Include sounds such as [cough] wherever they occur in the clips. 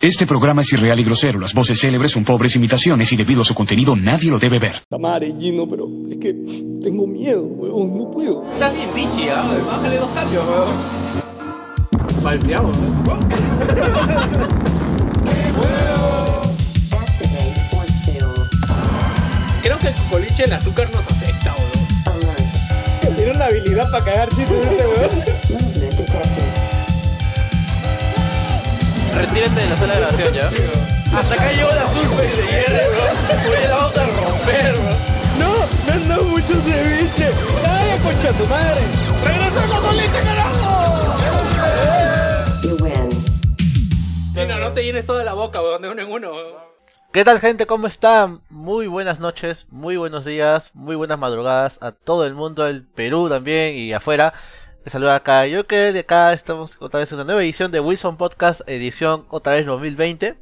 Este programa es irreal y grosero. Las voces célebres son pobres imitaciones y debido a su contenido nadie lo debe ver. Tamare, Gino, pero es que tengo miedo, weón, no puedo. Estás bien pichi, ¿ah? Bájale dos cambios, weón. Palpeamos, weón. Creo que el coliche el azúcar nos afecta, weón. Tiene una habilidad para cagar chistes este weón. Retírate de la sala de grabación ya. Hasta acá llegó la surfa y de hierro, weón. Oye, la vamos a romper, weón. No, me han dado mucho ceviche. ¡Ay, concha tu madre! ¡Regresamos con leche, carajo! You win. Sí, no, no te llenes toda la boca, weón, de uno en uno, weón. ¿Qué tal gente? ¿Cómo están? Muy buenas noches, muy buenos días, muy buenas madrugadas a todo el mundo del Perú también y afuera. Les saluda acá yo que de acá estamos otra vez en una nueva edición de Wilson Podcast, edición otra vez 2020.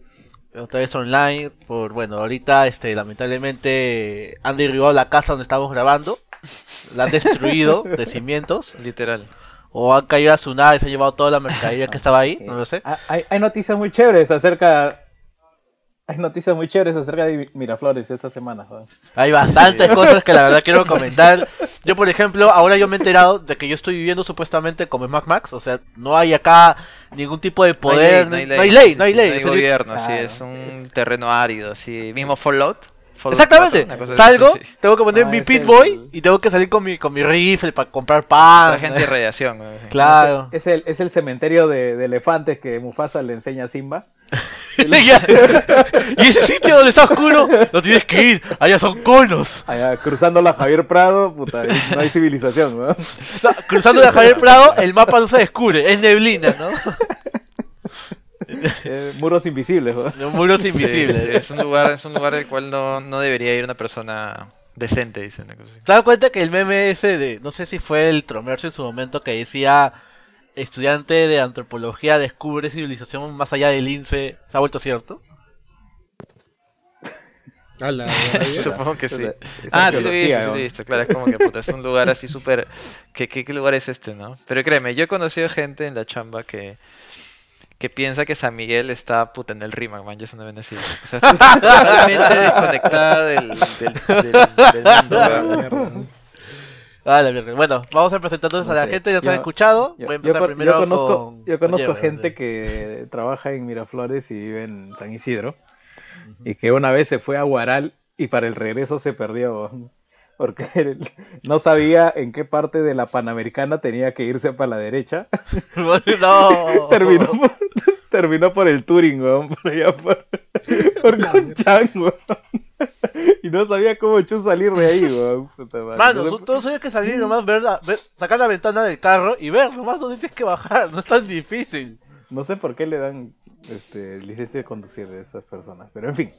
Otra vez online, por bueno, ahorita este lamentablemente han derribado la casa donde estamos grabando. La han destruido [laughs] de cimientos. Literal. O han caído a su nave y se han llevado toda la mercadería que estaba ahí, [laughs] no lo sé. Ah, Hay, hay noticias muy chéveres acerca. Hay noticias muy chéveres acerca de Miraflores esta semana. joder. Hay bastantes cosas que la verdad quiero comentar. Yo, por ejemplo, ahora yo me he enterado de que yo estoy viviendo supuestamente como Mac Max. O sea, no hay acá ningún tipo de poder. no hay no hay ley, no hay sí, ley. No hay o sea, gobierno, así Claro, es un es- terreno árido, así. Mismo Fallout. Fallout Exactamente. 4, una cosa así, Salgo, sí, sí. tengo que poner Ah, mi Pit el- Boy y tengo que salir con mi, con mi rifle para comprar pan. La gente de radiación. ¿no? Sí. Claro. Es el, es el cementerio de, de elefantes que Mufasa le enseña a Simba. [laughs] [laughs] Y ese sitio donde está oscuro, no tienes que ir. Allá son conos. Allá, cruzando la Javier Prado, puta, no hay civilización, ¿no? No, cruzando de Javier Prado, el mapa no se descubre, es neblina, ¿no? [laughs] Eh, muros invisibles, ¿no? Muros invisibles. sí, es un lugar, es un lugar al cual no, no debería ir una persona decente, dice una cosa así. ¿Te das cuenta que el meme ese de, no sé si fue el Tromercio en su momento que decía, estudiante de antropología descubre civilización más allá del lince, se ha vuelto cierto? [laughs] [laughs] Supongo que sí. Ah, sí lo he visto, sí lo ¿no? he visto. Claro, es como que puta, es un lugar así súper. ¿Qué, qué, qué lugar es este, no? Pero créeme, yo he conocido gente en la chamba que. que piensa que San Miguel está puta en el Rimac, man, ya es una vez así. O sea, [laughs] está totalmente desconectada del, del, del, del mundo, mierda. Bueno, vamos a presentándonos No a la gente, ya se han escuchado. Yo, Voy a empezar primero yo conozco, con... yo conozco gente que trabaja en Miraflores y vive en San Isidro. Y que una vez se fue a Guaral y para el regreso se perdió. Porque no sabía en qué parte de la Panamericana tenía que irse para la derecha. [laughs] no. [laughs] terminó, por, terminó por el Turing, weón, [laughs] por allá por, [laughs] por Conchán, weón. [laughs] Y no sabía cómo chu salir de ahí, weón. Puta madre. Mano, No hay que salir nomás, ver, la- ver- sacar la ventana del carro y ver nomás dónde tienes que bajar. No es tan difícil. No sé por qué le dan este, licencia de conducir a esas personas, pero en fin.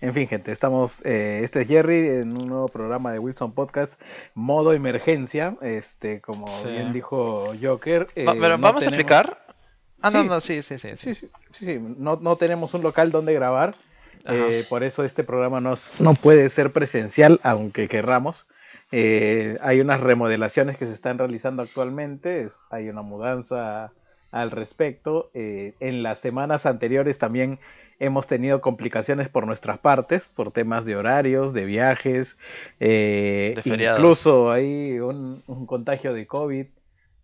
En fin, gente, estamos. eh, este es Jerry en un nuevo programa de Wilson Podcast, modo emergencia. Este, como Sí. bien dijo Joker. eh, Va- pero no ¿Vamos a explicar? Ah, no, Sí. no, sí, sí, sí. Sí, sí. sí, sí, sí, No, no tenemos un local donde grabar. Eh, por eso este programa no, no puede ser presencial, aunque querramos. Eh, hay unas remodelaciones que se están realizando actualmente. es- hay una mudanza al respecto. eh, en las semanas anteriores también hemos tenido complicaciones por nuestras partes, por temas de horarios, de viajes, De incluso hay un, un contagio de COVID.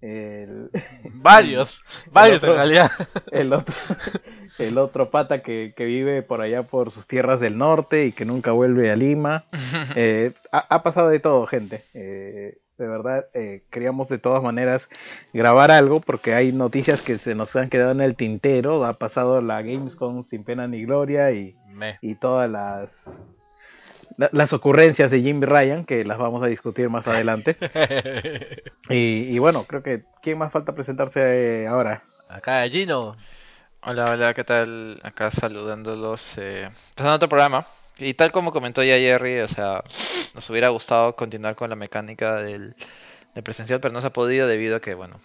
[laughs] el- Varios, varios en otro- realidad. el otro, [laughs] el otro pata que, que vive por allá por sus tierras del norte y que nunca vuelve a Lima. [laughs] Eh, ha, ha pasado de todo, gente. Eh, de verdad, eh, queríamos de todas maneras grabar algo porque hay noticias que se nos han quedado en el tintero. Ha pasado la Gamescom sin pena ni gloria y, Me. y todas las, la- las ocurrencias de Jimmy Ryan que las vamos a discutir más adelante. [laughs] Y, y bueno, creo que ¿quién más falta presentarse eh, ahora? Acá Gino. Hola, hola, ¿qué tal? Acá saludándolos. Eh, empezando otro programa. Y tal como comentó ya Jerry, o sea, nos hubiera gustado continuar con la mecánica del, del presencial, pero no se ha podido debido a que, bueno,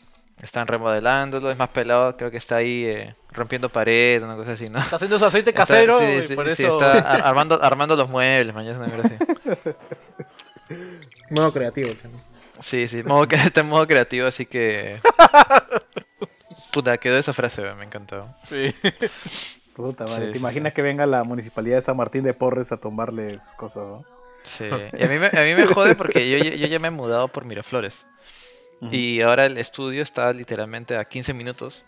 están remodelándolo, es más pelado, creo que está ahí eh, rompiendo pared, una cosa así, ¿no? Está haciendo su aceite [laughs] Está- casero sí, y sí, por sí, eso... está ar- [laughs] armando, armando los muebles, mañana una cosa así. [laughs] Modo creativo. Sí, sí, modo, que- está en modo creativo, así que... Puta, quedó esa frase, me encantó. Sí. Puta madre, Sí, ¿te sí, imaginas sí. que venga la municipalidad de San Martín de Porres a tumbarles cosas, no? Sí. Y a mí, me, a mí me jode porque yo, yo ya me he mudado por Miraflores. Y ahora el estudio está literalmente a 15 minutos.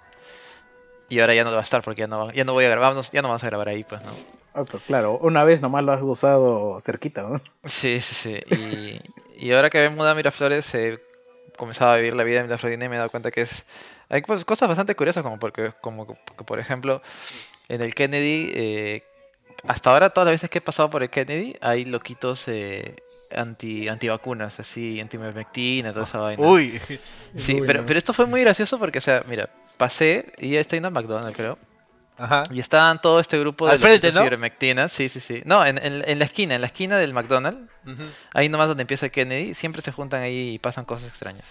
Y ahora ya no lo va a estar porque ya no, ya no voy a grabar, ya no vamos a grabar ahí, pues, ¿no? Ah, pues claro, una vez nomás lo has usado cerquita, ¿no? Sí, sí, sí. Y, y ahora que me mudado a Miraflores, he comenzado a vivir la vida en Miraflorina y me he dado cuenta que es... Hay pues, cosas bastante curiosas, como porque, como que, por ejemplo, en el Kennedy, eh, hasta ahora todas las veces que he pasado por el Kennedy, hay loquitos eh, anti antivacunas, así, anti-ivermectina, toda esa vaina. Uy, [laughs] Sí, [laughs] Uy, pero, no. pero esto fue muy gracioso porque, o sea, mira, pasé y ya estoy en McDonald's, creo. ajá. Y estaban todo este grupo de Al frente, ¿no? sí, sí, sí. No, en, en, en la esquina, en la esquina del McDonald's, Ujú. ahí nomás donde empieza el Kennedy, siempre se juntan ahí y pasan cosas extrañas.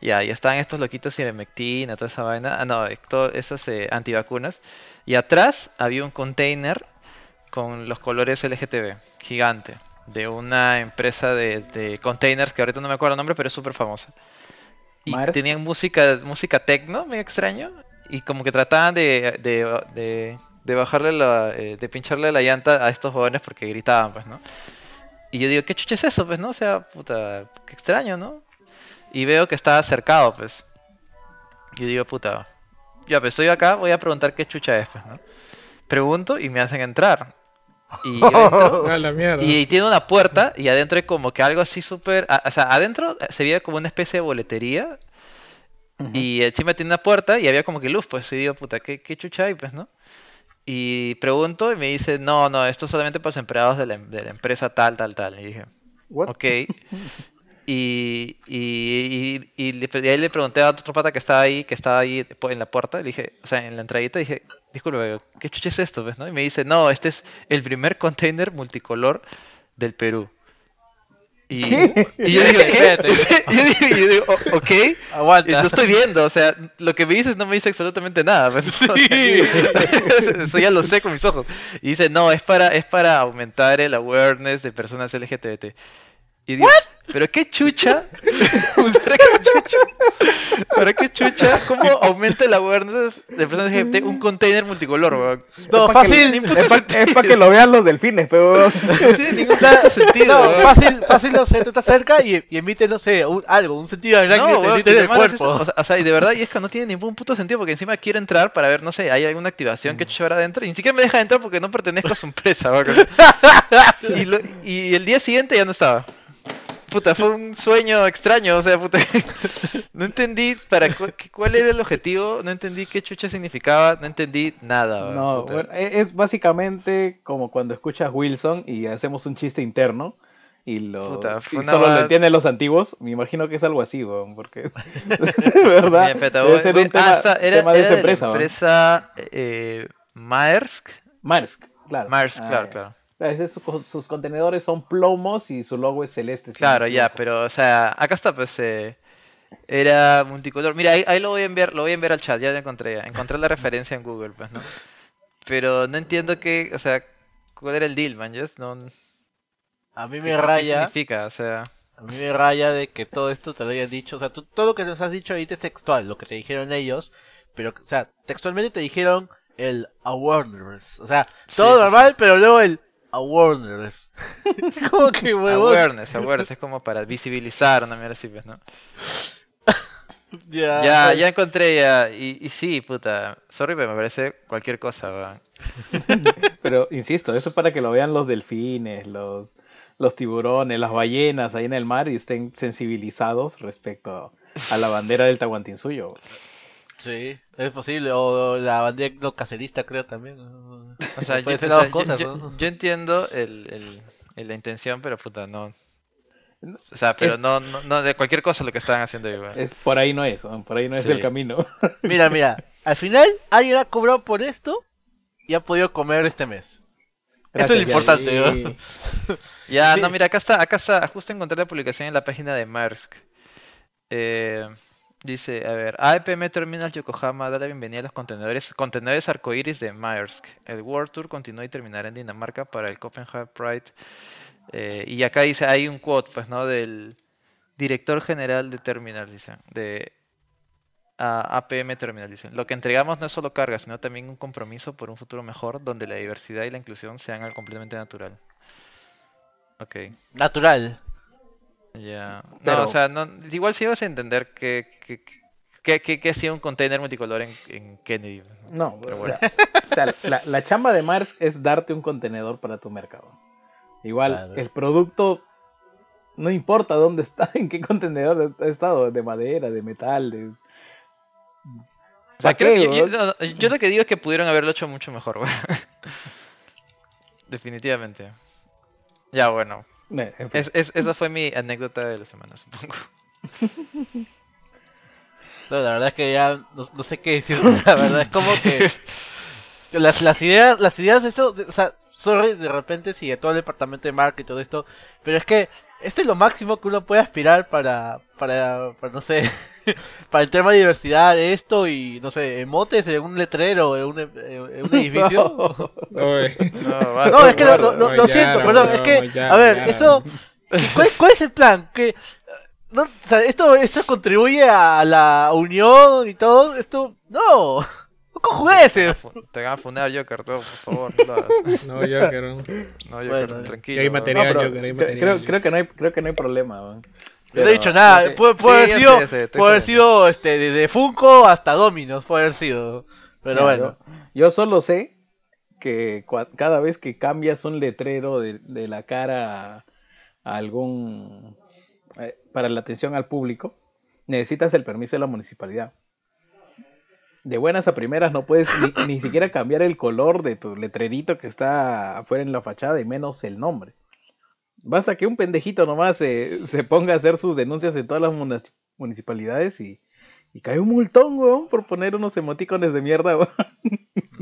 Ya, y estaban estos loquitos ivermectina, toda esa vaina. Ah, no, eh, todo, esas eh, antivacunas. Y atrás había un container con los colores LGTB, gigante, de una empresa de, de containers que ahorita no me acuerdo el nombre, pero es súper famosa. Y Maersk. tenían música, música techno, medio extraño, y como que trataban de, de, de, de bajarle la, eh, de pincharle la llanta a estos jóvenes porque gritaban, pues, ¿no? Y yo digo, ¿qué chucha es eso, pues, no? O sea, puta, qué extraño, ¿no? Y veo que está cercado, pues. Y yo digo, puta, ya, pues estoy acá, voy a preguntar qué chucha es, pues, ¿no? Pregunto y me hacen entrar. Y [laughs] yo entro, A la mierda. y tiene una puerta y adentro hay como que algo así súper... a- O sea, adentro se veía como una especie de boletería y encima tiene una puerta y había como que luz, pues y digo, puta, ¿qué, qué chucha hay, pues, no? Y pregunto y me dice, no, no, esto es solamente para los empleados de la, em- de la empresa tal, tal, tal. Y dije, What? ok. [laughs] Y, y, y, y ahí le pregunté a otro pata que estaba ahí, que estaba ahí en la puerta, le dije, o sea, en la entradita, dije, disculpe, ¿qué chucha es esto? Pues, ¿no? Y me dice, no, este es el primer container multicolor del Perú. Y, y yo digo, ¿qué? [laughs] Yo digo, y yo digo, "O- ok. Y Aguanta. lo estoy viendo, o sea, lo que me dices no me dice absolutamente nada. pues, [laughs] o sea, Sí. [laughs] eso ya lo sé con mis ojos. Y dice, no, es para, es para aumentar el awareness de personas LGBT. Y digo, ¿pero qué chucha? [laughs] ¿Para qué chucha? ¿Para qué chucha? ¿Cómo aumenta el awareness de personas LGBT un container multicolor, weón? No, Es pa' que- fácil. Es para que lo vean los delfines, pero... No tiene ningún [laughs] puto sentido. No, fácil, fácil, no sé, tú estás cerca y, y emite, no sé, un- algo, un sentido de No, weón, en lo el cuerpo. O sea, o sea, y de verdad, y es que no tiene ningún puto sentido porque encima quiero entrar para ver, no sé, hay alguna activación que chucha habrá adentro y ni siquiera me deja entrar porque no pertenezco a su [laughs] empresa. weón. y, lo- y el día siguiente ya no estaba. Puta, fue un sueño extraño, o sea, puta. [laughs] No entendí para cu- cuál era el objetivo, no entendí qué chucha significaba, no entendí nada. No, bueno, e- es básicamente como cuando escuchas Wilson y hacemos un chiste interno y, lo, Puta, y solo lo entienden los antiguos. Me imagino que es algo así, weón, porque... [laughs] ¿Verdad? Debe ser un tema, ah, está, era, tema de era esa la empresa, weón. empresa eh, Maersk. Maersk, claro. Maersk, Ah, claro, claro. Claro, ese es su- sus contenedores son plomos y su logo es celeste. Claro, ya, pero, o sea, acá está, pues, eh, era multicolor. Mira, ahí, ahí lo voy a enviar, lo voy a enviar al chat, ya lo encontré, ya. Encontré la referencia en Google, pues, ¿no? Pero no entiendo qué, o sea, cuál era el deal, man, ¿yes? No, ¿qué- A mí qué me raya, significa? O sea, a mí me raya de que todo esto te lo hayan dicho, o sea, tú- todo lo que nos has dicho ahorita es textual, lo que te dijeron ellos, pero, o sea, textualmente te dijeron el awareness, o sea, todo sí, normal, pero luego el awareness. [laughs] Como que huevón. awareness, awareness, es como para visibilizar una mierda así, pues, ¿no? [laughs] Ya, Ya, ya encontré, ya, y, y sí, puta, sorry, pero me parece cualquier cosa, weón. [laughs] Pero insisto, eso es para que lo vean los delfines, los, los tiburones, las ballenas ahí en el mar y estén sensibilizados respecto a la bandera del Tahuantinsuyo. Sí, es posible, o la bandera no cacerista creo también. O sea, Puede yo, ser o las sea, dos cosas, yo, ¿no? yo- entiendo el, el- el- la intención, pero puta, no. O sea, pero Es- no, no, no, de cualquier cosa lo que estaban haciendo ahí. Es, por ahí no es, ¿no? por ahí no es el camino. [laughs] Mira, mira, al final alguien ha cobrado por esto y ha podido comer este mes. Eso es lo importante. ¿no? [laughs] Ya, Sí. no, mira, acá está, acá está, justo encontré la publicación en la página de Maersk. Eh, dice, a ver, AEPM Terminal Yokohama da la bienvenida a los contenedores, contenedores arcoíris de Maersk. El World Tour continúa y terminará en Dinamarca para el Copenhagen Pride. Eh, y acá dice, hay un quote, pues, ¿no? Del director general de Terminal, dice, de APM Terminal, dicen. Lo que entregamos no es solo carga, sino también un compromiso por un futuro mejor donde la diversidad y la inclusión sean algo completamente natural. Ok, Natural. Ya. No, Pero- o sea, no, igual sí vas a entender que, que, que, que- que hacía un container multicolor en, en Kennedy. No, Pero o bueno. sea, [laughs] o sea, la, la chamba de Mars es darte un contenedor para tu mercado. Igual, Claro. el producto no importa dónde está, [laughs] en qué contenedor ha estado, de madera, de metal, de... O sea, ¿Pa' creo que yo, yo- lo que digo es que pudieron haberlo hecho mucho mejor. [laughs] Definitivamente. Ya, bueno. En fin. Es, es- esa fue mi anécdota de la semana, supongo. [laughs] No, la verdad es que ya no, no sé qué decir. [laughs] La verdad es como que las, las ideas, las ideas de esto, de- o sea, sorry de repente si de todo el departamento de marketing y todo esto, pero es que esto es lo máximo que uno puede aspirar para, para, para no sé, [laughs] para el tema de diversidad esto y no sé, emotes en un letrero, en un, en un [laughs] edificio. [laughs] No, es que lo, lo- Guarda, lo- lo ya, siento, perdón, es que, ya, a ver, ya. eso, ¿qué- ¿cuál, cuál es el plan? Que, no, o sea, esto, esto contribuye a la unión y todo, esto, no, no conjugueces. Te van a funar Joker, todo, por favor. No, Joker. No. No, Joker, Bueno, tranquilo. hay material, No, Joker, hay material. creo, creo que no hay, creo que no hay problema. weón. Yo no Pero- he dicho nada, puede, puede Sí, haber sido, sé, sé, puede haber sido este, desde Funko hasta Dominos, puede haber sido. Pero bueno, Yo, yo solo sé que cada vez que cambias un letrero de, de la cara a, a algún. eh, para la atención al público, necesitas el permiso de la municipalidad. De buenas a primeras no puedes ni, ni siquiera cambiar el color de tu letrerito que está afuera en la fachada y menos el nombre. Basta que un pendejito nomás se, se ponga a hacer sus denuncias en todas las munici- municipalidades y, y cae un multón, weón, por poner unos emoticones de mierda, weón.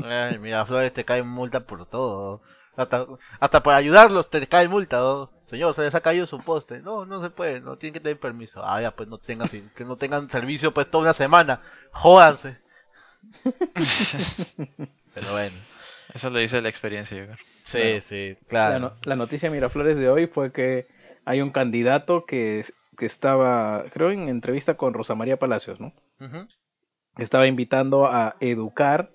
Ay, mira, Flores te cae multa por todo. Hasta, hasta por ayudarlos te cae multa. ¿no? Señor, se les ha caído su poste. No, no se puede, no tienen que tener permiso. Ah, ya, pues no tengan, que no tengan servicio pues toda una semana. Jódanse. [laughs] Pero bueno. Eso lo dice la experiencia. Sí, Claro. sí, La, claro. no- la noticia Miraflores de hoy fue que hay un candidato que, que estaba, creo, en entrevista con Rosa María Palacios, ¿no? Que estaba invitando a educar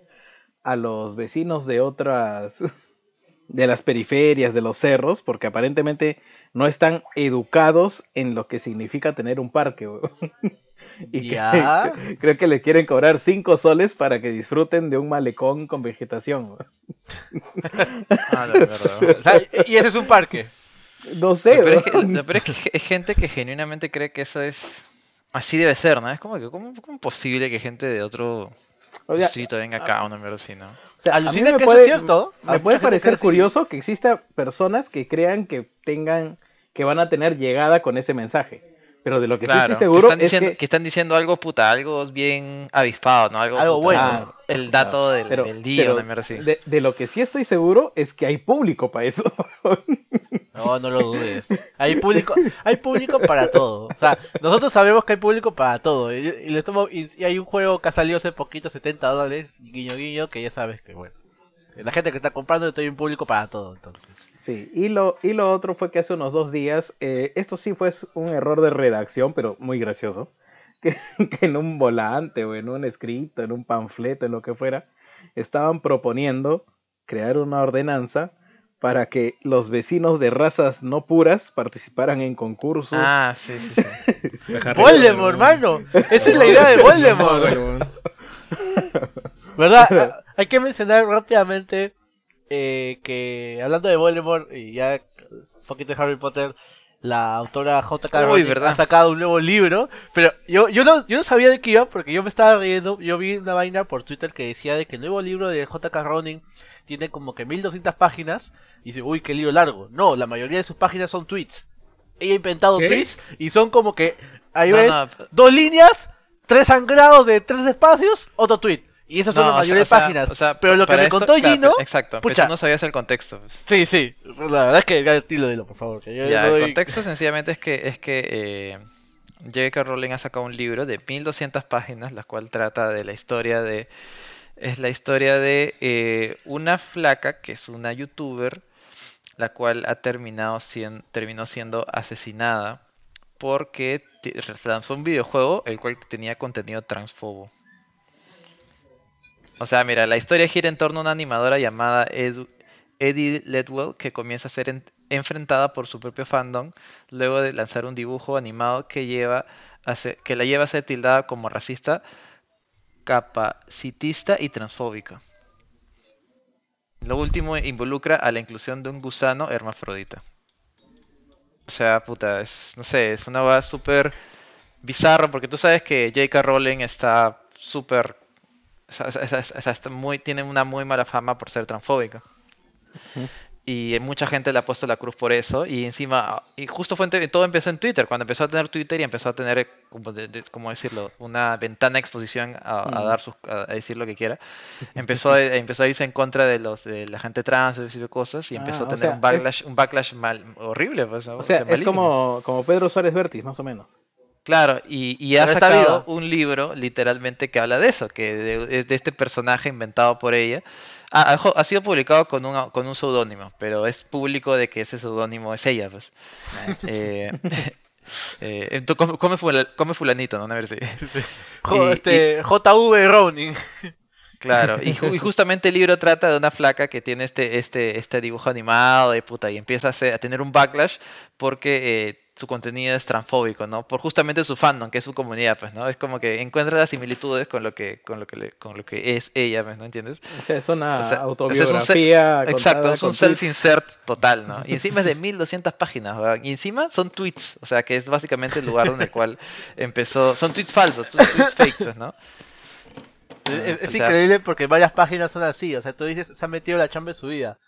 a los vecinos de otras, [laughs] de las periferias, de los cerros, porque aparentemente no están educados en lo que significa tener un parque. [laughs] [laughs] Y que- Ya. creo que le quieren cobrar cinco soles para que disfruten de un malecón con vegetación. [laughs] Ah, la verdad. O sea, y ese es un parque. No sé, peor es que, peor es que gente que genuinamente cree que eso es. Así debe ser, ¿no? Es como que, ¿cómo, cómo es posible que gente de otro O sea, distrito venga acá, una mierda así, ¿no? O sea, Alucina me que eso puede, es cierto. Me puede parecer curioso que exista personas que crean que tengan, que van a tener llegada con ese mensaje. Pero de lo que sí estoy seguro que están, es diciendo, que, que están diciendo algo, puta, algo bien avispado, ¿no? Algo, Algo puta, bueno. Ah, El dato del, pero- del día, pero una así. de, de lo que sí estoy seguro es que hay público para eso. [laughs] No, no lo dudes. Hay público, hay público para todo. O sea, nosotros sabemos que hay público para todo. Y, y le tomo- y- y hay un juego que ha salido hace poquito, 70 dólares, guiño guiño, que ya sabes que bueno. La gente que está comprando hay un público para todo, entonces. Sí, y lo, y lo otro fue que hace unos dos días, eh, esto sí fue un error de redacción, pero muy gracioso, [laughs] que, que en un volante o en un escrito, en un panfleto, en lo que fuera, estaban proponiendo crear una ordenanza para que los vecinos de razas no puras participaran en concursos. Ah, sí, sí, sí. [laughs] Voldemort, hermano. Esa es la idea de [laughs] Voldemort. ¿Verdad? [laughs] Hay que mencionar rápidamente eh, que hablando de Voldemort y ya un poquito de Harry Potter, la autora J.K. Rowling ha sacado un nuevo libro, pero yo, yo, no, yo no sabía de qué iba porque yo me estaba riendo, yo vi una vaina por Twitter que decía de que el nuevo libro de J.K. Rowling tiene como que 1200 páginas y dice, uy, qué libro largo. No, la mayoría de sus páginas son tweets. Ella ha inventado ¿Qué? tweets y son como que, ahí No, ves, no, dos líneas, tres sangrados de tres espacios, otro tweet. Y esas son No, la o sea- mayoría o de sea- páginas. o sea, pero lo que me esto- contó claro, Gino, Exacto, pero pucha. tú no sabías el contexto. pues. sí, sí, la verdad es que ya dilo, dilo, por favor. Que yo Ya, el contexto sencillamente es que es que eh, J.K. Rowling ha sacado un libro de 1200 páginas, la cual trata de la historia de es la historia de eh, una flaca que es una youtuber, la cual ha terminado sien- terminó siendo asesinada porque lanzó un videojuego el cual tenía contenido transfobo. O sea, mira, la historia gira en torno a una animadora llamada Eddie Ledwell que comienza a ser en- enfrentada por su propio fandom luego de lanzar un dibujo animado que lleva a que la lleva a ser tildada como racista, capacitista y transfóbica. Lo último involucra a la inclusión de un gusano hermafrodita. O sea, puta, es, no sé, es una va súper bizarro porque tú sabes que J.K. Rowling está súper, o sea, sea, o sea, está muy, tiene una muy mala fama por ser transfóbica. Y mucha gente le ha puesto la cruz por eso. Y encima, y justo fue en todo empezó en Twitter. Cuando empezó a tener Twitter y empezó a tener, como de- de- ¿cómo decirlo? Una ventana de exposición a, a dar sus, a, a decir lo que quiera. Empezó [laughs] a, empezó a irse en contra de los de la gente trans, de cosas. Y Ah, empezó a o tener sea, un backlash, un backlash mal, horrible. Pues, O sea, es malísimo. como, como Pedro Suárez Vértiz, más o menos. Claro, y, y ha sacado un libro literalmente que habla de eso, que de, de este personaje inventado por ella. Ha, ha- ha sido publicado con un, con un seudónimo, pero es público de que ese seudónimo es ella, pues. [laughs] Eh, eh, come, come fula- come fulanito, ¿no? A ver si- [laughs] Y- este, JV. Claro, y, y [laughs] justamente el libro trata de una flaca que tiene este, este, este dibujo animado y puta, y empieza a, hacer- a tener un backlash porque eh, su contenido es transfóbico, ¿no? Por justamente su fandom, que es su comunidad, pues, ¿no? Es como que encuentra las similitudes con lo que, con lo que, le- con lo que es ella, pues, ¿no entiendes? O sea, es una O sea, o sea, es un autobiografía. se- Exacto, es un self-insert total, ¿no? Y encima es de 1200 páginas, weón. Y encima son tweets, o sea, que es básicamente el lugar donde el cual empezó. Son tweets falsos, tweets tweets fakes, pues, ¿no? Es, es O sea- increíble porque varias páginas son así. O sea, tú dices, se ha metido la chamba en su vida.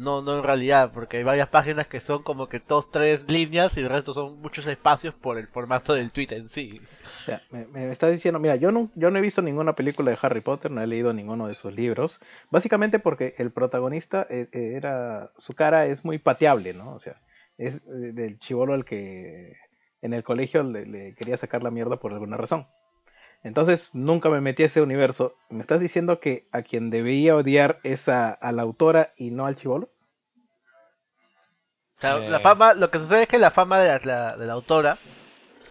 No, no en realidad, porque hay varias páginas que son como que dos, tres líneas y el resto son muchos espacios por el formato del tweet en sí. O sea, me, me estás diciendo, mira, yo no, yo no he visto ninguna película de Harry Potter, no he leído ninguno de sus libros, básicamente porque el protagonista eh, eh, era, su cara es muy pateable, ¿no? O sea, es eh, del chivolo al que en el colegio le, le quería sacar la mierda por alguna razón. Entonces nunca me metí a ese universo. ¿Me estás diciendo que a quien debía odiar es a, a la autora y no al chivolo? O sea, Eh. la fama, lo que sucede es que la fama de la, la- de la autora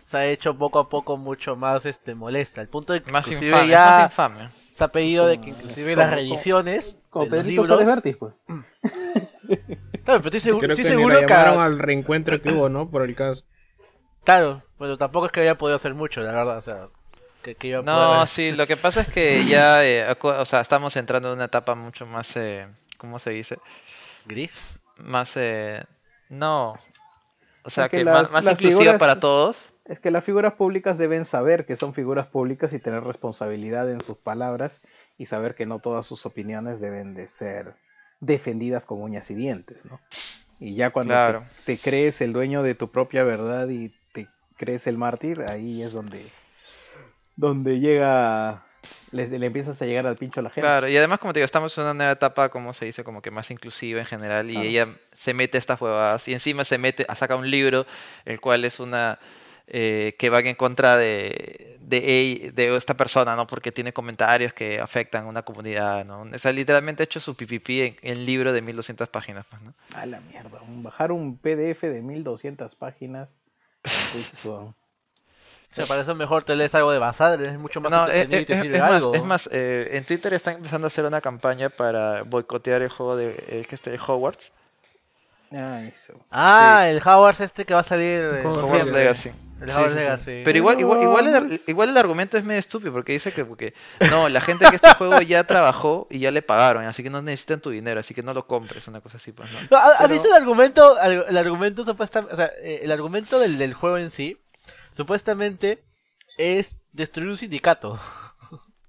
se ha hecho poco a poco mucho más este molesta. Al punto de que Más inclusive infame, ya más infame. se ha pedido de que inclusive las reediciones Como Pedrito libros... Suárez Vértiz, pues. Claro, pero estoy seguro, Creo estoy que ni seguro la que... llamaron al reencuentro que hubo, ¿no? Por el caso. Claro, bueno, tampoco es que haya podido hacer mucho, la verdad, o sea... Que, que iba a No, poder- sí, lo que pasa es que ya, eh, o sea, estamos entrando en una etapa mucho más, eh, ¿cómo se dice? ¿Gris? Más, eh, no, o sea, Porque que las- más, más las inclusiva figuras- para todos. Es que las figuras públicas deben saber que son figuras públicas y tener responsabilidad en sus palabras y saber que no todas sus opiniones deben de ser defendidas con uñas y dientes, ¿no? Y ya cuando te- te, crees el dueño de tu propia verdad y te crees el mártir, ahí es donde, donde llega, le, le empiezas a llegar al pincho a la gente. Claro, y además, como te digo, estamos en una nueva etapa, como se dice, como que más inclusiva en general, y ella se mete a estas huevadas, y encima se mete, a saca un libro, el cual es una, eh, que va en contra de, de, de esta persona, ¿no? Porque tiene comentarios que afectan a una comunidad, ¿no? O sea, literalmente ha hecho su pipipi en, en libro de 1200 páginas, pues, ¿no? A la mierda, bajar un PDF de 1200 páginas. [laughs] Sea, para eso mejor te lees algo de Bazar, es mucho más No, eh, entretenido eh, y te es, sirve es más, algo. es más, eh, en Twitter están empezando a hacer una campaña para boicotear el juego de el que este, Hogwarts. Ay, eso. Ah, el Hogwarts este que va a salir... en Hogwarts Hogwarts. Legacy. El Hogwarts sí, sí. Legacy. Pero igual, igual, igual, el, igual el argumento es medio estúpido porque dice que porque, no, la gente que este juego ya trabajó y ya le pagaron, así que no necesitan tu dinero, así que no lo compres, una cosa así, pues, ¿no? No, ¿ha- ¿Has Pero- visto el argumento? El argumento supuestamente, o sea, eh, el argumento del, del juego en sí, supuestamente es destruir un sindicato. [laughs]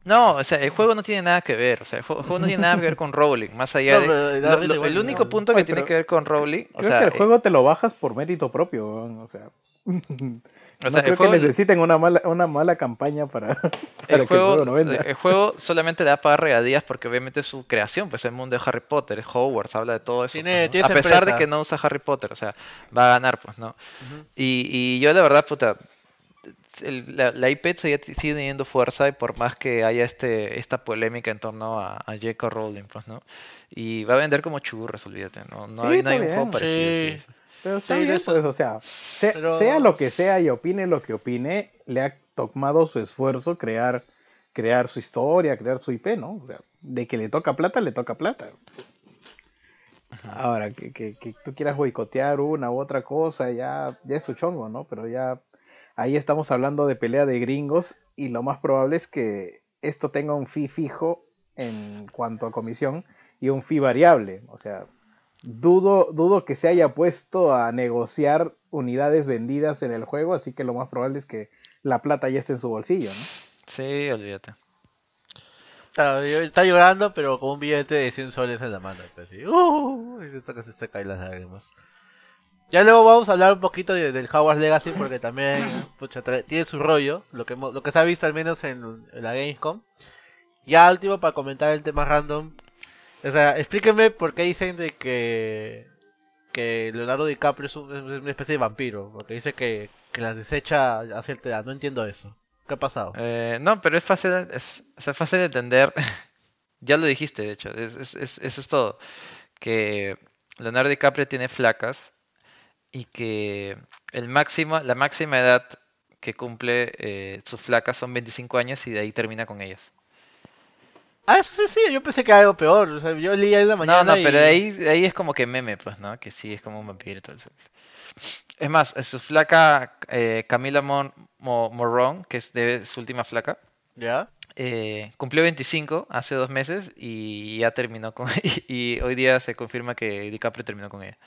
No, o sea, el juego no tiene nada que ver, o sea, el juego, el juego no tiene nada que ver con Rowling, más allá No, de... pero lo- lo- el ¿no? único punto que tiene que ver con Rowling, o Creo sea, que el eh, juego te lo bajas por mérito propio, o sea. [laughs] o no sea, el creo juego- que necesiten una mala, una mala campaña para, [laughs] para que el el juego, juego no venda. el juego solamente le da para regadías porque obviamente es su creación, pues el mundo de Harry Potter, es Hogwarts, habla de todo eso. Tiene- pues, ¿no? tiene A esa pesar de empresa. que no usa Harry Potter, o sea, va a ganar, pues, ¿no? y, y yo la verdad, puta, el- la, la IP sigue, sigue teniendo fuerza y por más que haya este esta polémica en torno a, a J.K. Rowling, pues, ¿no? Y va a vender como churros, olvídate, ¿no? No Sí, hay, no hay un juego parecido, Sí. sí. Pero está Sí, bien, eso- pues, o sea, Pero- sea lo que sea y opine lo que opine, le ha tomado su esfuerzo crear, crear su historia, crear su IP, ¿no? O sea, de que le toca plata, le toca plata. Ahora, que, que, que tú quieras boicotear una u otra cosa, ya, ya es tu chongo, ¿no? Pero ya ahí estamos hablando de pelea de gringos y lo más probable es que esto tenga un fee fijo en cuanto a comisión y un fee variable. O sea, dudo, dudo que se haya puesto a negociar unidades vendidas en el juego, así que lo más probable es que la plata ya esté en su bolsillo, ¿no? Sí, olvídate. Claro, y- está llorando, pero con un billete de 100 soles en la mano. Pues, y, uh, y que se se caen las lágrimas. Ya luego vamos a hablar un poquito de- del Hogwarts Legacy porque también pucha, trae- tiene su rollo, lo que, lo que se ha visto al menos en, en la Gamescom. Ya último para comentar el tema random. O sea, explíquenme por qué dicen de que que Leonardo DiCaprio es, un- es una especie de vampiro, porque dice que, que las desecha a cierta edad. No entiendo eso. ¿Qué ha pasado? Eh, no, pero es fácil, es, sea, fácil de entender. [laughs] ya lo dijiste, de hecho. Es, es- es- eso es todo. Que Leonardo DiCaprio tiene flacas y que el máximo, la máxima edad que cumple eh, sus flacas son 25 años y de ahí termina con ellas. Ah, eso sí, sí, yo pensé que era algo peor. O sea, yo leía en la No, mañana no, pero y- de ahí, ahí es como que meme, pues, ¿no? Que sí, es como un vampiro todo eso. Es más, su flaca eh, Camila Mon Mo- Morrón, que es de su última flaca, ¿Ya? eh, cumplió 25 hace dos meses y ya terminó con [laughs] y hoy día se confirma que DiCaprio terminó con ella.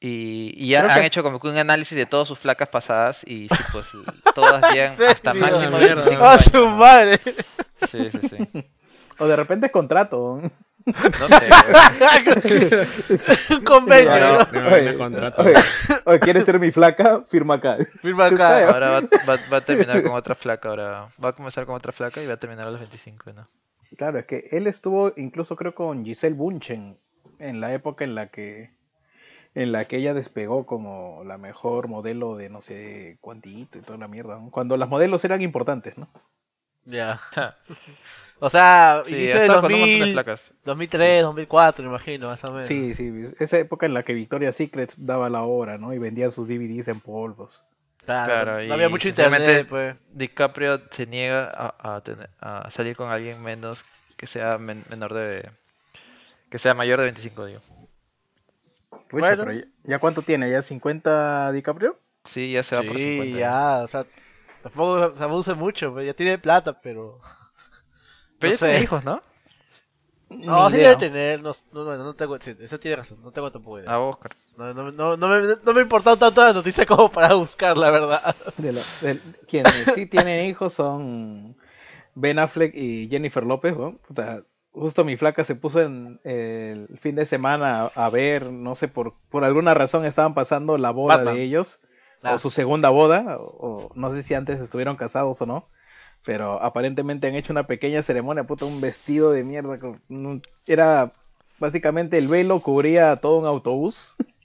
Y, y han hecho como que un análisis de todas sus flacas pasadas y sí, pues [laughs] todas llegan hasta máximo mierda. 25 ¡Ah, años. su madre! Sí, sí, sí. O de repente es contrato. No sé. Un convenio, Ahora- ¿no? No, no contrato. oye, oye, ¿quieres ser mi flaca? Firma acá. Firma acá. Ahora va, va- va a terminar con otra flaca. Ahora va a comenzar con otra flaca y va a terminar a los 25, ¿no? Claro, es que él estuvo incluso creo con Giselle Bunchen en la época en la que en la que ella despegó como la mejor modelo de no sé cuantito y toda la mierda, ¿no? cuando las modelos eran importantes, ¿no? Ya. O sea, Sí, inicio de estado con un montón de 2000, flacas. 2003, 2004, me imagino, más o menos. Sí, sí, esa época en la que Victoria's Secret daba la hora, ¿no? Y vendía sus DVDs en polvos. Claro, Claro, no había mucho internet, pues. DiCaprio se niega a, a tener- a salir con alguien menos que sea men- menor de. que sea mayor de 25, digo. Pucha, Bueno. pero ya, ¿ya cuánto tiene? ¿Ya 50 DiCaprio? Sí, ya se va por Sí, 50. ya, o sea, tampoco se abusa mucho, pues, ya tiene plata, pero... Pero no ya tiene hijos, ¿no? No, Ni sí idea. debe tener, no, no, no, no tengo, sí, eso tiene razón, no tengo tampoco idea. A Oscar. No, no, no, no me, no me importó tanto la noticia como para buscar, la verdad. De quienes sí tienen hijos son Ben Affleck y Jennifer López, ¿no? Puta, justo mi flaca se puso en el fin de semana a, a ver, no sé, por, por alguna razón estaban pasando la boda Batman. de ellos, Ah. o su segunda boda, o, o no sé si antes estuvieron casados o no, pero aparentemente han hecho una pequeña ceremonia, puta, un vestido de mierda, con era básicamente el velo cubría todo un autobús. [laughs]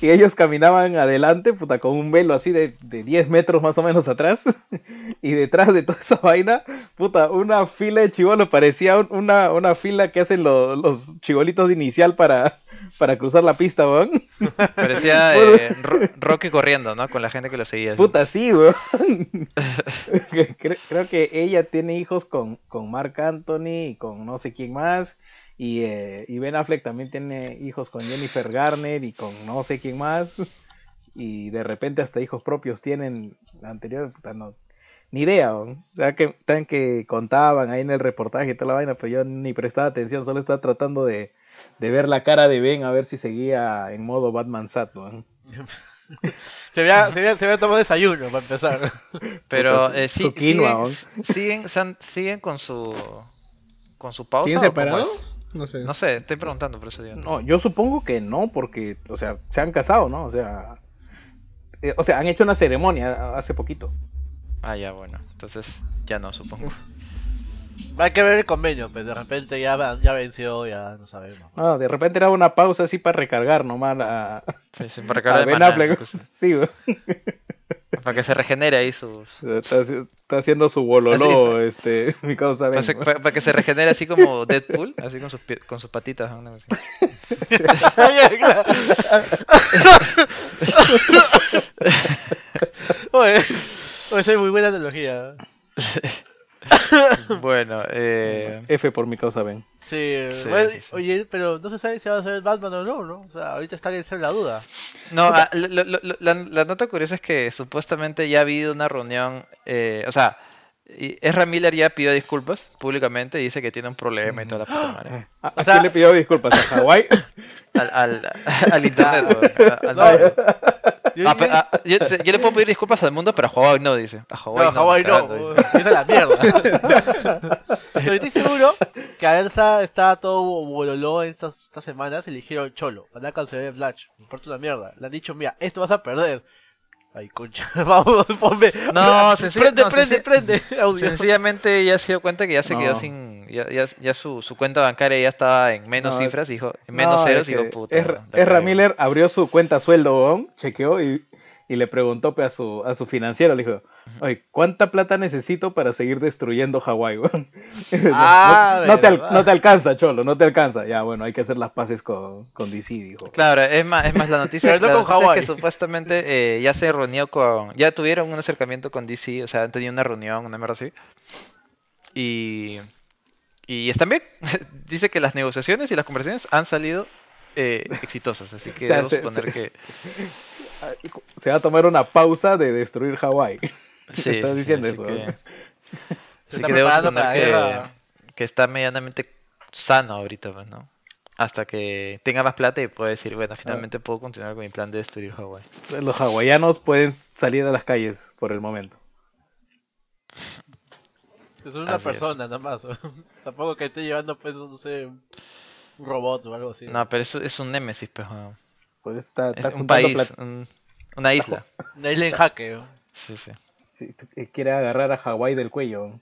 Y, ellos caminaban adelante, puta, con un velo así de, de 10 metros más o menos atrás. [laughs] y detrás de toda esa vaina, puta, una fila de chivolos. Parecía un- una, una fila que hacen lo- los chivolitos de inicial para, para cruzar la pista, weón. Parecía [laughs] eh, Ro- Rocky corriendo, ¿no? Con la gente que lo seguía. así. Puta, sí, weón. [laughs] creo, creo que ella tiene hijos con, con Mark Anthony y con no sé quién más. Y, eh, y Ben Affleck también tiene hijos con Jennifer Garner y con no sé quién más. [laughs] Y de repente hasta hijos propios tienen anterior, puta, no, ni idea. weón. O sea, que, tan que contaban ahí en el reportaje y toda la vaina, pero yo ni prestaba atención, solo estaba tratando de, de ver la cara de Ben a ver si seguía en modo Batman Sat. weón. [laughs] Se había, se había, se había tomado desayuno, para empezar. [laughs] Pero Puta, eh, su- sí, su quinoa, siguen, siguen, siguen con su con su pausa. ¿Siguen o cómo es? separados? No sé. No sé, estoy preguntando por eso digo. No, yo supongo que no, porque, o sea, se han casado, ¿no? O sea, eh, o sea, han hecho una ceremonia hace poquito. Ah, ya, bueno. Entonces, ya no, supongo. [laughs] Hay que ver el convenio, pues de repente ya, ya venció, ya no sabemos. No, de repente era una pausa así para recargar nomás a, Sí, sí, para a cara de maná. [laughs] Sí. [laughs] Para que se regenere ahí sus. está, haci- está haciendo su bololó, este, [laughs] mi causa Ben. Para, que se regenere así como Deadpool, así con sus, con sus patitas. ¿no? Así. [laughs] Oye, oye, esa es muy buena analogía. [laughs] Bueno, eh, F por mi causa Ben. Sí, Sí, bueno, sí, sí. oye, pero no se sabe si va a ser Batman o no, ¿no? O sea, ahorita está en ser la duda. no, ah, lo- lo- lo- la, la nota curiosa es que supuestamente ya ha habido una reunión, eh, o sea, y Ezra Miller ya pidió disculpas públicamente y dice que tiene un problema y toda la puta madre. ¿A, a O sea- quién le pidió disculpas? ¿A Hawái? [laughs] Al, al, al internet, al No, yo- Ah, yo- pe- ah, yo, yo le puedo pedir disculpas al mundo, pero a Hawái no, dice. A Hawái no, no. Hawái no, dice. esa es la mierda. [laughs] Pero estoy seguro que a Elsa está todo bololó en estas, estas semanas y le dijeron cholo, van a cancelar el Flash, me importa una mierda. Le han dicho, mira, esto vas a perder. Ay, concha, [laughs] vamos, ponme. No, [laughs] sencilla- prende, no, prende, prende, audio. Sencillamente ya se dio cuenta que ya se quedó sin. Ya, ya, ya su, su cuenta bancaria ya estaba en menos No, cifras, dijo. En menos No, ceros, es dijo, puta. Ezra, la Ezra cagué. Miller abrió su cuenta sueldo, chequeó y, y le preguntó pe, a su, a su financiero, le dijo, oye, ¿cuánta plata necesito para seguir destruyendo Hawái, weón? No- [laughs] Ah, no, no te no te alcanza, cholo, no te alcanza. Ya, bueno, hay que hacer las paces con, con DC, dijo. Claro, es más, es más la noticia, Pero la con noticia es Hawái. que supuestamente eh, ya se reunió con. Ya tuvieron un acercamiento con DC, o sea, han tenido una reunión, una mierda así. Y. Y están bien. [laughs] Dice que las negociaciones y las conversaciones han salido eh, exitosas, así que [laughs] O sea, debo se- suponer se- que. Se va a tomar una pausa de destruir Hawái. [laughs] Sí, Estás sí, diciendo así eso, que- [laughs] Así está que debo que, guerra. que está medianamente sano ahorita, pues, ¿no? Hasta que tenga más plata y pueda decir, bueno, finalmente puedo continuar con mi plan de destruir Hawái. Los hawaianos pueden salir a las calles por el momento. Es una Así es. persona nada más. [laughs] Tampoco que esté llevando, pues, no sé, un robot o algo así. No, pero eso es un némesis, pues. Pues está, Es está un juntando país, plata. un- una isla. Una isla en jaque. ¿no? Sí, sí. Sí, eh, quiere agarrar a Hawái del cuello.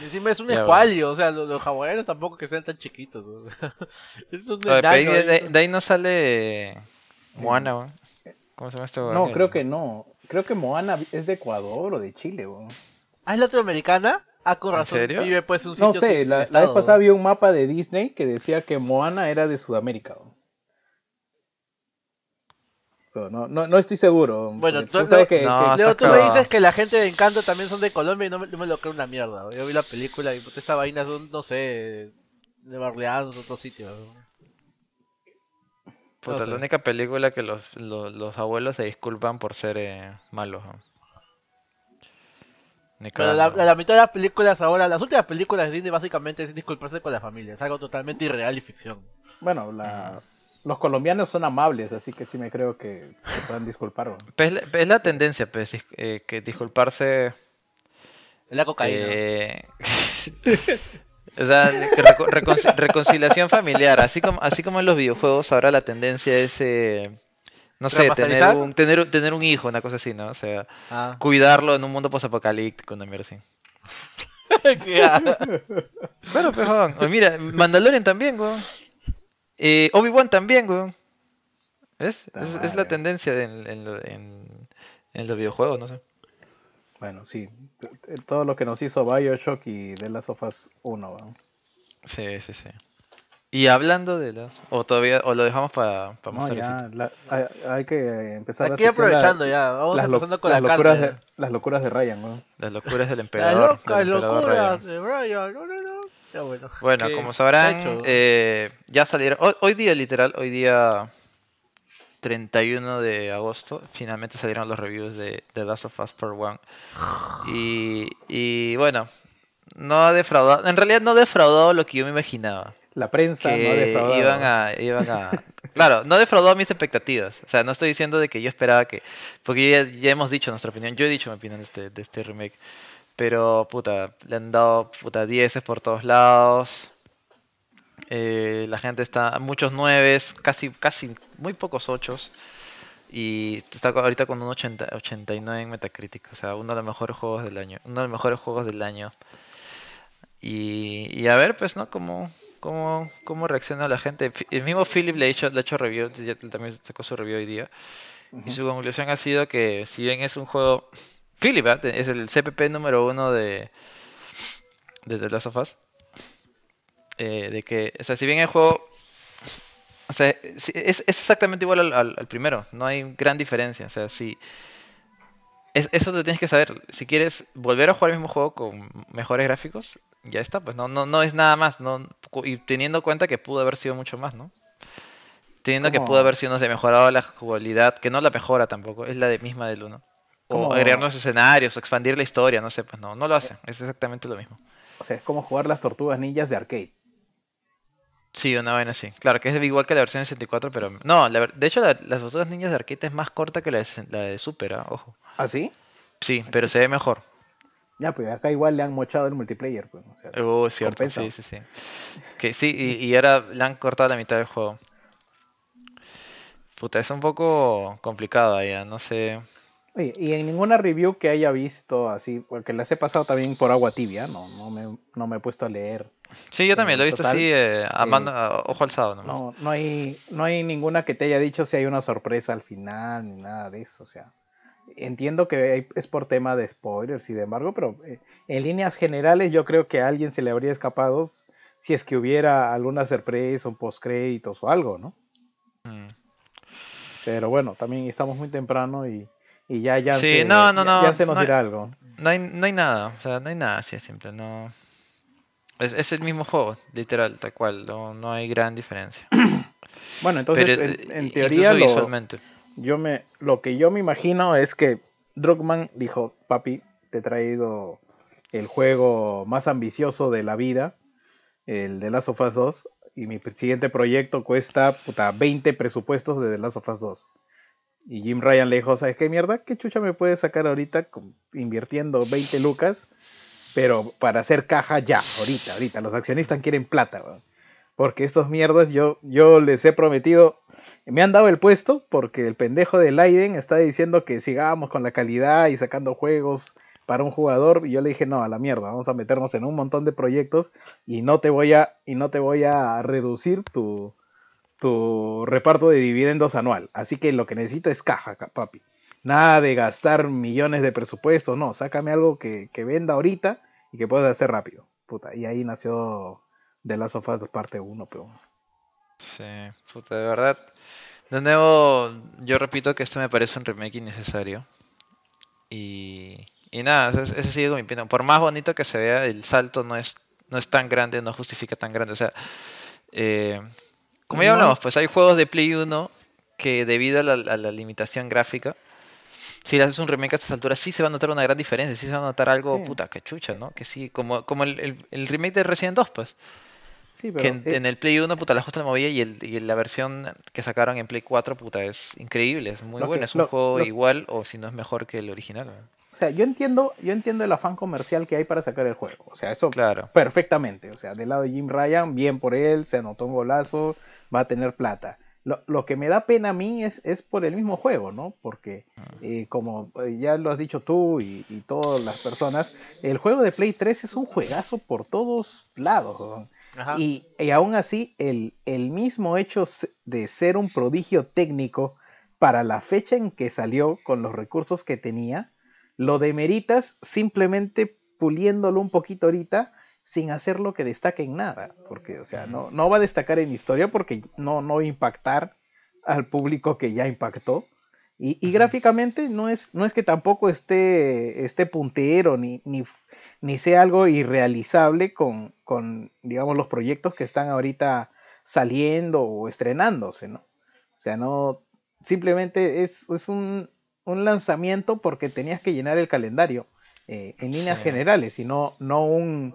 Y encima es un [laughs] Ya, escualio, o sea, los, los hawaianos tampoco que sean tan chiquitos. O sea, [laughs] es un Oye, enano de, ahí. de- de ahí no sale Moana, weón. ¿Cómo se llama este? No, El- creo que no. Creo que Moana es de Ecuador o de Chile. weón. ¿Ah, es latinoamericana? Ah, con ¿En razón. serio? Vive pues en un sitio No sé, la, vez pasada vi un mapa de Disney que decía que Moana era de Sudamérica. Pero no, no, no estoy seguro. Bueno, tú- tú sabes que, No, que- Leo, tú me dices que la gente de Encanto también son de Colombia y no me, no me lo creo una mierda. Yo vi la película y esta vaina son, no sé, de Orleans, otro sitio. Puta, no sé. la única película que los, los, los abuelos se disculpan por ser eh, malos. Pero la, cagando. la- la mitad de las películas ahora, las últimas películas de Disney básicamente es disculparse con la familia. Es algo totalmente irreal y ficción. bueno, la- los colombianos son amables, así que sí me creo que se puedan disculpar. Pues es la, pues es la tendencia, pues, eh, que disculparse. Es la cocaína. eh, [laughs] o sea, reco- reconciliación familiar. Así como, así como en los videojuegos, ahora la tendencia es. eh, no sé, tener un, tener, tener un hijo, una cosa así, ¿no? O sea, Ah. cuidarlo en un mundo posapocalíptico, una mierda así. [laughs] Claro. Claro, pejón. Mira, Mandalorian también, weón. Eh, Obi-Wan también, weón. ¿Ves? Es, la tendencia en, en, lo- en- en los videojuegos, no sé. Bueno, sí. Todo lo que nos hizo Bioshock y The Last of Us 1. weón. Sí, sí, sí. Y hablando de las... O todavía... O lo dejamos para No, más ya, la- hay, hay que empezar Aquí la- aprovechando ya. Vamos las, empezando con las la locuras carne. de, las locuras de Ryan, weón. Las locuras del [laughs] Las emperador. locas emperador locuras Ryan. de. No, no, no. Ya bueno. Bueno, ¿Qué- como sabrán, hecho? eh, ya salieron. Hoy, hoy día, literal, hoy día 31 de agosto, finalmente salieron los reviews de The Last of Us Part 1. [sighs] Y, y bueno, no ha defraudado. En realidad, no ha defraudado lo que yo me imaginaba. La prensa no Que defraudado. iban a, iban a. Claro, no defraudó mis expectativas. O sea, no estoy diciendo de que yo esperaba que. Porque ya, ya hemos dicho nuestra opinión. Yo he dicho mi opinión de este, de este remake. Pero, puta, le han dado, puta, 10 por todos lados. Eh, la gente está. Muchos 9, casi, casi, muy pocos 8. Y está ahorita con un 80, 89 en Metacritic. O sea, uno de los mejores juegos del año. Uno de los mejores juegos del año. Y, y a ver, pues, ¿no? Cómo, cómo, cómo reacciona la gente. El mismo Philip le ha hecho, le ha hecho review, ya también sacó su review hoy día. Y su conclusión ha sido que si bien es un juego... Philip, ¿ah? es el CPP número uno de, de The Last of Us. Eh, de que, o sea, si bien el juego... O sea, es, es exactamente igual al, al- al primero. No hay gran diferencia. O sea, si... es- eso lo tienes que saber. Si quieres volver a jugar el mismo juego con mejores gráficos, ya está. Pues no, no, no es nada más. No, y teniendo en cuenta que pudo haber sido mucho más, ¿no? Teniendo que ¿Cómo? pudo haber sido, no sé, mejorado la jugabilidad, que no la mejora tampoco, es la de misma del 1. O ¿Cómo? agregar nuevos escenarios, o expandir la historia, no sé, pues no, no lo hace, es exactamente lo mismo. O sea, es como jugar las tortugas ninjas de arcade. Sí, una vaina así. Claro, que es igual que la versión de 64, pero... No, la de hecho la- las tortugas niñas de arcade es más corta que la de, la de Super, ¿ah? ojo. ¿Ah, sí? Sí, pero se ve mejor. Ya, pues acá igual le han mochado el multiplayer. Pues, o sea, Uh, cierto, compensa. sí, sí, sí. Que sí, y, y ahora le han cortado la mitad del juego. Puta, es un poco complicado allá, no sé. Oye, y en ninguna review que haya visto así, porque las he pasado también por agua tibia, no, no, me, no me he puesto a leer. Sí, yo también lo he visto Total, así, eh, a eh, mano- a ojo alzado nomás. No, no hay, no hay ninguna que te haya dicho si hay una sorpresa al final ni nada de eso. O sea, entiendo que es por tema de spoilers y de embargo, pero eh, en líneas generales yo creo que a alguien se le habría escapado si es que hubiera alguna sorpresa, un postcréditos o algo, ¿no? Mm. Pero bueno, también estamos muy temprano y, y ya, ya, Sí, se, no, no, ya- no, ya se nos no dirá algo. No hay, no hay nada, o sea, no hay nada así de simple, no. Es, es el mismo juego, literal, tal cual, no, no hay gran diferencia. [clears throat] Bueno, entonces Pero, en, eh, en teoría lo, visualmente. yo me, lo que yo me imagino es que Druckmann dijo, papi, te he traído el juego más ambicioso de la vida, el de Last of Us 2, y mi siguiente proyecto cuesta puta, 20 presupuestos de The Last of Us 2. Y Jim Ryan le dijo, ¿sabes qué mierda? ¿Qué chucha me puedes sacar ahorita invirtiendo 20 lucas? Pero para hacer caja ya, ahorita, ahorita. Los accionistas quieren plata, weón. Porque estos mierdas yo, yo les he prometido, me han dado el puesto porque el pendejo de Leiden está diciendo que sigamos con la calidad y sacando juegos para un jugador y yo le dije no a la mierda vamos a meternos en un montón de proyectos y no te voy a y no te voy a reducir tu tu reparto de dividendos anual así que lo que necesito es caja ca- papi nada de gastar millones de presupuestos no sácame algo que, que venda ahorita y que puedas hacer rápido puta y ahí nació The Last of Us parte 1 pero Sí, puta, de verdad. De nuevo, yo repito que esto me parece un remake innecesario. Y, y nada, ese, ese sigue mi opinión. Por más bonito que se vea, el salto no es, no es tan grande, no justifica tan grande. O sea, eh, como ya No. hablamos, pues hay juegos de Play 1 que debido a la, a la limitación gráfica, si le haces un remake a estas alturas, sí se va a notar una gran diferencia, sí se va a notar algo, Sí. puta, que chucha, ¿no? Que sí, como, como el, el, el remake de Resident 2, pues. sí Que pero en, eh, en el Play 1, puta, la justa la movía y, el, y la versión que sacaron en Play 4, puta, es increíble, es muy que- es un lo- juego lo- igual o si no es mejor que el original. ¿no? O sea, yo entiendo, yo entiendo el afán comercial que hay para sacar el juego. O sea, eso Claro. perfectamente. O sea, del lado de Jim Ryan, bien por él, se anotó un golazo, va a tener plata. Lo, lo que me da pena a mí es, es por el mismo juego, ¿no? Porque, eh, como eh, ya lo has dicho tú y, y todas las personas, el juego de Play 3 es un juegazo por todos lados. Y, y aún así, el, el mismo hecho de ser un prodigio técnico para la fecha en que salió, con los recursos que tenía, lo demeritas simplemente puliéndolo un poquito ahorita sin hacerlo que destaque en nada. Porque, o sea, no, no va a destacar en historia porque no, no va a impactar al público que ya impactó. Y, y gráficamente no es, no es que tampoco esté, esté puntero ni, ni, ni sea algo irrealizable con, con, digamos, los proyectos que están ahorita saliendo o estrenándose, ¿no? O sea, no, simplemente es, es un, un lanzamiento porque tenías que llenar el calendario eh, en líneas Sí. generales y no, no un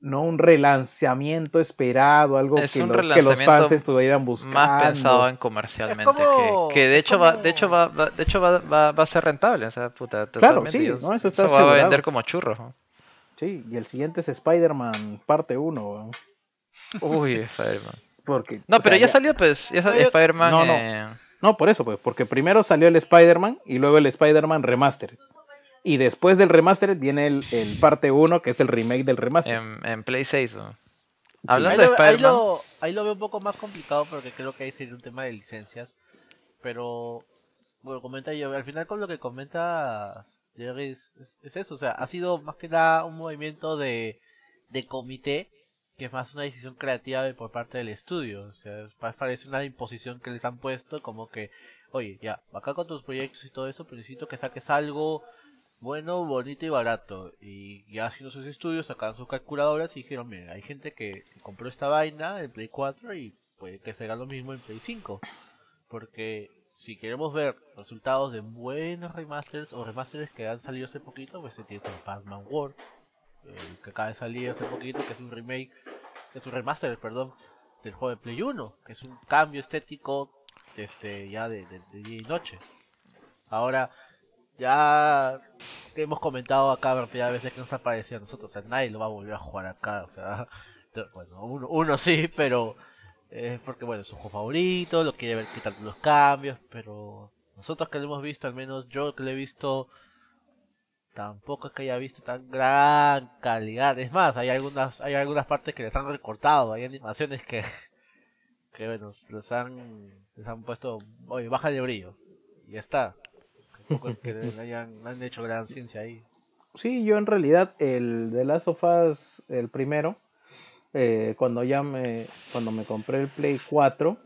no un relanzamiento esperado, algo Es que un los, que los fans estuvieran buscando. Más pensado en comercialmente, como- que, que de hecho va, de hecho va, va- de hecho va, va, va a ser rentable, o sea, puta, Claro, sí, no, eso está va a vender como churros. ¿no? Sí, y el siguiente es Spider-Man parte 1. Uy, Spider-Man. Porque, No, pero sea, ya salió, pues, ya salió Spider-Man. no, no. eh, No, por eso, pues, porque primero salió el Spider-Man y luego el Spider-Man Remastered. Y después del Remastered viene el, el parte 1, que es el remake del Remastered. en, en Play 6. ¿no? Ahí Hablando de lo, ahí, Spider-Man. lo, ahí lo veo un poco más complicado porque creo que ahí sería un tema de licencias. Pero, bueno, comenta yo, al final con lo que comentas, Jerry, es, es- es eso. O sea, ha sido más que nada un movimiento de, de comité que es más una decisión creativa de- por parte del estudio. O sea, parece una imposición que les han puesto como que, oye, ya, acá con tus proyectos y todo eso, pero necesito que saques algo bueno, bonito y barato. Y ya haciendo sus estudios, sacaron sus calculadoras y dijeron, mira, hay gente que, compró esta vaina en Play 4 y puede que será lo mismo en Play 5. Porque si queremos ver resultados de buenos remasters o remasters que han salido hace poquito, pues se tiene el Pac-Man World, el que acaba de salir hace poquito, que es un remake, que es un remaster, perdón, del juego de Play 1, que es un cambio estético este, ya de- de día y noche. Ahora, ya hemos comentado acá varias veces que nos ha parecido a nosotros, o sea, nadie lo va a volver a jugar acá, o sea, [laughs] bueno, uno, uno sí, pero es porque bueno, es su juego favorito, lo quiere ver quitando los cambios, pero nosotros que lo hemos visto, al menos yo que lo he visto, tampoco es que haya visto tan gran calidad, es más, hay algunas, hay algunas partes que les han recortado, hay animaciones que, [laughs] que bueno, les han, les han puesto, oye, baja el brillo, y ya está. Tampoco han hecho gran ciencia ahí. Sí, yo en realidad el de Last of Us, el primero, eh, cuando ya me, cuando me compré el Play 4,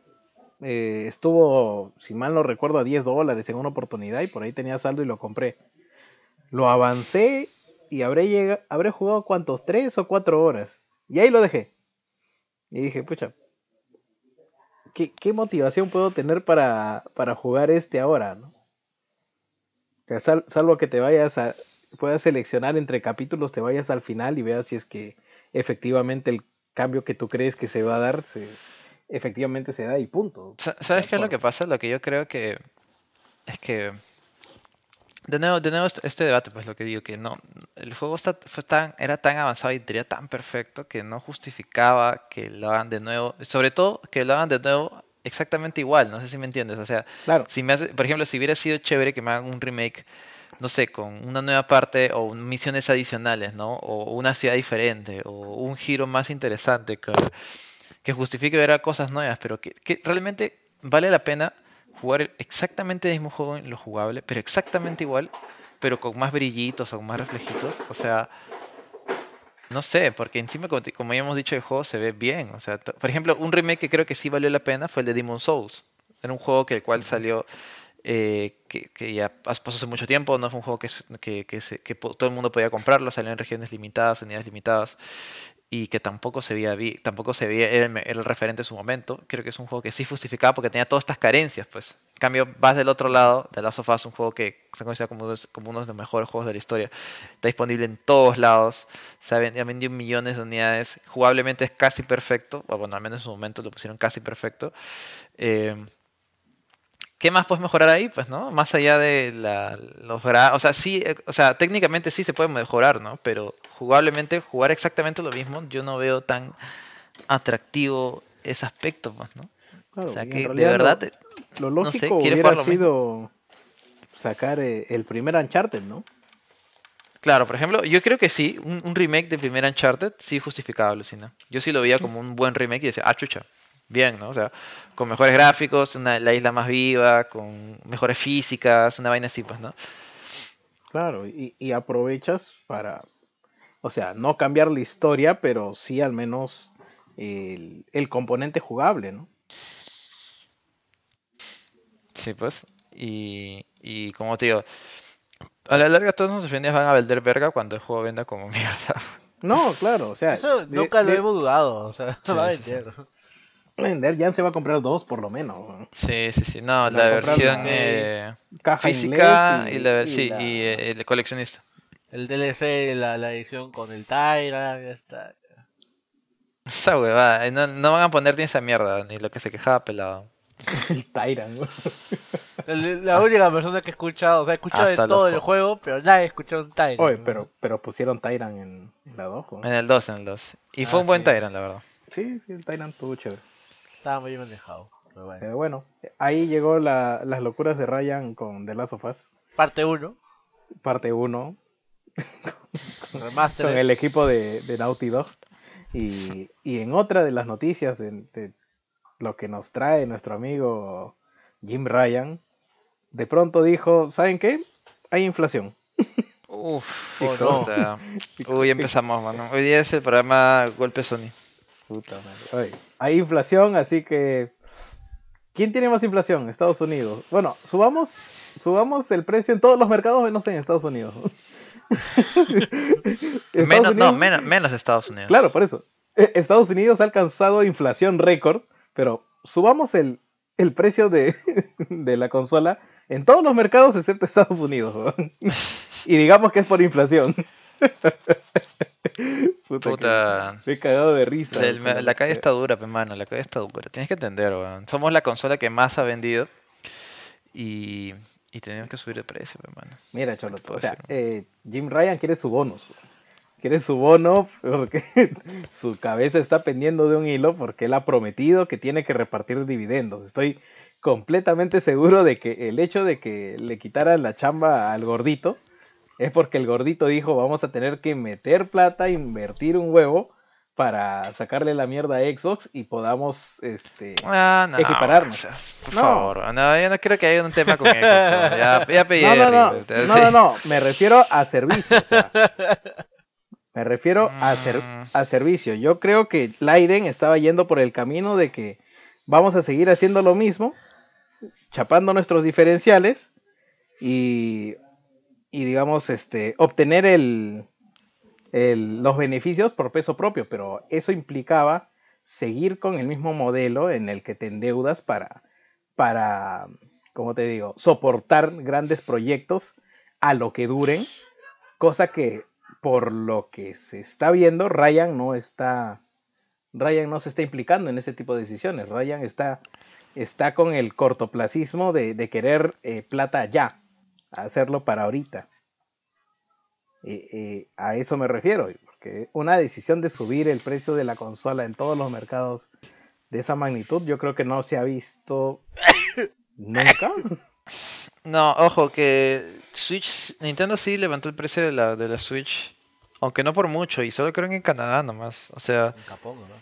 eh, estuvo, si mal no recuerdo, a 10 dólares en una oportunidad y por ahí tenía saldo y lo compré. Lo avancé y habré, llega, habré jugado cuántos, 3 o 4 horas. Y ahí lo dejé. Y dije, pucha, ¿qué, qué motivación puedo tener para, para jugar este ahora? ¿no? Que sal- salvo que te vayas a, puedas seleccionar entre capítulos, te vayas al final y veas si es que efectivamente el cambio que tú crees que se va a dar, se, efectivamente se da y punto. Sa- ¿Sabes qué es lo que pasa? Lo que yo creo que es que de nuevo, de nuevo este este debate, pues lo que digo, que no, el juego está, fue tan, era tan avanzado y tenía tan perfecto que no justificaba que lo hagan de nuevo, sobre todo que lo hagan de nuevo exactamente igual, no sé si me entiendes, o sea, Claro, si me hace, por ejemplo, si hubiera sido chévere que me hagan un remake, no sé, con una nueva parte o misiones adicionales, ¿no? O una ciudad diferente, o un giro más interesante que, que justifique ver a cosas nuevas, pero que, que realmente vale la pena jugar exactamente el mismo juego en lo jugable, pero exactamente igual, pero con más brillitos o con más reflejitos, o sea, no sé, porque encima, como, ya hemos dicho, el juego se ve bien. O sea, por ejemplo, un remake que creo que sí valió la pena fue el de Demon Souls. Era un juego que el cual salió, eh, que, que ya pas- pasó hace mucho tiempo, no fue un juego que, que, que se- que po- todo el mundo podía comprarlo, salió en regiones limitadas, unidades limitadas, y que tampoco se veía, tampoco se veía, era el, era el referente en su momento. Creo que es un juego que sí justificaba porque tenía todas estas carencias, pues. En cambio, vas del otro lado, de Last of Us, un juego que se considera como uno, como uno de los mejores juegos de la historia. Está disponible en todos lados. Se ha vendido millones de unidades. Jugablemente es casi perfecto. O bueno, al menos en su momento lo pusieron casi perfecto. Eh, ¿Qué más puedes mejorar ahí? Pues, ¿no? Más allá de la, los gra- O sea, sí, eh, o sea, técnicamente sí se puede mejorar, ¿no? Pero jugablemente, jugar exactamente lo mismo, yo no veo tan atractivo ese aspecto, pues, ¿no? claro, o sea, que de verdad... lo- Lo, no sé, lógico ¿quieres hubiera mismo? sido sacar eh, el primer Uncharted, ¿no? Claro, por ejemplo, yo creo que sí, un, un remake de primer Uncharted sí justificaba, Lucina. Yo sí lo veía como un buen remake y decía, ah, chucha, bien, ¿no? O sea, con mejores gráficos, una, la isla más viva, con mejores físicas, una vaina así, pues, ¿no? Claro, y, y aprovechas para, o sea, no cambiar la historia, pero sí al menos el, el componente jugable, ¿no? Sí, pues. Y, y como te digo, a la larga todos nuestros fines van a vender verga cuando el juego venda como [laughs] mierda. No, claro, o sea, Eso de- nunca lo de- hemos dudado, o sea, [laughs] Sí, va a sí, sí. Vender. ya se va a comprar dos por lo menos. ¿no? Sí, sí, sí. No, La versión la- eh, Caja física y, la, y sí, la- y eh, el coleccionista. El DLC, la, la edición con el Tyra, ya está. Esa huevada, eh, no, no van a poner ni esa mierda, ni lo que se quejaba pelado. [laughs] el. El- La única persona que he escuchado, o sea, he escuchado de todo el juego, pero nadie ha escuchado un Tyra. Oye, pero, pero pusieron Tyrant en la 2. ¿no? En el 2, en el 2. Y Ah, fue un buen sí. Tyrant, la verdad. Sí, sí, el Tyrant estuvo chévere. Estaba muy bien manejado. Pero bueno. Pero bueno, ahí llegó la- las locuras de Ryan con The Last of Us, Parte 1, parte 1, remaster. con el equipo de, de Naughty Dog. Y, y en otra de las noticias de, de lo que nos trae nuestro amigo Jim Ryan, de pronto dijo, ¿saben qué? Hay inflación. Uf, Oh, no. Uy, empezamos, mano. Hoy día es el programa Golpe Sony. Puta madre. Oye, hay inflación, así que... ¿Quién tiene más inflación? Estados Unidos. Bueno, subamos, subamos el precio en todos los mercados, menos en Estados Unidos. [laughs] Estados Menos, no, menos, menos Estados Unidos. Claro, por eso. Eh, Estados Unidos ha alcanzado inflación récord, pero subamos el, el precio de, [laughs] de la consola en todos los mercados excepto Estados Unidos. [laughs] y digamos que es por inflación. [laughs] Puta, Puta. que me he cagado de risa. El- la calle está dura, pe mano, la calle está dura. Tienes que entender, weón. Somos la consola que más ha vendido y, y tenemos que subir de precio, pe mano. Mira, Cholo, o sea, eh, Jim Ryan quiere su bonus. Quiere su bono porque [laughs] su cabeza está pendiendo de un hilo porque él ha prometido que tiene que repartir dividendos. Estoy completamente seguro de que el hecho de que le quitaran la chamba al gordito es porque el gordito dijo vamos a tener que meter plata, invertir un huevo para sacarle la mierda a Xbox y podamos este Ah, no, equipararnos. por No. favor, no, yo no creo que haya un tema con Xbox. [laughs] Ya, ya pedí No, no, no, Henry, no, sí. no, no, me refiero a servicio, o sea, [laughs] me refiero a, ser- Mm. a servicio. Yo creo que Leiden estaba yendo por el camino de que vamos a seguir haciendo lo mismo, chapando nuestros diferenciales y, y digamos, este, obtener el, los beneficios por peso propio, pero eso implicaba seguir con el mismo modelo en el que te endeudas para, para, como te digo, soportar grandes proyectos a lo que duren, cosa que por lo que se está viendo, Ryan no está, Ryan no se está implicando en ese tipo de decisiones, Ryan está, está con el cortoplacismo de, de querer eh, plata ya, hacerlo para ahorita. Eh, eh, a eso me refiero, porque una decisión de subir el precio de la consola en todos los mercados de esa magnitud, yo creo que no se ha visto [coughs] nunca. No, ojo, que Switch, Nintendo sí levantó el precio de la, de la Switch, aunque no por mucho, y solo creo que en Canadá nomás. O sea, En Japón, ¿no?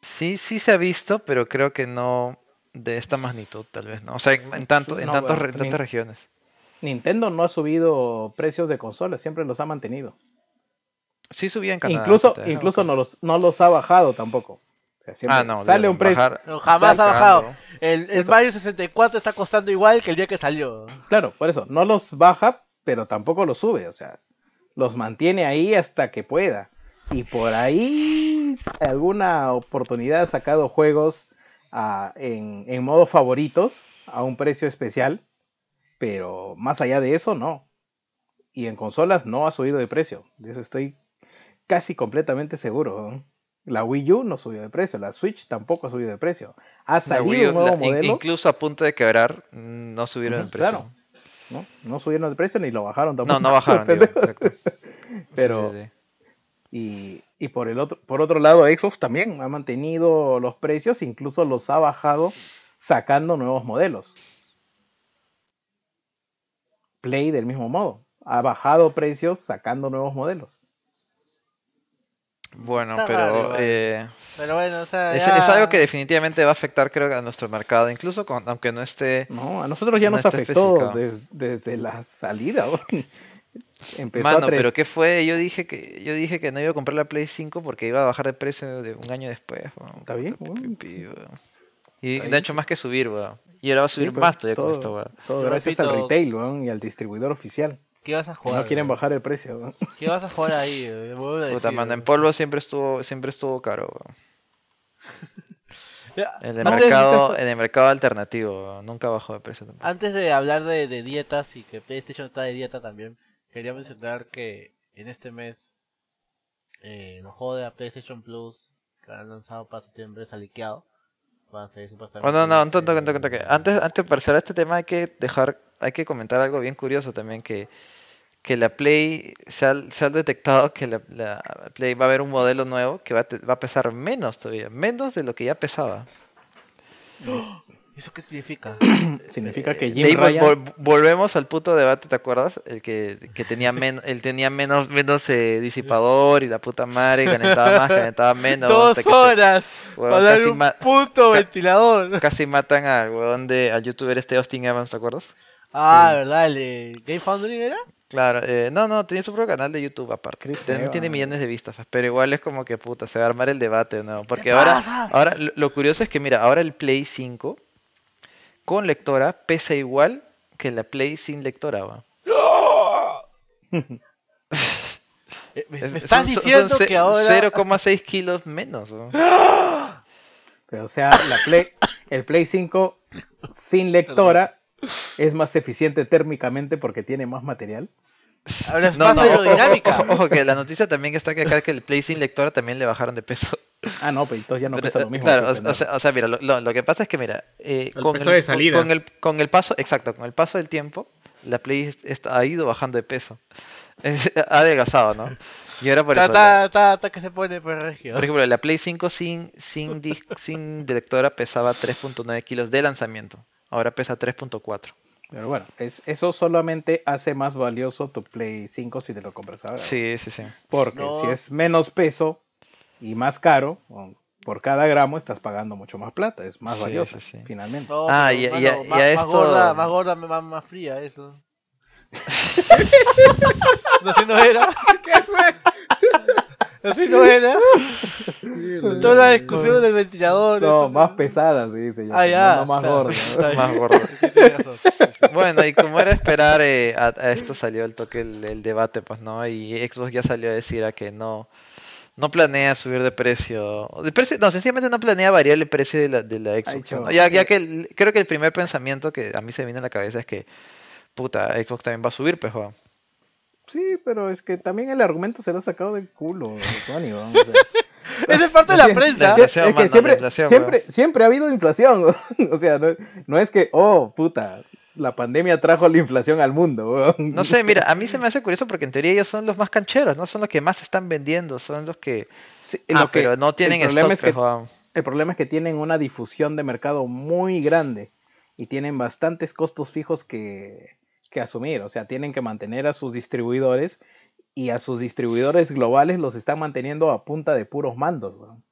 sí, sí se ha visto, pero creo que no de esta magnitud, tal vez, ¿no? O sea, en, en tanto, en, No, tantos, en tantas regiones. Nintendo no ha subido precios de consolas, siempre los ha mantenido. Sí subía en Canadá. incluso incluso no los, no los ha bajado tampoco. O sea, siempre Ah, no, sale un precio. bajar- jamás ha bajado. El, el. Mario 64 está costando igual que el día que salió. Claro, por eso, no los baja, pero tampoco los sube. O sea, los mantiene ahí hasta que pueda. Y por ahí alguna oportunidad ha sacado juegos ah, en, en modo favoritos a un precio especial. Pero más allá de eso, no. Y en consolas no ha subido de precio. De eso estoy casi completamente seguro. ¿no? La Wii U no subió de precio, la Switch tampoco ha subido de precio. Ha salido Wii U, un nuevo la- modelo. incluso a punto de quebrar, no subieron el precio. claro. ¿no? No subieron de precio ni lo bajaron tampoco. No, no bajaron, [laughs] digo, exacto. Pero, sí, sí. y, y por el otro, por otro lado, Xbox también ha mantenido los precios, incluso los ha bajado sacando nuevos modelos. Play del mismo modo. Ha bajado precios sacando nuevos modelos. Bueno, Está pero raro eh, Pero bueno, o sea. es, ya- es algo que definitivamente va a afectar, creo, a nuestro mercado, incluso con, aunque no esté... No, a nosotros ya No nos afectó desde la salida. [laughs] Empezó Mano, a tres. pero ¿qué fue? Yo dije que yo dije que no iba a comprar la Play 5 porque iba a bajar de precio de un año después. Está bien. Y Está de hecho más que subir, weón. Y ahora va a Sí, subir pues, más todavía todo, con esto, weón. todo gracias repito- al retail weón, y al distribuidor oficial. ¿Qué vas a jugar? No quieren weón? bajar el precio. weón. ¿Qué vas a jugar ahí? [laughs] weón? A Puta, mano, en weón. polvo siempre estuvo siempre estuvo caro, weón. [laughs] En el mercado, en el mercado alternativo, weón. nunca bajó de precio tampoco. Antes de hablar de, de dietas y que PlayStation está de dieta también, quería mencionar que en este mes eh, los juegos de la PlayStation Plus que han lanzado para septiembre se ha liqueado. Supuestamente. Bueno, no, un en- un un toque. Antes, antes de pasar a este tema hay que dejar, hay que comentar algo bien curioso también que, que la Play se ha, se ha detectado que la, la Play va a haber un modelo nuevo que va a, te- va a pesar menos todavía, menos de lo que ya pesaba. [gasps] ¿Eso qué significa? [clears throat] Significa que De Jim ahí vol- Ryan... vol- volvemos al puto debate, ¿te acuerdas? El que, que tenía menos, él tenía menos, menos eh, disipador y la puta madre calentaba más, calentaba menos. Dos que se- horas para dar casi, un ma- puto ca- ventilador. casi matan al huevón de, al youtuber este Austin Evans, ¿te acuerdas? Ah, ¿verdad? ¿El de Game Foundry era? Claro, eh, no, no, tenía su propio canal de YouTube aparte. Tiene Evans. millones de vistas, pues, pero igual es como que puta, se va a armar el debate, ¿no? Porque ¿Qué ahora, pasa? ahora lo, lo curioso es que mira, ahora el Play 5 con lectora pesa igual que la Play sin lectora, ¿va? [laughs] Eh, Me, Es- me estás son- diciendo son que ahora... 0,6 kilos menos, ¿va? Pero, o sea, la Play, el Play 5 sin lectora es más eficiente térmicamente porque tiene más material. Ahora es No, más no, ojo, aerodinámica. ojo, [laughs] ojo, que la noticia también está que acá que el Play sin lectora también le bajaron de peso. Ah, no, pero entonces ya no Pero, pesa eh, lo mismo. Claro, que o, sea, o sea, mira, lo, lo- lo que pasa es que, mira, eh, El con, peso el, de con- salida. Con, el, con el paso, exacto, con el paso del tiempo, la Play es- está- ha ido bajando de peso. Es- ha adelgazado, ¿no? Y ahora por Ta, eso. ta, ta, ta, que se pone pues regio. Por ejemplo, la Play 5 sin, sin, sin lectora pesaba 3.9 kilos de lanzamiento. Ahora pesa 3.4. Pero bueno, es- eso solamente hace más valioso tu Play 5 si te lo compras ahora. Sí, sí, sí. Porque No. si es menos peso y más caro, por cada gramo estás pagando mucho más plata, es más Sí, valioso, sí, sí. finalmente. No, Ah, y- y mano, a- y más, más esto- gorda, más gorda, más, más fría, eso. [laughs] no, así no era. [laughs] ¿Qué fue? Así no era. Toda la discusión del ventilador. No, más pesada, sí, dice yo. Ah, ya. No, no más gorda. Más razón. Bueno, y como era esperar, eh, a, a esto salió el toque el, el debate, pues, ¿no? Y Xbox ya salió a decir a que no, no planea subir de precio. De precio no, sencillamente no planea variar el precio de la, de la Xbox. Ya, ya que el- creo que el primer pensamiento que a mí se me vino a la cabeza es que, puta, Xbox también va a subir, pues, joder. Sí, pero es que también el argumento se lo ha sacado del culo Sony, weón, o sea. [laughs] Esa es parte de la prensa. es que mano, siempre, siempre, ha habido inflación. weón. [laughs] O sea, no, no es que, oh, puta, la pandemia trajo la inflación al mundo. No sé, mira, a mí se me hace curioso porque en teoría ellos son los más cancheros, no son los que más están vendiendo, son los que... Sí, Ah, lo que- pero no tienen el problema stock, es que joder. El problema es que tienen una difusión de mercado muy grande y tienen bastantes costos fijos que, que asumir. O sea, tienen que mantener a sus distribuidores y a sus distribuidores globales los están manteniendo a punta de puros mandos. weón.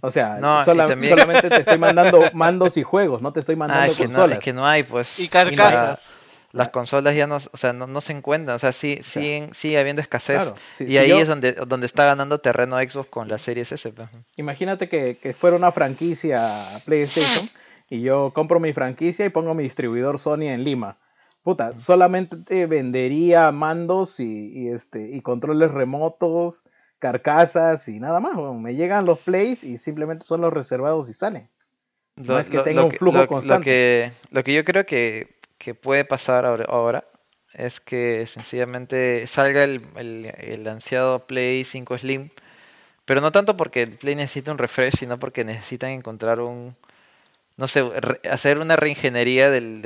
O sea, No, y sola- también- solamente te estoy mandando [laughs] mandos y juegos, no te estoy Ah, mandando que, no, consolas. es que no hay, pues. Y carcasas. Las consolas ya no, o sea, no, no se encuentran, o sea, sí, siguen, sigue habiendo escasez. Claro, y si ahí yo- es donde, donde está ganando terreno Xbox con la Series S. pues. Imagínate que, que fuera una franquicia PlayStation y yo compro mi franquicia y pongo mi distribuidor Sony en Lima. Puta, solamente te vendería mandos y, y, este, y controles remotos, carcasas y nada más. weón. Me llegan los plays y simplemente son los reservados y salen. No es que tenga un flujo lo- constante. Lo que, lo que yo creo que, que puede pasar ahora, ahora es que sencillamente salga el, el, el ansiado Play 5 Slim, pero no tanto porque el Play necesita un refresh, sino porque necesitan encontrar un, no sé, hacer una reingeniería del,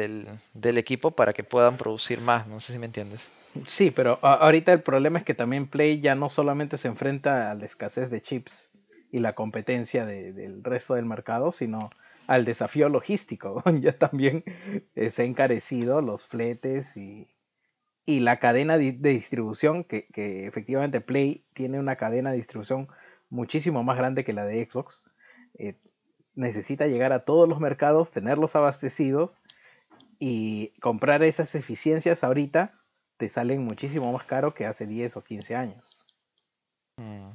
del, equipo para que puedan producir más, no sé si me entiendes. Sí, pero ahorita el problema es que también Play ya no solamente se enfrenta a la escasez de chips y la competencia de- del resto del mercado, sino al desafío logístico. [laughs] Ya también eh, se ha encarecido los fletes y, y la cadena de distribución, que, que efectivamente Play tiene una cadena de distribución muchísimo más grande que la de Xbox. eh, necesita llegar a todos los mercados, tenerlos abastecidos y comprar esas eficiencias ahorita te salen muchísimo más caro que hace 10 o 15 años. Mm.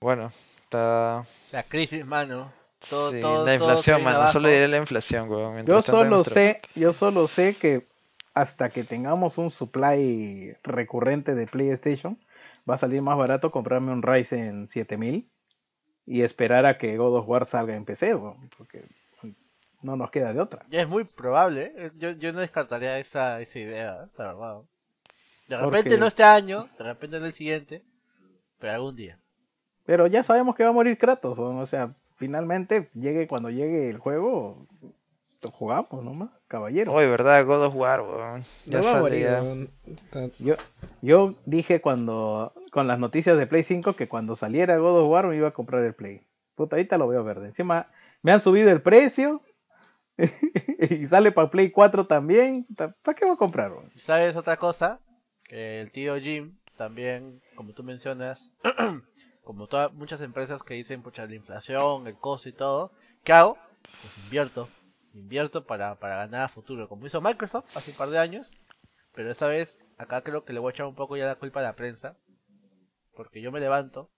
Bueno, está... La crisis, mano. Todo, sí, todo, la inflación, mano, solo diré la inflación, weón. Yo solo nuestro- sé, yo solo sé que hasta que tengamos un supply recurrente de PlayStation, va a salir más barato comprarme un Ryzen 7000 y esperar a que God of War salga en PC, weón, porque no nos queda de otra. Ya es muy probable. ¿eh? Yo, yo no descartaría esa, esa idea, ¿eh? la verdad. De repente Porque- no este año, de repente no el siguiente, pero algún día. Pero ya sabemos que va a morir Kratos, o sea, finalmente llegue cuando llegue el juego, lo jugamos nomás, caballero. Uy, ¿verdad? God of War, weón. Ya No va a sale morir, ya. weón. Está- Yo, yo dije cuando con las noticias de Play 5 que cuando saliera God of War me iba a comprar el Play. Puta, ahorita lo veo verde. Encima me han subido el precio. [laughs] y sale para Play 4 también. ¿Para qué voy a comprar? ¿Y ¿Sabes otra cosa? Que el tío Jim también, como tú mencionas, [clears throat] como todas muchas empresas que dicen, pucha, la inflación, el costo y todo, ¿qué hago? Pues invierto, invierto para, para ganar futuro, como hizo Microsoft hace un par de años, pero esta vez acá creo que le voy a echar un poco ya la culpa a la prensa, porque yo me levanto,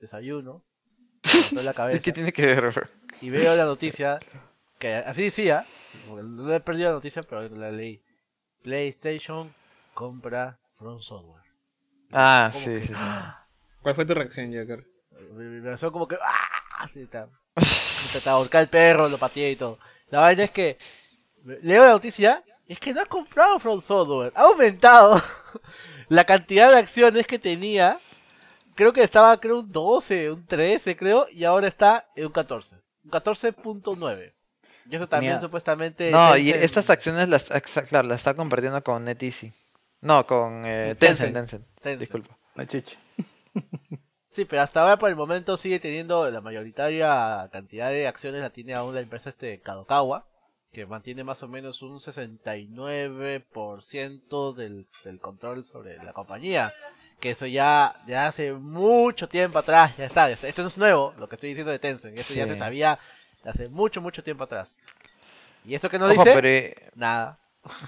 desayuno, [laughs] me la cabeza ¿Qué tiene que ver, bro? y veo la noticia que así decía, porque no he perdido la noticia, pero la leí. PlayStation compra From Software. Ah, ¿Cómo sí, que? sí, sí. ¿Cuál fue tu reacción, Joker? Me pasó como que ¡ah! Así está. Te ahorcar el perro, lo pateé y todo. La vaina es que leo la noticia y es que no ha comprado From Software. Ha aumentado [laughs] la cantidad de acciones que tenía. Creo que estaba creo un 12, un 13 creo, y ahora está en un 14. Un 14.9. Y eso también supuestamente... No, y estas acciones las, claro, las está compartiendo con NetEasy. No, con eh, Tencent, Tencent. Tencent. Disculpa. [laughs] Sí, pero hasta ahora por el momento sigue teniendo la mayoritaria cantidad de acciones la tiene aún la empresa este Kadokawa, que mantiene más o menos un 69% del, del control sobre la compañía. Que eso ya, ya hace mucho tiempo atrás, ya está, ya está. Esto no es nuevo, lo que estoy diciendo de Tencent, esto ya Sí. se sabía hace mucho, mucho tiempo atrás. ¿Y esto que no Ojo, dice? pero, eh, Nada.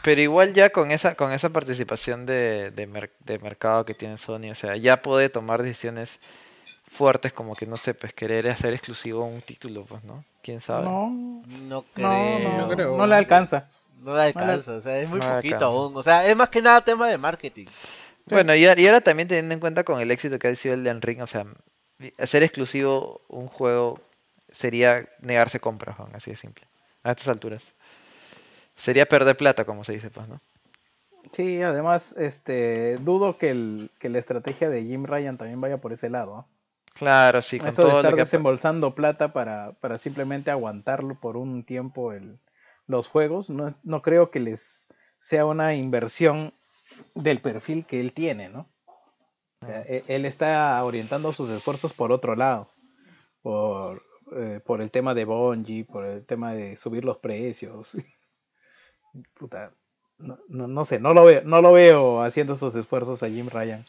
pero igual ya con esa, con esa participación de, de, mer- de mercado que tiene Sony, o sea, ya puede tomar decisiones fuertes como que, no sé, pues querer hacer exclusivo un título, pues, ¿no? ¿Quién sabe? No, No creo. no, no, No creo. no le alcanza. No le alcanza, o sea, es muy poquito alcanza. aún. O sea, es más que nada tema de marketing. Bueno, y, ahora también teniendo en cuenta con el éxito que ha sido el de Ring, o sea, hacer exclusivo un juego sería negarse compras, Juan, así de simple. A estas alturas. Sería perder plata, como se dice, pues, ¿no? Sí, además, este, dudo que, el, que la estrategia de Jim Ryan también vaya por ese lado. Claro, sí, con Eso de todo estar lo que desembolsando plata para, para simplemente aguantarlo por un tiempo el, los juegos, no, no creo que les sea una inversión del perfil que él tiene, ¿no? O sea, e- él está orientando sus esfuerzos por otro lado, por, eh, por el tema de Bungie, por el tema de subir los precios. [laughs] Puta, no, no, no sé, no lo veo, no lo veo haciendo esos esfuerzos a Jim Ryan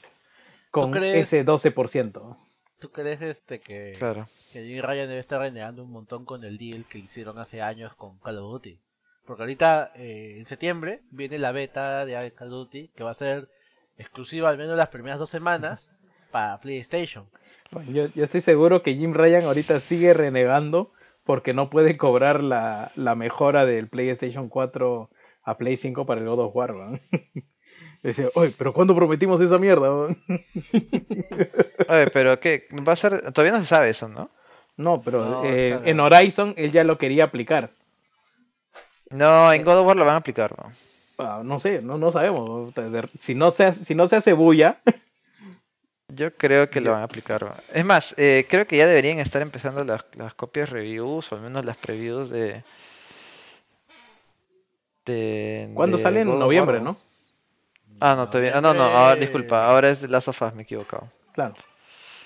con crees? ese 12%. ¿Tú crees este que, Claro. que Jim Ryan debe estar renegando un montón con el deal que hicieron hace años con Call of Duty? Porque ahorita, eh, en septiembre, viene la beta de Call of Duty que va a ser exclusiva al menos las primeras dos semanas para PlayStation. Bueno, Yo, yo estoy seguro que Jim Ryan ahorita sigue renegando porque no puede cobrar la, la mejora del PlayStation 4 a Play 5 para el God of War. weón. [laughs] Dice, oye, pero ¿cuándo prometimos esa mierda? weón?" [laughs] Oye, pero ¿qué? Va a ser... Todavía no se sabe eso, ¿no? No, pero No, eh, en Horizon él ya lo quería aplicar. No, en God of War lo van a aplicar, ¿no? Ah, no sé, no, no sabemos. Si no se, hace- si no se hace bulla, Yo creo que lo van a aplicar. ¿no? Es más, eh, creo que ya deberían estar empezando las, las copias reviews, o al menos las previews de... de ¿cuándo de sale? En noviembre, ¿no? Ah, no, todavía. Ah, no, no, ahora, disculpa, ahora es de Last of Us, me he equivocado. Claro.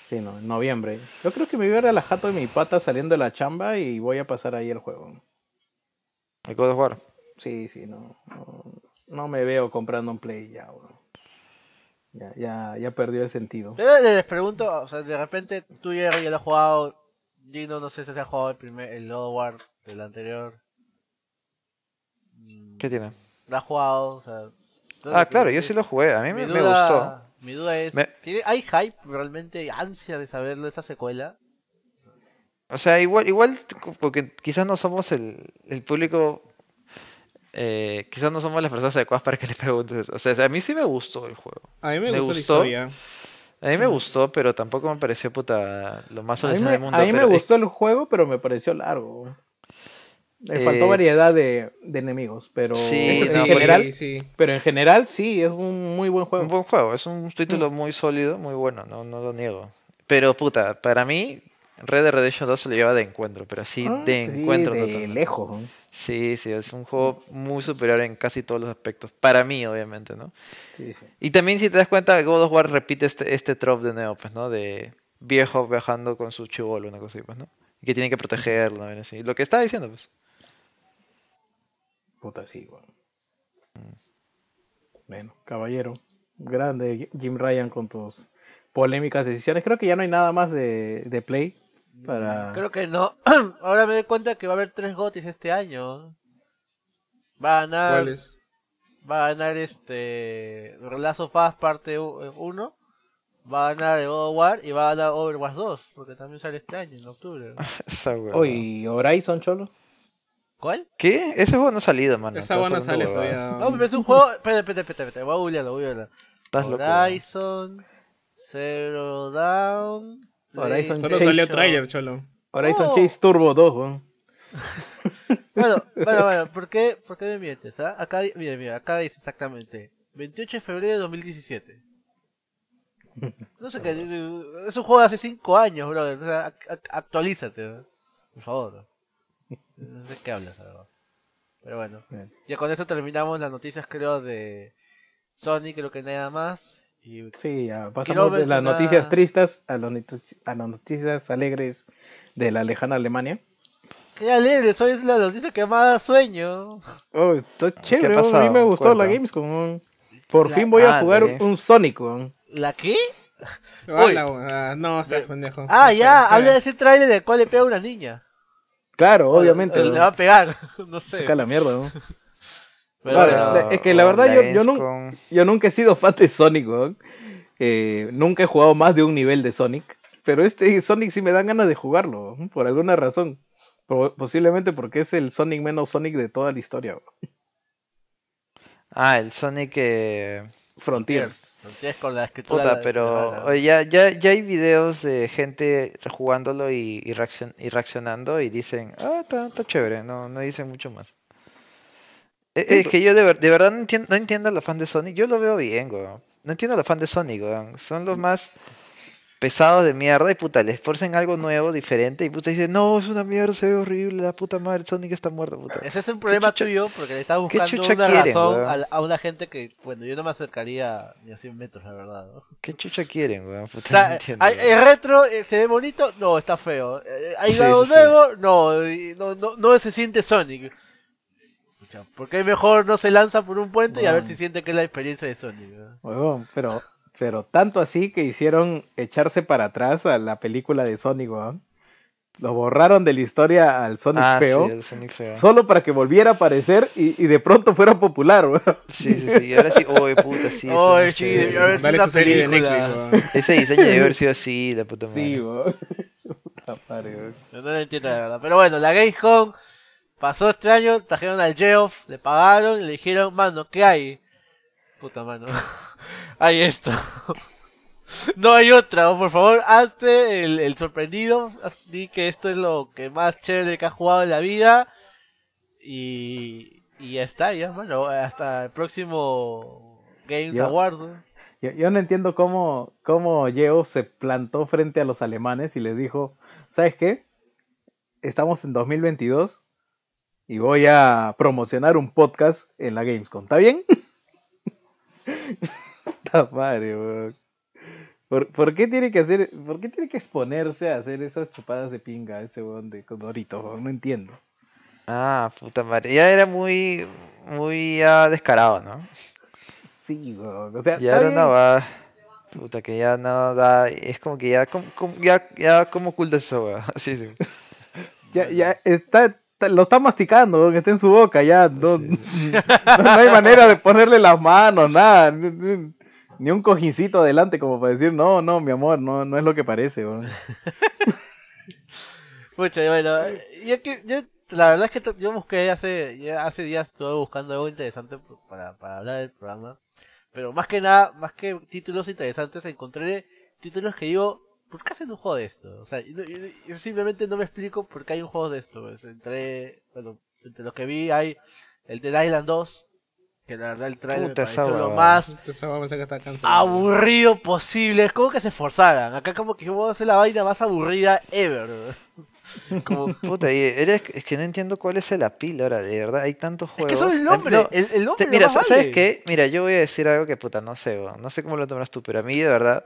Sí, no, en noviembre. Yo creo que me voy a ir a la jato de mi pata saliendo de la chamba y voy a pasar ahí el juego. El God of War. Sí, sí, no, no, no me veo comprando un Play ya, weón. Ya, ya, ya perdió el sentido. Yo les pregunto, o sea, de repente tú Jerry ya lo has jugado, Gino no sé si se ha jugado el primer, el God of War del anterior. Mm, ¿Qué tiene? ¿Lo has jugado? O sea, Ah, claro, yo sí lo jugué, a mí me, me gustó. Mi duda es, Me- ¿tiene- ¿hay hype realmente, ansia de saber de esta secuela? O sea, igual, igual, porque quizás no somos el, el público, eh, quizás no somos las personas adecuadas para que le preguntes eso. O sea, a mí sí me gustó el juego. A mí me, Me gustó, gustó. la historia. A mí me gustó, pero tampoco me pareció puta lo más me, del mundo. a mí me pero es- gustó el juego, pero me pareció largo. Le Eh, faltó variedad de, de enemigos, pero Sí, en sí, general, sí. pero en general sí es un muy buen juego. Un buen juego, es un título muy sólido, muy bueno, no, no lo niego. Pero puta, para mí, Red Dead Redemption 2 se lo lleva de encuentro, pero así Ah, de sí, encuentro de lejos. Sí, sí, es un juego muy superior en casi todos los aspectos. Para mí, obviamente, ¿no? Sí, sí. Y también si te das cuenta, God of War repite este, este trope de nuevo, pues, ¿no? De viejo viajando con su chivolo, una cosa así, pues, ¿no? Y que tienen que protegerlo, ¿no? Así, Lo que estaba diciendo, pues. Puta, sí, weón. Bueno, caballero. Grande Jim Ryan con tus polémicas decisiones. Creo que ya no hay nada más de, de Play para... Creo que no. [clears throat] Ahora me doy cuenta que va a haber tres gotis este año. Va a ganar. ¿Cuál es? Va a ganar este. Relazo Fast parte 1. Va a ganar el God of War y va a ganar Overwatch 2. Porque también sale este año, en octubre. [laughs] Esa. Oye, Horizon, cholo. ¿Cuál? ¿Qué? Ese juego no ha salido, mano. Esa Estás buena sale todavía. No, pero es un juego. Espera, espera, espera, espera. Voy a googlearlo, voy a googlearlo. Loco. Horizon. Zero Down. Horizon Solo Chase. salió trailer, cholo. Horizon Oh. Chase Turbo 2, weón. [laughs] Bueno, bueno, bueno, ¿por qué, ¿por qué me mientes? ah? Acá, mira, mira, acá dice exactamente 28 de febrero de 2017. No sé qué, es un juego de hace 5 años, brother. O sea, ac- ac- actualízate, ¿no? por favor. No sé qué hablas, la verdad. Pero bueno, Bien. ya con eso terminamos las noticias, creo, de Sony, creo que nada más. Y Sí, ya pasamos de las noticias tristes a, los a las noticias alegres de la lejana Alemania. qué alegre, eso es la noticia que más da sueño. Oh, está chévere, weón, a mí me gustó la Cuenta. Gamescom. weón. Por La- fin voy a Ah, jugar un Sonic, weón. ¿La qué? Hala, ah, no, seas pendejo. Ah, ya, habla de ese trailer del cual le pega a una niña. Claro, O- obviamente. o Le va a pegar, [laughs] no sé. Saca la mierda, weón. Pero Vale, es que la verdad la yo- yo Gamescom- Yo nunca he sido fan de Sonic, weón. Eh, nunca he jugado más de un nivel de Sonic. Pero este Sonic sí me dan ganas de jugarlo, weón, por alguna razón. Posiblemente porque es el Sonic menos Sonic de toda la historia, weón. Ah, el Sonic. eh, Frontiers. Frontiers con la escritura. Puta, de- pero oye, ya, ya, ya hay videos de gente jugándolo y, y, reaccion- y reaccionando y dicen, ah, está, está chévere, no, no dicen mucho más. Eh, Sí, Es que yo de, ver- de verdad no entiendo, no entiendo a los fans de Sonic, yo lo veo bien, weón. No entiendo a los fans de Sonic, weón. Son los más pesados de mierda y puta, les forcen algo nuevo, diferente y puta dicen, no, es una mierda, se ve horrible, la puta madre, Sonic está muerto, puta. Ese es un problema chucha- tuyo porque le estás buscando una quieren, razón weón? a, una gente que, bueno, yo no me acercaría ni a 100 metros, la verdad. ¿no? O ¿Qué chucha quieren, weón? Puta, sea, no entiendo, ¿hay- weón. ¿el retro eh, se ve bonito? No, está feo. Eh, ¿Hay Sí, algo sí, sí. nuevo? No, no, no, no se siente Sonic. Porque mejor no se lanza por un puente y a ver si siente que es la experiencia de Sonic. ¿no? Pero, pero tanto así que hicieron echarse para atrás a la película de Sonic, weón. Lo borraron de la historia al Sonic Ah, feo. sí, el Sonic feo. Solo para que volviera a aparecer y, y de pronto fuera popular, weón. Sí, sí, sí. Y ahora sí, oye, puta, sí. [laughs] no sí, debió haber sido Dale una su serie de película. Netflix. [laughs] Ese diseño debe haber [laughs] sido así, la puta madre. Sí, weón. Puta madre, weón. Yo no lo entiendo la verdad. Pero bueno, la Gamescom pasó este año, trajeron al Geoff, le pagaron y le dijeron, mano, ¿qué hay? Puta mano. [laughs] hay esto. [laughs] no hay otra, o por favor, hazte el, el sorprendido. Di que esto es lo que más chévere que has jugado en la vida. Y, y ya está, ya, mano. Hasta el próximo Games Yo- Awards. ¿no? Yo, yo no entiendo cómo, cómo Yeo se plantó frente a los alemanes y les dijo, ¿sabes qué? Estamos en 2022 y voy a promocionar un podcast en la Gamescom. ¿Está bien? [laughs] Está madre, weón. ¿Por, por qué tiene que hacer, por qué tiene que exponerse a hacer esas chupadas de pinga ese weón de Condorito? weón? No entiendo. Ah, puta madre. Ya era muy, muy ya descarado, ¿no? Sí, weón. O sea, Ya era una va. Puta, que ya no da. Es como que ya. como- como- ya, ya, como oculta eso, weón? [laughs] Así, sí. [laughs] Ya, ya está- lo está masticando, que está en su boca, ya. No, [laughs] no, no hay manera de ponerle las manos, nada. Ni, ni- ni un cojincito adelante como para decir, no, no, mi amor, no, no es lo que parece. weón". [laughs] Pucha, y bueno, yo, la verdad es que yo busqué hace ya hace días estuve buscando algo interesante para, para hablar del programa, pero más que nada, más que títulos interesantes, encontré títulos que digo, ¿por qué hacen un juego de esto? O sea, yo, yo- yo simplemente no me explico por qué hay un juego de esto. pues. Entre, bueno, entre los que vi hay el Dead Island 2, que la verdad el trailer me Puta, esa pareció lo más aburrido posible. Es como que se esforzaran. Acá como que vamos a hacer la vaina más aburrida ever. [laughs] Como, Puta, y eres, es que no entiendo cuál es el apil ahora, de verdad. Hay tantos es juegos. que solo el Em, nombre. no, el, el nombre te- mira, ¿sabes vale. qué? Mira, yo voy a decir algo que puta, no sé. No sé cómo lo tomas tú, pero a mí de verdad,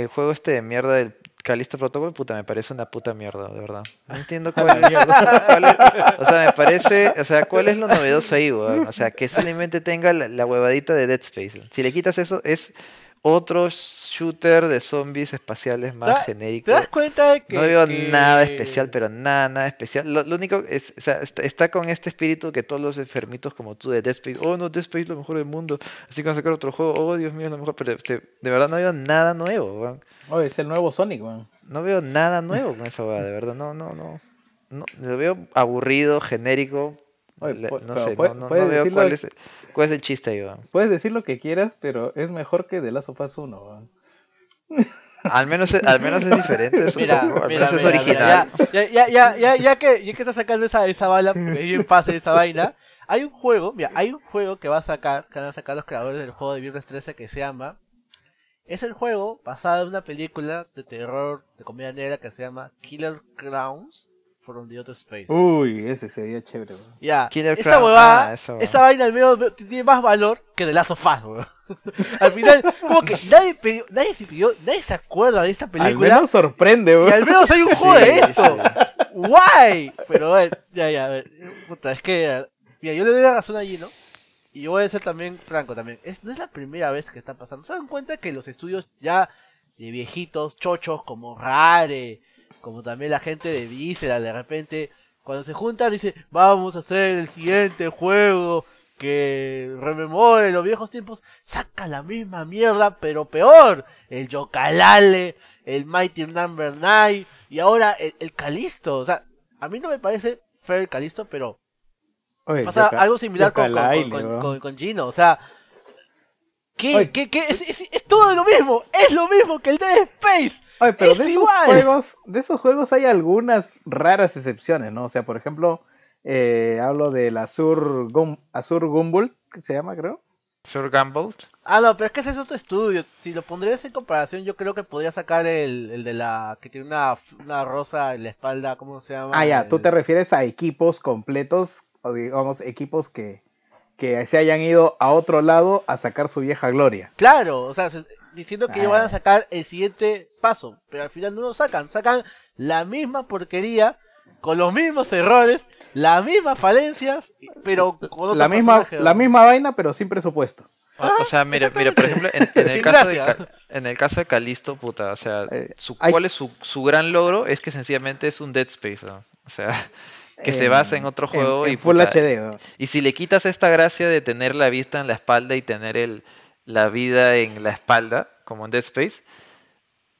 el juego este de mierda del Callisto Protocol, puta, me parece una puta mierda, de verdad. No entiendo cuál es, [laughs] cuál es- O sea, me parece. O sea, ¿cuál es lo novedoso ahí, weón? O sea, que solamente tenga la, la huevadita de Dead Space. Si le quitas eso, es otro shooter de zombies espaciales más ¿Te genérico. das cuenta de que No veo que- nada especial, pero nada, nada especial. Lo, lo único es, o sea, está, está con este espíritu que todos los enfermitos como tú de Dead Space, oh no, Dead Space es lo mejor del mundo, así que van a sacar otro juego, oh Dios mío, es lo mejor, pero este, de verdad no veo nada nuevo, weón. Oh, es el nuevo Sonic, weón. No veo nada nuevo con esa weá, de verdad, no, no, no. no lo veo aburrido, genérico. Oye, le- pu- no sé, puede- no, no- no puedes decirlo- cuál es, cuál es el chiste ahí, weón. Puedes decir lo que quieras, pero es mejor que The Last of Us 1, weón. [laughs] Al menos, es- al menos es diferente, [laughs] es Mira, poco, al mira, menos es mira, mira, original. ya, ya, ya, ya, ya que, ya que está sacando esa, esa bala, porque es bien fácil esa vaina, hay un juego, mira, hay un juego que va a sacar, que van a sacar los creadores del juego de Viernes 13 que se llama, es el juego basado en una película de terror, de comedia negra que se llama Killer Clowns from the Outer Space. Uy, ese se veía chévere, weón. Ya, Killer esa huevada, ah, esa vaina al menos tiene más valor que de Last of Us, weón. [laughs] Al final, como que nadie, pidió- nadie se pidió, nadie se acuerda de esta Al película. menos sorprende, Y al menos hay un [laughs] juego Sí, de esto. sí. Guay. Pero bueno, ya, ya, a ver. Puta, es que. Mira, yo le doy la razón allí, ¿no? Y yo voy a ser también franco también. Es, no es la primera vez que está pasando. ¿Se dan cuenta que los estudios ya de viejitos, chochos, como Rare, como también la gente de Visceral, de repente, cuando se juntan, dice, vamos a hacer el siguiente juego que rememore los viejos tiempos, saca la misma mierda, pero peor. El Yokalale, el Mighty Number 9 y ahora el, el Calisto. O sea, a mí no me parece fair el Calisto, pero Oye, pasa Yoka- algo similar con, con, con- con Gino. O sea, ¿qué, Oye. qué, qué? Es, es- es todo lo mismo. Es lo mismo que el Dead Space. Oye, pero es de esos igual. juegos, de esos juegos hay algunas raras excepciones, ¿no? O sea, por ejemplo, eh, hablo del Azur Gum, Azur Gumball, que se llama, creo. Sir Gamble. Ah, no, pero es que ese es otro estudio. Si lo pondrías en comparación, yo creo que podría sacar el, el de la que tiene una, una rosa en la espalda, ¿cómo se llama? Ah, ya, tú te refieres a equipos completos, o digamos, equipos que, que se hayan ido a otro lado a sacar su vieja gloria. Claro, o sea, se- diciendo que ellos van Ah. a sacar el siguiente paso, pero al final no lo sacan, sacan la misma porquería, con los mismos errores, las mismas falencias, pero con otro La misma, personaje, la misma vaina, pero sin presupuesto. O, o sea, mira, mira, por ejemplo, en, en [laughs] el caso de, en el caso de Calisto, puta, o sea, Eh, su, ¿cuál es su, su gran logro? Es que sencillamente es un Dead Space, ¿no? O sea, que se basa en otro juego en y Full puta, HD. weón. Y si le quitas esta gracia de tener la vista en la espalda y tener el, la vida en la espalda, como en Dead Space,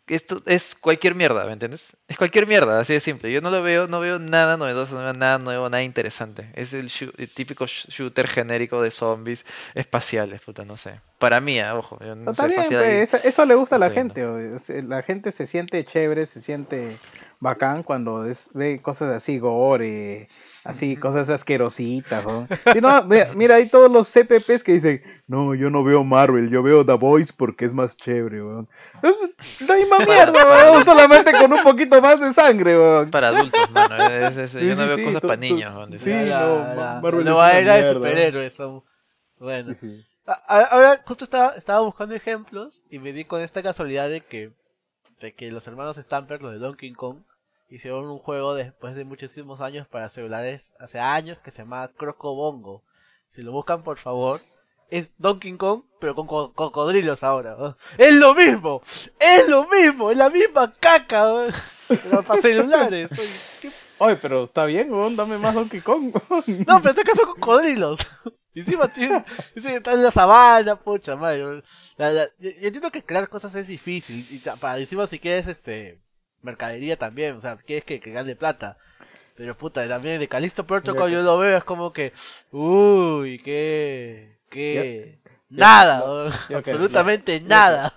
esto es cualquier mierda, ¿me entiendes? Es cualquier mierda, así de simple. Yo no lo veo, no veo nada novedoso, no veo nada nuevo, nada interesante. Es el, shoo- el típico sh- shooter genérico de zombies espaciales, puta, no sé. Para mí, ah, ojo, yo no No, sé está bien, pues, eso, eso le gusta a la gente. o- La gente se siente chévere, se siente bacán cuando es- ve cosas así, gore, así, cosas asquerositas. ¿no? Y no, mira, hay todos los CPPs que dicen, no, yo no veo Marvel, yo veo The Voice porque es más chévere. weón". Es la misma mierda, weón, solamente con un poquito más de sangre. weón. Para adultos, mano. es- es- Sí, yo no sí, veo sí, cosas para niños. sí, no, la- Ma- Marvel la es era de superhéroes son. Bueno. Sí, Ahora, justo estaba, estaba buscando ejemplos y me di con esta casualidad de que, de que los hermanos Stamper, los de Donkey Kong, hicieron un juego después de muchísimos años para celulares, hace años, que se llama Croco Bongo. Si lo buscan, por favor, es Donkey Kong, pero con co- cocodrilos ahora. ¿no? Es lo mismo, es lo mismo, es la misma caca, ¿no? pero para celulares. oye, ¿qué Oye, pero está bien, weón, dame más Donkey Kong. no, pero este caso cocodrilos. Y encima tiene, está en la sabana, pucha madre. La- la- yo entiendo que crear cosas es difícil. Y para encima si quieres este mercadería también, o sea, quieres que, que gane plata. Pero puta, también de Calisto Protocol Ya. yo lo veo, es como que, uy, [laughs] que, que, nada, absolutamente nada.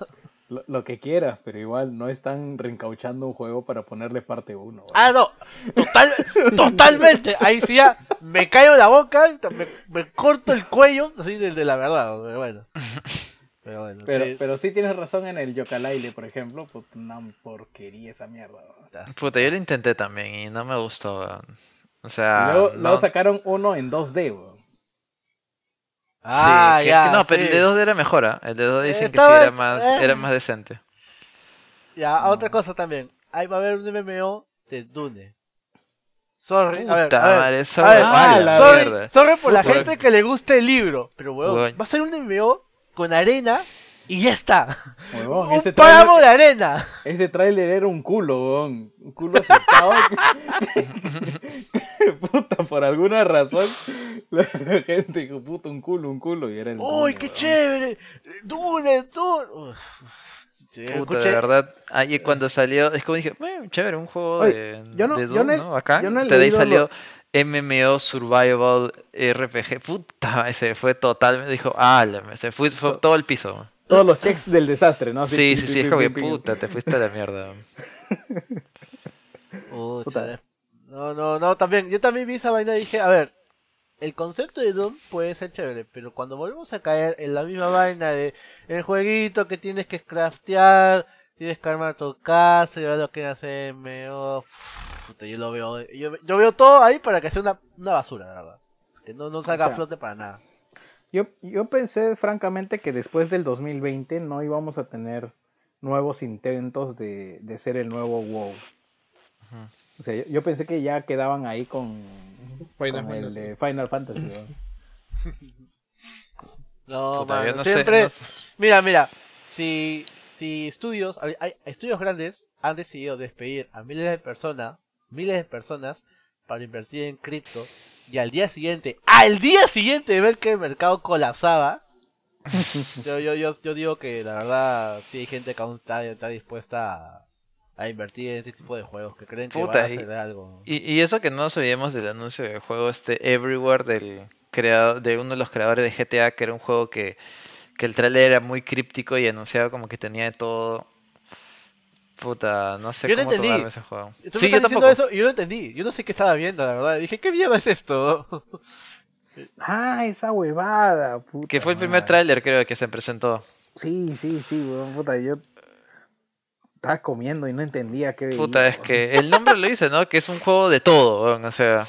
Lo, lo que quieras, pero igual no están reencauchando un juego para ponerle parte 1. Ah, no, total, [laughs] totalmente. Ahí sí ya me caigo la boca, me, me corto el cuello, así de, de la verdad, pero bueno. [laughs] Pero bueno, Pero, sí. pero sí tienes razón en el Yooka-Laylee, por ejemplo. Pues una porquería esa mierda. weón. Puta, yo lo intenté también y no me gustó. weón. O Y sea, luego, no- luego sacaron uno en 2D, weón. Ah, sí, que- ya, que no, pero el de 2D era mejor, ¿ah? El de 2D dicen Estaba- que sí era más, eh. era más decente. Ya, otra cosa también. Ahí va a haber un MMO de Dune. Sorry, a ver, Puta a ver, madre, esa a ver, huevada, ah, sorry, sorry por la gente que le guste el libro, pero weón, Weón. va a ser un MMO con arena y ya está. Huevón, un ese páramo de arena. Ese tráiler era un culo, huevón. Un culo asustado. [laughs] [laughs] puta, por alguna razón. La gente dijo, puta, un culo, un culo. Y era el ¡Uy, qué huevón. chévere! ¡Dune, Dune! Puta, escuché- de verdad. Ahí cuando salió, es como dije, "Eh, chévere, un juego Oye, de, yo no- de yo Doom, no he- ¿no? Acá. yo no he de ahí leído salió MMO Survival RPG. Puta, [laughs] ese fue totalmente. Dijo, ah, se fue, fue todo el piso. Todos los checks del desastre, ¿no? Así, Sí, sí, sí, es como que puta, te fuiste a la mierda. [laughs] Puta. No, no, no, también, yo también vi esa vaina y dije, a ver, el concepto de Doom puede ser chévere, pero cuando volvemos a caer en la misma vaina de el jueguito que tienes que craftear, tienes que armar tu casa y ahora lo que hace MMO, puta, yo lo veo, yo, yo veo todo ahí para que sea una, una basura, la verdad. Que no, no salga O sea, a flote para nada. Yo, yo pensé francamente que después del 2020 no íbamos a tener nuevos intentos de, de ser el nuevo WoW. O sea, yo, yo pensé que ya quedaban ahí con, Final con el de Final Fantasy. ¿no? [laughs] No, Puta, mano, no sé, siempre, no mira, mira, si, si estudios, hay, hay estudios grandes han decidido despedir a miles de personas, miles de personas para invertir en cripto y al día siguiente, al día siguiente de ver que el mercado colapsaba, [laughs] yo, yo, yo, yo digo que la verdad sí hay gente que aún está, está dispuesta a, a invertir en ese tipo de juegos, que creen que Puta, van a y- hacer algo. Y, y eso que no nos olvidemos del anuncio del juego este Everywhere del creador, de uno de los creadores de GTA, que era un juego que, que el trailer era muy críptico y anunciaba como que tenía de todo. Puta, no sé Yo no cómo entendí. tomarme ese juego. Tú me Sí, estás yo diciendo tampoco. eso y yo no entendí, yo no sé qué estaba viendo, la verdad, dije, ¿qué mierda es esto? [laughs] Ah, esa huevada. Puta Que fue el primer tráiler creo que se presentó. Sí, sí, sí, weón, puta, yo estaba comiendo y no entendía qué veía. Puta, es weón. que el nombre lo dice, ¿no? Que es un juego de todo, weón, o sea,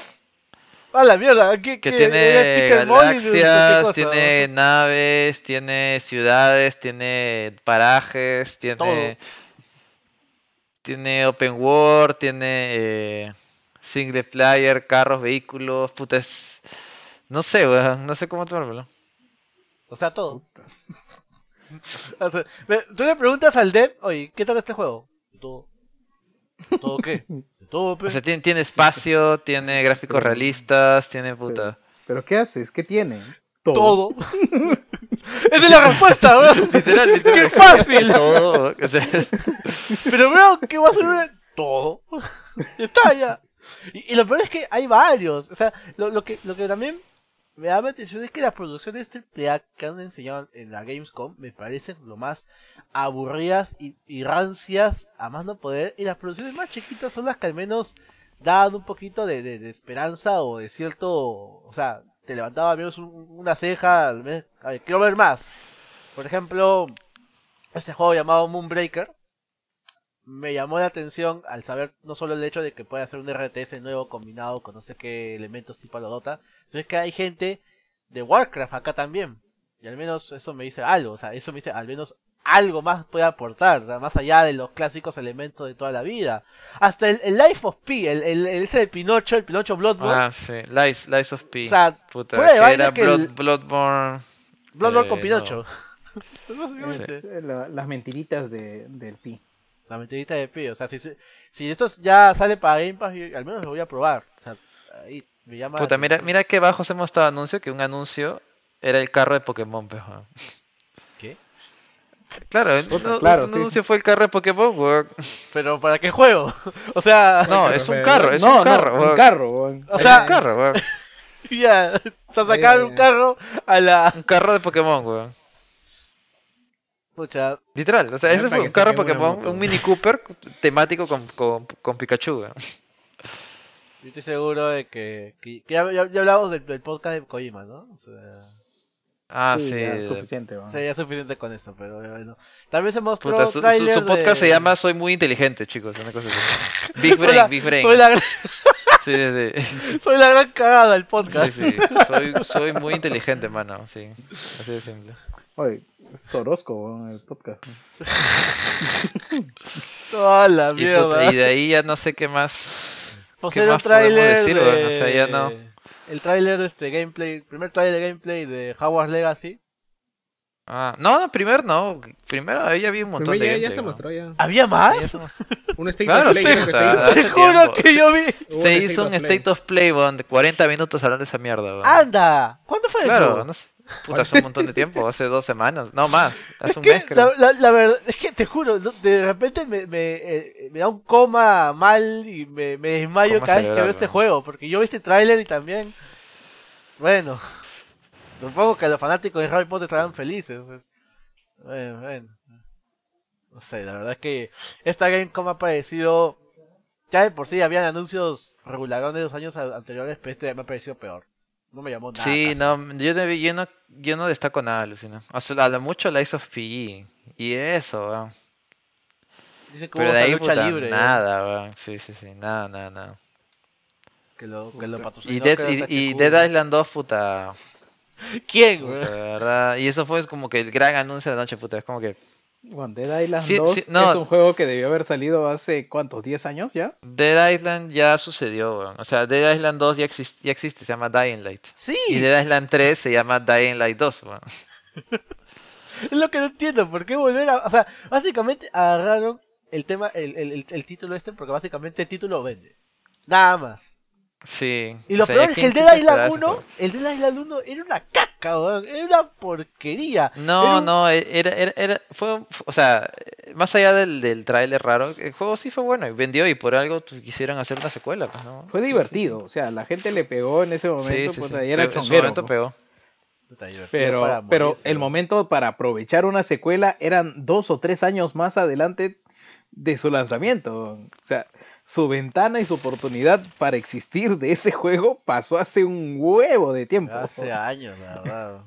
A la mierda, ¿qué, que qué- tiene galaxias, cosa? tiene naves, tiene ciudades, tiene parajes, tiene tiene open world, tiene eh, single player, carros, vehículos, puta es no sé, weón, no sé cómo tomármelo. O sea, todo. [laughs] O sea, ve- tú le preguntas al dev, oye, ¿qué tal este juego? Todo. ¿De todo qué? [laughs] Todo, pe. O sea, tiene, tiene espacio, tiene gráficos realistas, tiene puta. ¿Pero qué haces? ¿Qué tiene? todo. [laughs] Esa es la respuesta, weón. [laughs] Literal, literal. ¡Qué fácil! [laughs] Todo, o sea, Pero veo que va a ser una- todo. Está, ya. Y, y lo peor es que hay varios. O sea, lo, lo que, lo que también me da la atención es que las producciones AAA que han enseñado en la Gamescom me parecen lo más aburridas y, y rancias a más no poder. Y las producciones más chiquitas son las que al menos daban un poquito de, de- de esperanza o de cierto. O sea, te levantaba al menos un- una ceja. Al a ver, quiero ver más. Por ejemplo, este juego llamado Moonbreaker me llamó la atención al saber no solo el hecho de que puede hacer un RTS nuevo combinado con no sé qué elementos tipo la Dota, sino que hay gente de Warcraft acá también. Y al menos eso me dice algo, o sea, eso me dice al menos algo más puede aportar, más allá de los clásicos elementos de toda la vida. Hasta el, el Life of Pi, el, el- el- ese de Pinocho, el Pinocho Bloodborne, ah, sí, Lies, Lies of P. O sea, puta, fuera de que era que Blood- el- Bloodborne. Bloodborne eh, con no. [laughs] Pinocho. Básicamente. Eh, la- las mentiritas de, del pi. La mentirita de Pi, o sea, si, se- si esto ya sale para Game Pass, yo al menos lo voy a probar. O sea, ahí me llama. la Puta, mira, mira que bajos hemos estado anuncio, que un anuncio era el carro de Pokémon. Claro, sí. anuncio fue el carro de Pokémon, weón. Pero ¿para qué juego? [laughs] o sea, No, es un carro, es no, un carro, no, weón. un carro, weón. o Es sea, un carro, weón. [laughs] ya, está sacando un carro a la. Un carro de Pokémon, weón. Pucha, Literal, o sea, ese fue un carro de Pokémon, un Mini Cooper temático con, con, con Pikachu, weón. yo estoy seguro de que ya, ya- ya hablamos del, del podcast de Kojima, ¿no? O sea, Ah, Sí, sí. ya, suficiente, weón. o sea, ya es suficiente con eso, pero bueno. También se mostró. Puta, su, su- su podcast de- se llama Soy muy inteligente, chicos. Una cosa así. Big Soy Brain, la- Big Brain. Soy la, gran- Sí, sí, sí. [laughs] soy la gran cagada del Sí, podcast. sí. Soy, soy muy inteligente, mano. Sí. Así de simple. Oye, Es Orozco, weón, el podcast. ¡Oh, [laughs] la Y, mierda! puta, y de ahí ya no sé qué más. Pues ¿qué era un más podemos decir, de... O sea, ya no- El tráiler de este gameplay, primer tráiler de gameplay de Hogwarts Legacy. Ah, no, no, primero no. Primero ya vi un montón Primero de ya, ya gameplay, se mostró ya. ¿Había más? Ya. Un state Claro, of play sí, creo que se hizo. Te juro que yo vi. Se hizo un play. State of Play, weón, de 40 minutos hablando de esa mierda, weón. ¡Anda! ¿Cuándo fue Claro, eso? no sé. Puta, hace un montón de tiempo, [laughs] hace dos semanas. No más, hace un Que mes creo. la, la- la verdad, es que te juro, de repente me, me, eh, me da un coma mal y me, me desmayo Coma cada vez que veo este juego, porque yo vi este tráiler y también, bueno, supongo que los fanáticos de Harry Potter estarán felices. pues. Bueno, bueno. No sé, la verdad es que esta Gamecom ha parecido, ya de por sí habían anuncios regularones de los años anteriores, pero este me ha parecido peor. No me llamó nada. Sí, casi. no, yo no, yo no, yo no destaco nada, Lucina. O sea, a lo mucho la hizo PE. Y eso, weón. Dicen que Pero hubo de ahí, lucha puta, libre. ¿eh? nada, weón. Sí, sí, sí, nada, nada, nada. Que lo, que lo patrocinó, Y Dead, y, y. Dead Island 2, puta, [laughs] ¿Quién, puta, güey? de verdad. Y eso fue como que el gran anuncio de la noche, puta. Es como que Bueno, Dead Island Sí, 2 sí, no. es un juego que debió haber salido hace, ¿cuántos? ¿10 años ya? Dead Island ya sucedió, weón. O sea, Dead Island 2 ya, exist- ya existe, se llama Dying Light. Sí, Y Dead Island 3 se llama Dying Light 2, weón. [laughs] es lo que no entiendo. ¿Por qué volver a.? O sea, básicamente agarraron el tema, el, el, el- el título este, porque básicamente el título vende. Nada más. Sí. Y lo o sea, peor es que el Dead Island ese 1, juego. el Dead Island 1 era una caca, weón. Era una porquería. Era No, un- no, e- era, era, era- fue, un- o sea, más allá del, del tráiler raro, el juego sí fue bueno y vendió y por algo pues, quisieron hacer una secuela, pues, ¿no? Fue divertido, o sea, la gente le pegó en ese momento, sí, pues sí. ahí era Pero en su chonguero. momento ¿no? pegó. Puta, divertido Pero, el momento para aprovechar una secuela eran dos o tres años más adelante de su lanzamiento. O sea, su ventana y su oportunidad para existir de ese juego pasó hace un huevo de tiempo. Hace años, la verdad.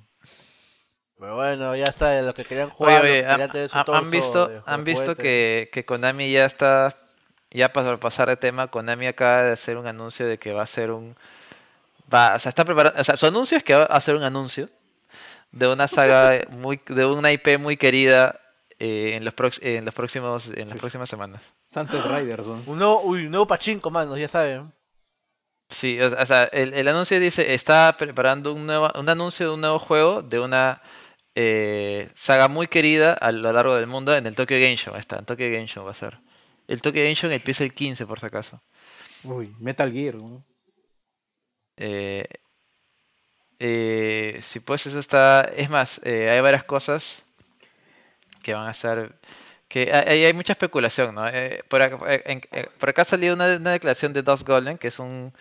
Pero bueno, ya está, lo que querían jugar. oye, ¿han, tener su han- torso han visto, de han visto que, que Konami ya está, ya para pasar de tema, Konami acaba de hacer un anuncio de que va a hacer un, va, o sea, está preparando, o sea, su anuncio es que va a hacer un anuncio de una saga [laughs] muy, de una IP muy querida eh, en los prox- en los próximos, en las próximas semanas. Sunset Riders. ¿no? Un nuevo, uy, un nuevo pachinko, manos, ya saben. Sí, o sea, el, el anuncio dice, está preparando un, nuevo, un anuncio de un nuevo juego de una eh, saga muy querida a lo largo del mundo en el Tokyo Game Show. Está, en Tokyo Game Show va a ser. El Tokyo Game Show empieza el 15 por si acaso. Uy, Metal Gear. ¿no? Eh, eh, sí, pues eso está... Es más, eh, hay varias cosas que van a estar... Que hay, hay mucha especulación, ¿no? Eh, por, acá, eh, en- eh, por acá salió una, una declaración de Dust Golden, que es un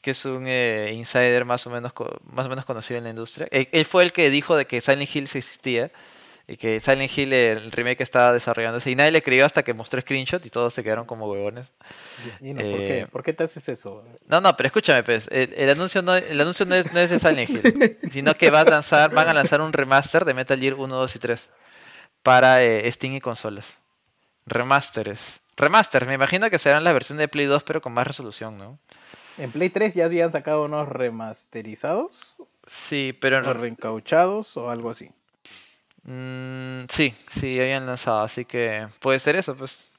que es un eh, insider más o menos más o menos conocido en la industria. Él, él fue el que dijo de que Silent Hill existía y que Silent Hill el remake estaba desarrollándose y nadie le creyó hasta que mostró screenshot y todos se quedaron como huevones. Y no, ¿por, qué? Eh, ¿Por qué te haces eso? No, no, pero escúchame, pues, el, el anuncio no, el anuncio no es, no es de Silent Hill, sino que va a lanzar, van a lanzar un remaster de Metal Gear 1, 2 y 3 para eh, Steam y consolas. Remasteres. Remaster, me imagino que serán la versión de Play 2 pero con más resolución, ¿no? En Play 3 ya habían sacado unos remasterizados Sí, pero o reencauchados o algo así. mm, sí, sí, habían lanzado, así que puede ser eso, pues.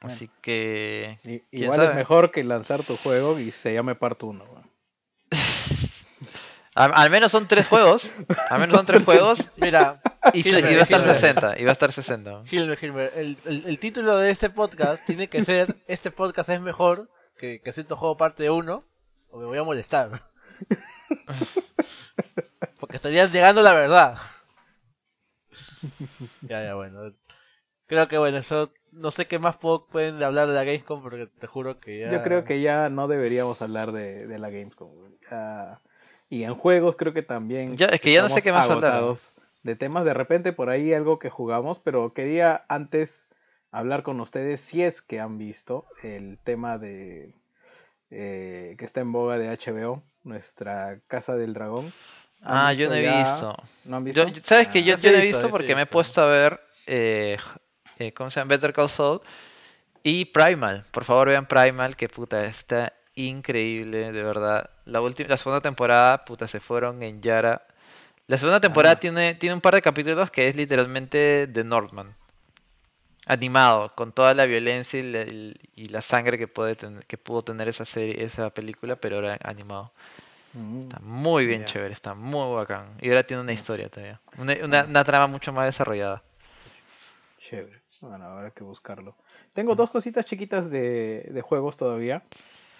Así que... I- ¿quién igual es mejor que lanzar tu juego y se llame Part 1. Al, al menos son tres juegos, al menos son tres juegos [laughs] Mira, y, se- Hilmer, y va a estar Hilmer. 60, y va a estar 60. Hilmer, Hilmer, el, el, el título de este podcast tiene que ser [laughs] Este podcast es mejor que, que Cierto Juego parte 1 o me voy a molestar. [laughs] Porque estarían negando la verdad. Ya, ya, bueno. Creo que bueno, eso no sé qué más puedo- pueden hablar de la Gamescom porque te juro que ya... Yo creo que ya no deberíamos hablar de, de la Gamescom. Ya- y en juegos creo que también. Ya, es que ya no sé qué más agotados De temas, de repente por ahí algo que jugamos, pero quería antes hablar con ustedes si es que han visto el tema de eh, que está en boga de HBO, nuestra Casa del Dragón. ¿Han Ah, yo no he ya? visto. ¿No han visto? Yo- ¿Sabes que Ah, yo, sí yo no he visto, porque me he puesto a ver, eh, eh, ¿cómo se llama? Better Call Saul y Primal. Por favor vean Primal, que puta, está increíble, de verdad. La última, la segunda temporada, puta, se fueron en Yara La segunda temporada Ah. tiene, tiene un par de capítulos que es literalmente The Northman. Animado, con toda la violencia y la, y- la sangre que puede tener, que pudo tener esa serie, esa película, pero ahora animado. Mm. Está muy bien Ya. chévere, está muy bacán. Y ahora tiene una historia todavía. Una, una, una trama mucho más desarrollada. Chévere. Bueno, habrá que buscarlo. Tengo dos cositas chiquitas de, de juegos todavía.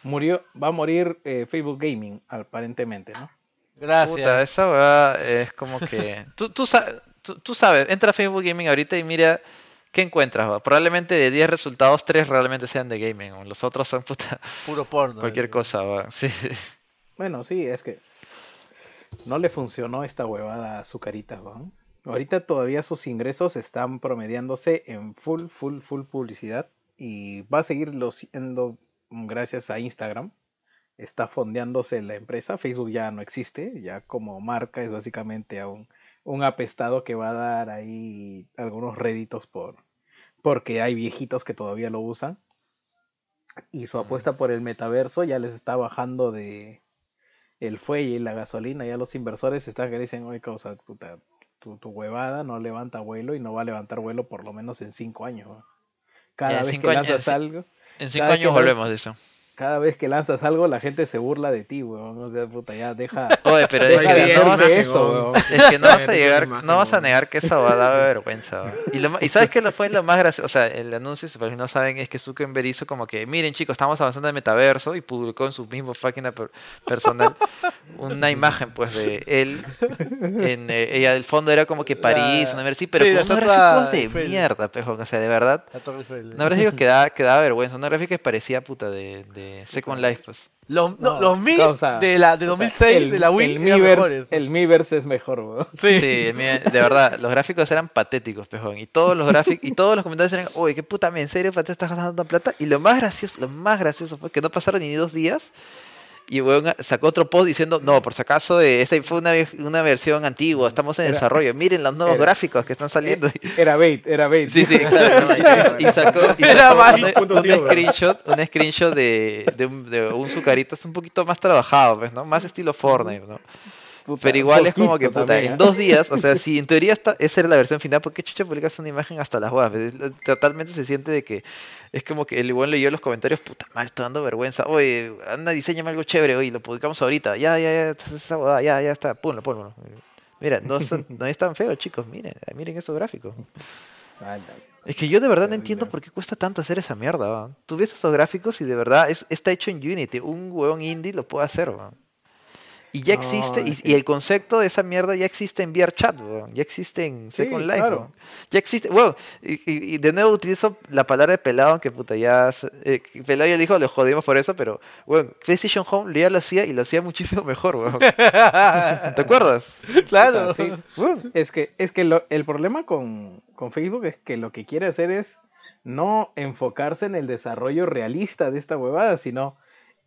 Murió, va a morir eh, Facebook Gaming, aparentemente, ¿no? Gracias. Puta, esa weá es como que. Tú, tú, tú- tú sabes, entra a Facebook Gaming ahorita y mira qué encuentras. weá. Probablemente de 10 resultados, 3 realmente sean de gaming. Los otros son puta, Puro porno. cualquier eh. cosa. weá. Sí, sí. Bueno, sí, es que no le funcionó esta huevada a su carita, weón. Ahorita todavía sus ingresos están promediándose en full, full, full publicidad y va a seguirlo siendo gracias a Instagram. Está fondeándose la empresa. Facebook ya no existe, ya como marca es básicamente a un, un apestado que va a dar ahí algunos réditos por porque hay viejitos que todavía lo usan. Y su apuesta por el metaverso ya les está bajando de, el fuelle y la gasolina, ya los inversores están que dicen, oye, causa, puta, tu, tu huevada no levanta vuelo y no va a levantar vuelo por lo menos en cinco años. Cada Ya, vez que lanzas algo, En 5 Cada vez años volvemos de eso. Cada vez que lanzas algo, la gente se burla de ti, weón. O sea, puta, ya deja, [laughs] Oye, pero deja es que no vas, eso, es que no vas a llegar, no vas a negar que esa va a dar vergüenza. weón. Y, lo, y sabes que lo fue lo más gracioso, o sea, el anuncio, si no saben, es que Zuckerberg hizo como que, miren chicos, estamos avanzando en el metaverso y publicó en su mismo página per- personal una imagen pues de él en eh, ella del fondo era como que París, una sí, pero sí, con unos gráficos de Eiffel. mierda, pejón, o sea, de verdad. La Torre Eiffel. Una gráfica que daba, que daba vergüenza, una gráfica que parecía puta de, de Second Life, pues. Los, no, No, los Mis causa, de la de 2006 El- de la Wii el Miiverse, mejores. el Miiverse es mejor, weón. Sí. Sí, de verdad, los gráficos eran patéticos, pejón. Y todos los gráficos, y todos los comentarios eran, oye, qué puta, ¿en serio para te estás gastando tanta plata? Y lo más gracioso, lo más gracioso fue que no pasaron ni dos días. Y weón sacó otro post diciendo, no, por si acaso, eh, esta fue una, una versión antigua, estamos en Era- desarrollo, miren los nuevos era- gráficos que están saliendo. Era bait, era bait. Sí, sí, [laughs] claro. ¿no? Y, y sacó, y un, screenshot, un screenshot de, de, un, de un Zucarito, es un poquito más trabajado, pues, ¿no? Más estilo Fortnite, ¿no? Puta, Pero igual es como que, puta, también, en ¿ah? dos días, o sea, [laughs] si en teoría esta, esa era la versión final, ¿por qué chucha publicas una imagen hasta las huevas? Totalmente se siente de que es como que el igual leyó los comentarios, puta madre, estoy dando vergüenza. Oye, anda, diseñame algo chévere, oye, lo publicamos ahorita. Ya, ya, ya, esa- huevada, ya, ya está, ponlo, ponlo. Mira, no, son- [laughs] no es tan feo, chicos, miren, miren esos gráficos. Es que yo de verdad no entiendo por qué cuesta tanto hacer esa mierda, ¿va? Tú ves esos gráficos y de verdad es, está hecho en Unity. Un huevón indie lo puede hacer, ¿va? Y ya No, existe, y, el concepto de esa mierda ya existe en VRChat, weón. Ya existe en Sí, Second Life, claro. Ya existe, weón. Y, y- y de nuevo utilizo la palabra de pelado, aunque puta ya. eh, pelado ya dijo, lo jodimos por eso, pero, weón, PlayStation Home ya lo hacía y lo hacía muchísimo mejor, weón. [laughs] ¿Te acuerdas? claro. Sí. Es que, es que lo- el problema con, con Facebook es que lo que quiere hacer es no enfocarse en el desarrollo realista de esta huevada, sino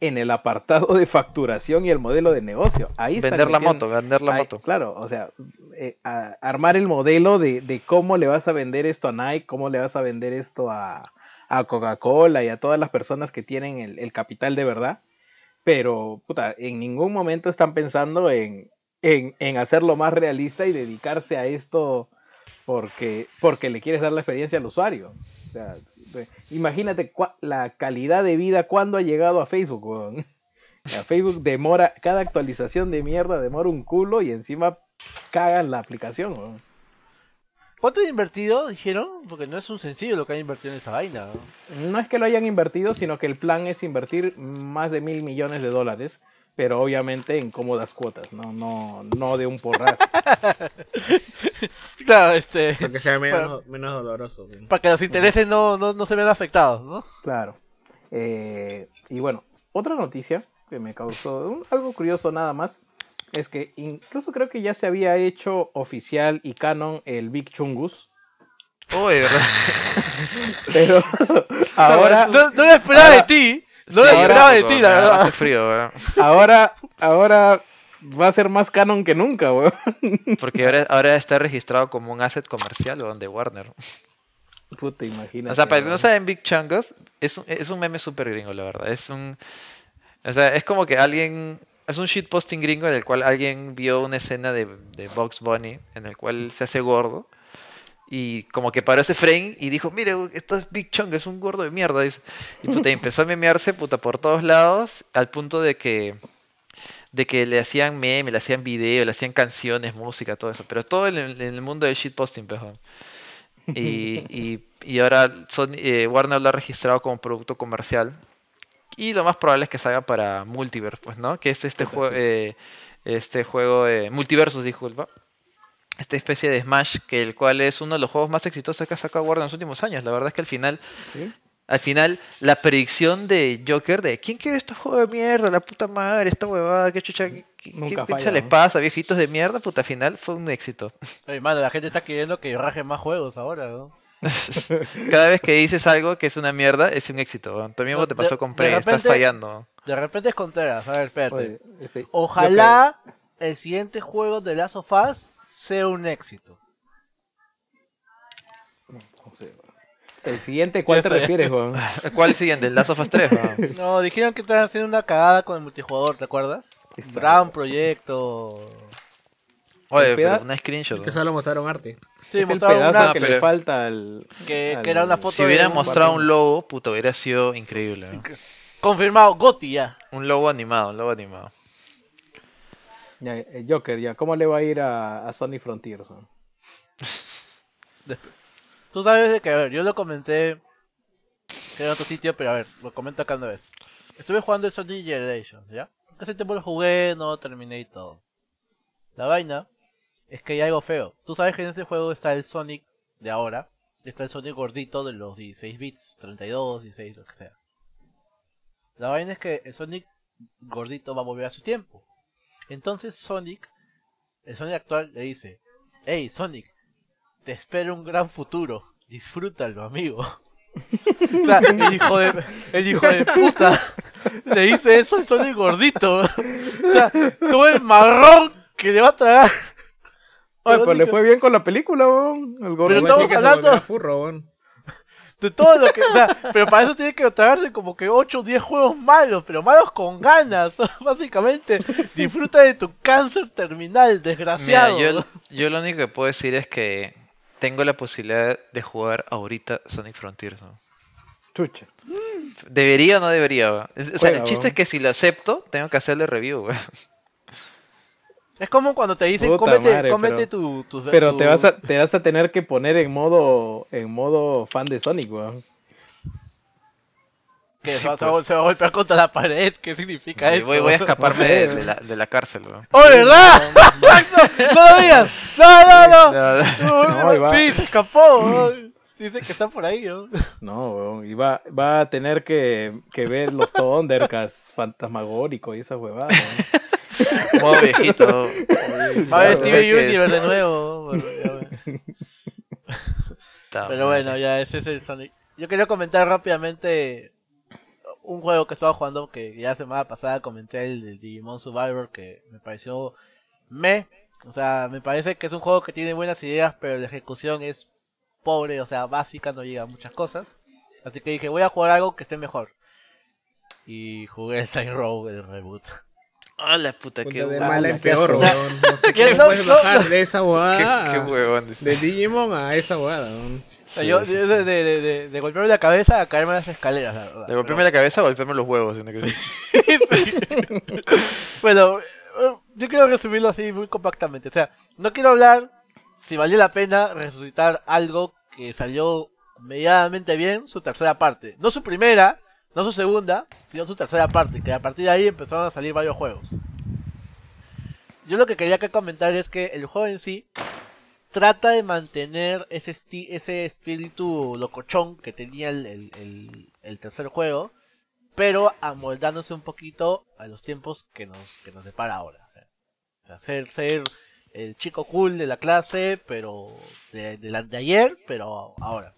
en el apartado de facturación y el modelo de negocio. Ahí Vender la moto, vender la Ahí- moto. Claro, o sea, eh, a- armar el modelo de, de cómo le vas a vender esto a Nike, cómo le vas a vender esto a, a Coca-Cola y a todas las personas que tienen el, el capital de verdad. Pero, puta, en ningún momento están pensando en, en, en hacerlo más realista y dedicarse a esto porque, porque le quieres dar la experiencia al usuario. O sea, imagínate la calidad de vida cuando ha llegado a Facebook, weón. [laughs] A Facebook demora, cada actualización de mierda demora un culo y encima cagan la aplicación, weón. ¿Cuánto han invertido? Dijeron, porque no es un sencillo lo que han invertido en esa vaina. ¿no? No es que lo hayan invertido, sino que el plan es invertir más de mil millones de dólares, pero obviamente en cómodas cuotas, no, no, no de un porrazo. [laughs] Claro, este. Para que sea menos, menos doloroso. güey. Para que los intereses no, no, no se vean afectados, ¿no? Claro. Eh, y bueno, otra noticia que me causó un- algo curioso nada más es que incluso creo que ya se había hecho oficial y canon el Big Chungus, Uy, ¿verdad? [laughs] pero [laughs] ahora, No, no lo esperaba Ahora- de ti. No lo Sí, esperaba de ti, la da verdad. frío, weón. ahora, ahora va a ser más canon que nunca, weón. Porque ahora, ahora está registrado como un asset comercial, weón, de Warner. Puta, imagínate. O sea, para que no saben, Big Chungus es un, es un meme súper gringo, la verdad. Es un... O sea, es como que alguien. Es un shitposting gringo en el cual alguien vio una escena de, de Box Bunny en el cual se hace gordo. Y como que paró ese frame y dijo, mire, esto es Big Chong, es un gordo de mierda. Y puta, empezó a memearse puta por todos lados, al punto de que de que le hacían meme, le hacían video, le hacían canciones, música, todo eso. Pero todo en el, en el mundo del shitposting, pejo. Y, y, y ahora Sony- eh, Warner lo ha registrado como producto comercial. Y lo más probable es que salga para Multiverse, pues, ¿no? Que es este juego, este juego, eh, Multiversus, disculpa. Esta especie de Smash, que el cual es uno de los juegos más exitosos que ha sacado Warner en los últimos años. La verdad es que al final, ¿Sí? al final, la predicción de Joker de ¿quién quiere este juego de mierda? La puta madre, esta huevada, qué chucha, qué, qué- Nunca qué falla, les ¿no? pasa, viejitos de mierda, puta, al final fue un éxito. [laughs] Oye, mano, la gente está queriendo que raje más juegos ahora, ¿no? [laughs] Cada vez que dices algo que es una mierda, es un éxito. También No, te de- pasó con Prey, estás fallando. De repente es Contreras, a ver, espérate. Oye, este, Ojalá el siguiente juego de Last of Us sea un éxito. que- no sé. El siguiente, ¿cuál te refieres, weón? [laughs] ¿Cuál siguiente? ¿El Last of Us 3? weón? No, dijeron que estaban haciendo una cagada con el multijugador, ¿te acuerdas? Exacto. Gran proyecto. Oye, pero una screenshot. Que solo mostraron arte. Sí, es el mostraron pedazo una que pero- le falta al... que, al- que era una foto Si hubieran mostrado un logo, puto, hubiera sido increíble. confirmado, Gotti ya. Un logo animado, un logo animado. Ya, eh, Joker, ya, ¿cómo le va a ir a, a Sony Frontiers? weón? [laughs] Tú sabes de que, a ver, yo lo comenté en otro sitio, pero a ver, lo comento acá una vez. Estuve jugando el Sonic Generations, ¿ya? Hace tiempo lo jugué, no terminé y todo. La vaina es que hay algo feo. Tú sabes que en ese juego está el Sonic de ahora, está el Sonic gordito de los 16 bits, 32, 16, lo que sea. La vaina es que el Sonic gordito va a volver a su tiempo. Entonces Sonic, el Sonic actual, le dice, hey Sonic, te espera un gran futuro. Disfrútalo, amigo. [laughs] o sea, el hijo de, el hijo de puta le dice eso al Sonic gordito. o sea, todo el marrón que le va a tragar. Ay, pues le fue bien con la película. El gordo. Pero estamos hablando- furro, weón. De todo lo que, o sea, pero para eso tiene que tragarse como que 8 o 10 juegos malos, pero malos con ganas. [laughs] Básicamente, disfruta de tu cáncer terminal, Mira, desgraciado. yo, yo lo único que puedo decir es que tengo la posibilidad de jugar ahorita Sonic Frontiers. ¿no? Chucha. ¿Debería o no debería? O sea, Juega, el chiste es que si lo acepto, tengo que hacerle review. weón. Es como cuando te dicen, Puta cómete, madre, cómete pero- tu, tus- Pero tu- te vas a, te vas a tener que poner en modo, en modo fan de Sonic, weón. que Sí, se, va- se pues. se va a golpear contra la pared. ¿Qué significa Sí, eso? voy, voy a escaparme [laughs] de, weón. de la, de la cárcel. weón. ¡Oh, verdad! [laughs] no, no lo digas. No, no, no. No, sí, se escapó. ¿no? Dice que está por ahí. ¿no? [laughs] No, weón. Y va, va a tener que, que ver los Thundercats fantasmagórico y esa huevada, weón. [laughs] Modo viejito. Va a ver que- Universe de nuevo. Bueno, ya Pero bueno, ya ese es el Sonic. Yo quería comentar rápidamente un juego que estaba jugando que ya semana pasada comenté el de Digimon Survivor que me pareció me, o sea, me parece que es un juego que tiene buenas ideas, pero la ejecución es pobre, o sea, básica, no llega a muchas cosas. Así que dije, voy a jugar algo que esté mejor. Y jugué el Saint Row, el reboot. Ah, la puta, qué de mala en qué peor, weón. No sé cómo no, puedes no, bajar no. de esa Qué, huevada. qué huevón. dice. De Digimon a esa huevada, weón. yo, de, de, de, de- de golpearme la cabeza a caerme las escaleras, la verdad. De golpearme la cabeza o golpearme los huevos. sino que- Sí. [laughs] bueno, yo quiero resumirlo así muy compactamente. O sea, no quiero hablar si valió la pena resucitar algo que salió medianamente bien, su tercera parte. No su primera, no su segunda, sino su tercera parte, que a partir de ahí empezaron a salir varios juegos. Yo lo que quería que comentar es que el juego en sí trata de mantener ese, ese espíritu locochón que tenía el, el- tercer juego, pero amoldándose un poquito a los tiempos que nos, que nos depara ahora. O ser, ser el chico cool de la clase, pero de, de, la- de ayer, pero ahora.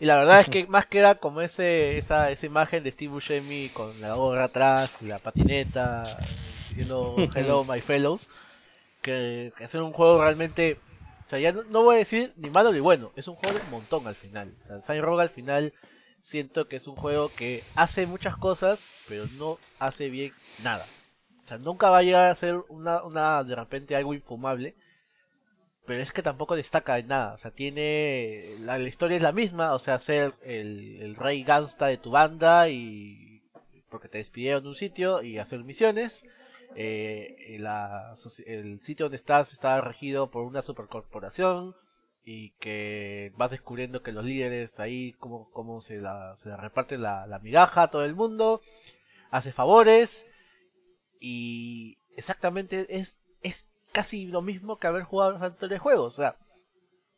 Y la verdad es que más queda como ese, esa, esa imagen de Steve Buscemi con la gorra atrás, la patineta, diciendo hello my fellows, que, que hacer un juego realmente, o sea, ya no, no voy a decir ni malo ni bueno, es un juego de un montón al final. O sea, Saint Row al final siento que es un juego que hace muchas cosas, pero no hace bien nada. O sea, nunca va a llegar a ser una, una de repente algo infumable, pero es que tampoco destaca en nada. O sea, tiene. La, historia es la misma, o sea, ser el, el rey gangsta de tu banda y. porque te despidieron de un sitio y hacer misiones. Eh, el sitio donde estás está regido por una supercorporación y que vas descubriendo que los líderes ahí, cómo, cómo se, la, se la reparten la, la migaja a todo el mundo, hace favores y exactamente es, es casi lo mismo que haber jugado los anteriores juegos. O sea,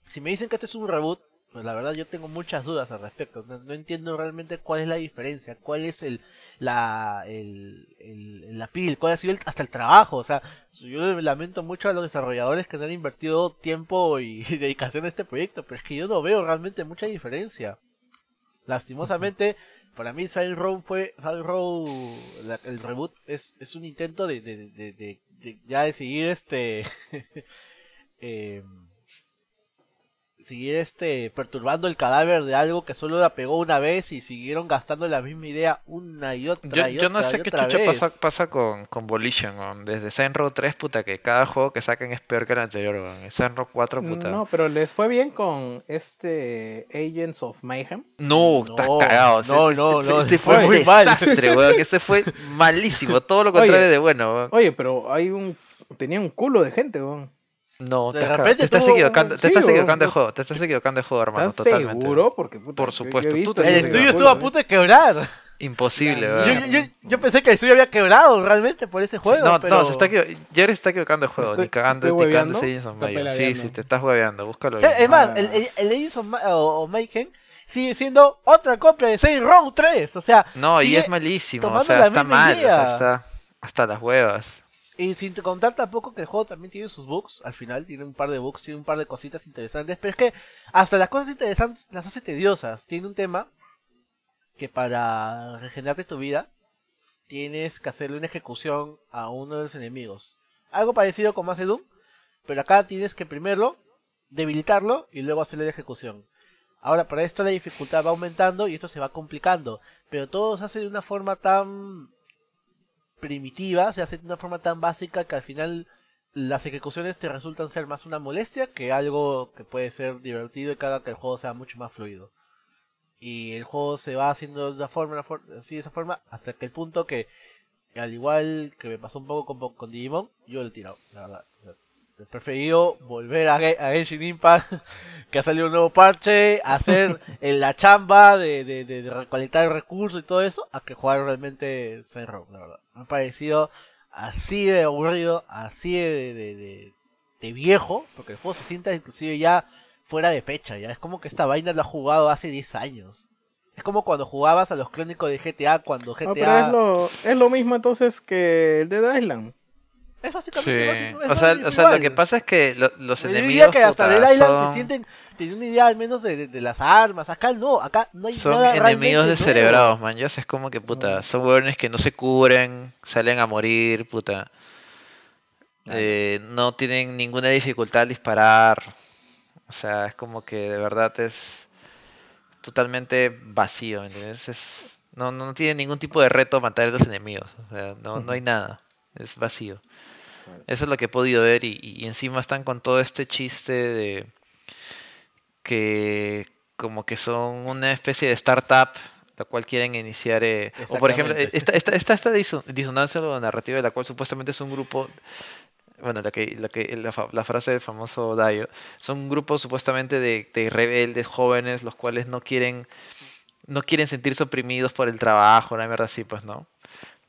si me dicen que este es un reboot, pues la verdad yo tengo muchas dudas al respecto. No, entiendo realmente cuál es la diferencia, cuál es el la el, la pil, cuál ha sido el- hasta el trabajo. O sea, yo lamento mucho a los desarrolladores que han invertido tiempo [laughs] y, dedicación a este proyecto, pero es que yo no veo realmente mucha diferencia. Lastimosamente, para mí Silent Row fue Silent Row la- el reboot es, es un intento de, de, de- de ya de seguir este [laughs] eh, seguir este perturbando el cadáver de algo que solo la pegó una vez y siguieron gastando la misma idea una y otra Yo, y yo no sé qué chucha vez. pasa, pasa con, con Volition, weón. Desde Saints Row 3, puta, que cada juego que saquen es peor que el anterior, weón. Saints Row 4, puta. No, pero les fue bien con este Agents of Mayhem. No, estás No, cagado. no, no, ese- no, ese fue un muy mal. desastre, [laughs] weón. Ese fue malísimo. Todo lo contrario Oye. de bueno, weón. Oye, pero hay un tenía un culo de gente, weón. No, de cagado. repente te estás equivocando, un- te sí, estás equivocando de juego. Te estás equivocando de juego, hermano. ¿Estás Totalmente. seguro? Porque puta, Por supuesto, tú te el estudio estuvo a punto de quebrar. Imposible, Ya, weón. Yo, yo, yo pensé que el estudio había quebrado realmente por ese juego. no, pero... no, se está equivo- Jerry se está equivocando de juego. Estoy- ni cagando, ni cagando ese Agents of Está Mayhem. Sí, sí, te estás hueveando. Búscalo bien. Es más, Ah. el, el, el Agents of Ma- o, o Mayhem sigue siendo otra copia de Saints Row 3. O sea, No, y es malísimo, o sea, está mal, o sea, idea. está hasta las huevas. Y sin contar tampoco que el juego también tiene sus bugs, al final tiene un par de bugs, tiene un par de cositas interesantes, pero es que hasta las cosas interesantes las hace tediosas. Tiene un tema que para regenerarte tu vida tienes que hacerle una ejecución a uno de los enemigos. Algo parecido como hace Doom, pero acá tienes que primero debilitarlo y luego hacerle la ejecución. Ahora, para esto la dificultad va aumentando y esto se va complicando, pero todo se hace de una forma tan primitiva, se hace de una forma tan básica que al final las ejecuciones te resultan ser más una molestia que algo que puede ser divertido y que haga que el juego sea mucho más fluido. Y el juego se va haciendo de una forma, así de esa forma, hasta que el punto que, al igual que me pasó un poco con, con Digimon, yo lo he tirado, la verdad. He preferido volver a, a Genshin Impact, [laughs] que ha salido un nuevo parche, hacer [laughs] en la chamba de, de, de- de recolectar recursos y todo eso, a que jugar realmente Row, la verdad. Me ha parecido así de aburrido, así de, de, de- de viejo, porque el juego se sienta inclusive ya fuera de fecha, ya es como que esta vaina lo ha jugado hace 10 años. Es como cuando jugabas a los crónicos de GTA, cuando GTA... Ah, pero es lo, es lo mismo entonces que el de Island. Es Sí, básicamente básico- es o sea, o sea, lo que pasa es que lo- los Yo enemigos diría que hasta Dead Island son, se sienten, tienen una idea al menos de, de- de las armas. Acá no, acá no hay son nada enemigos realmente descerebrados, man. Ya es como que puta, son hueones que no se cubren, salen a morir, puta. Eh, no tienen ninguna dificultad al disparar. O sea, es como que de verdad es totalmente vacío, ¿me ¿entiendes? Es, no, no tiene ningún tipo de reto matar a los enemigos. O sea, no, no hay nada. Es vacío. Eso es lo que he podido ver y, y encima están con todo este chiste de que como que son una especie de startup la cual quieren iniciar eh, o por ejemplo esta, esta, esta, esta diso- disonancia o narrativa de la cual supuestamente es un grupo bueno la que la que la, fa- la frase del famoso Dayo son un grupo supuestamente de, de rebeldes jóvenes los cuales no quieren no quieren sentirse oprimidos por el trabajo una mierda así pues no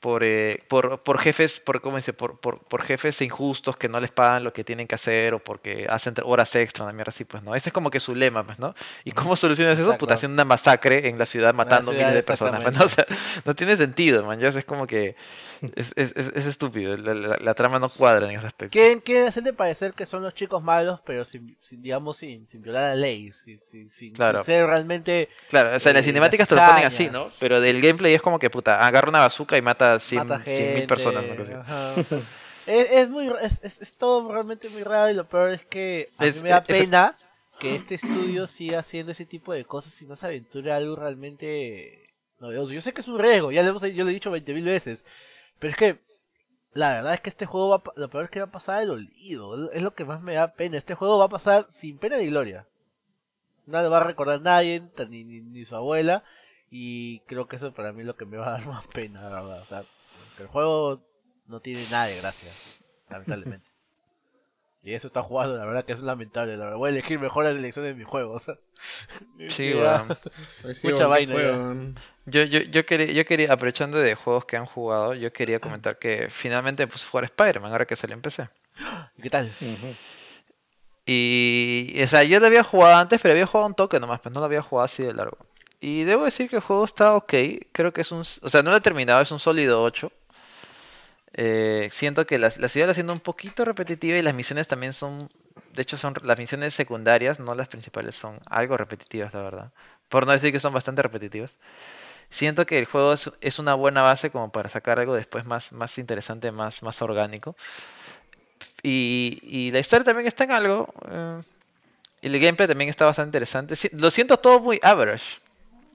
por, eh, por, por jefes, por, ¿cómo dice? Por, por, por jefes injustos que no les pagan lo que tienen que hacer o porque hacen horas extra, una mierda así, pues, ¿no? Ese es como que su lema, pues, ¿no? ¿Y cómo solucionas eso? Puta, haciendo una masacre en la ciudad matando ciudad, miles de personas, pues, ¿no? O sea, no tiene sentido, man, ya es como que es, es, es, es estúpido, la, la- la trama no cuadra en ese aspecto. Quieren, quieren hacerte parecer que son los chicos malos, pero sin, sin digamos, sin, sin violar la ley, sin, sin, sin- Claro. sin ser realmente... Claro, o sea, en las eh, cinemáticas te las lo ponen así. ¿no? Pero del gameplay es como que, puta, agarra una bazooka y mata 100 mata mil gente, personas, ¿no? Es, es muy es, es, es todo realmente muy raro y lo peor es que a mí me da es- pena que este estudio siga haciendo ese tipo de cosas y no se aventure a algo realmente novedoso. Yo sé que es un riesgo, ya le hemos- yo lo he dicho 20.000 veces, pero es que la verdad es que este juego va, lo peor es que va a pasar el olvido, es lo que más me da pena. Este juego va a pasar sin pena ni gloria. No lo va a recordar nadie, ni, ni, ni su abuela, y creo que eso para mí es lo que me va a dar [laughs] más pena, la verdad. O sea, que el juego no tiene nada de gracia, lamentablemente. [laughs] Y eso está jugando, la verdad que es lamentable. La verdad, voy a elegir mejores elecciones de mi juego. O [laughs] sea, Sí, ya- Pues sí, Mucha weón, ¿qué vaina? Yo, yo, yo, quería, yo quería, aprovechando de juegos que han jugado, yo quería comentar que finalmente me puse a jugar Spider-Man ahora que salió en PC. [gasps] ¿Qué tal? Ujú. Y, o sea, yo lo había jugado antes, pero había jugado un toque nomás, pues no lo había jugado así de largo. Y debo decir que el juego está ok, creo que es un, o sea, no lo he terminado, es un sólido 8. Eh, siento que la, la ciudad la siendo un poquito repetitiva y las misiones también son, de hecho son las misiones secundarias, no las principales, son algo repetitivas, la verdad. Por no decir que son bastante repetitivas. Siento que el juego es, es una buena base como para sacar algo después más, más interesante, más, más orgánico. Y, y la historia también está en algo. eh, y el gameplay también está bastante interesante. Lo siento todo muy average.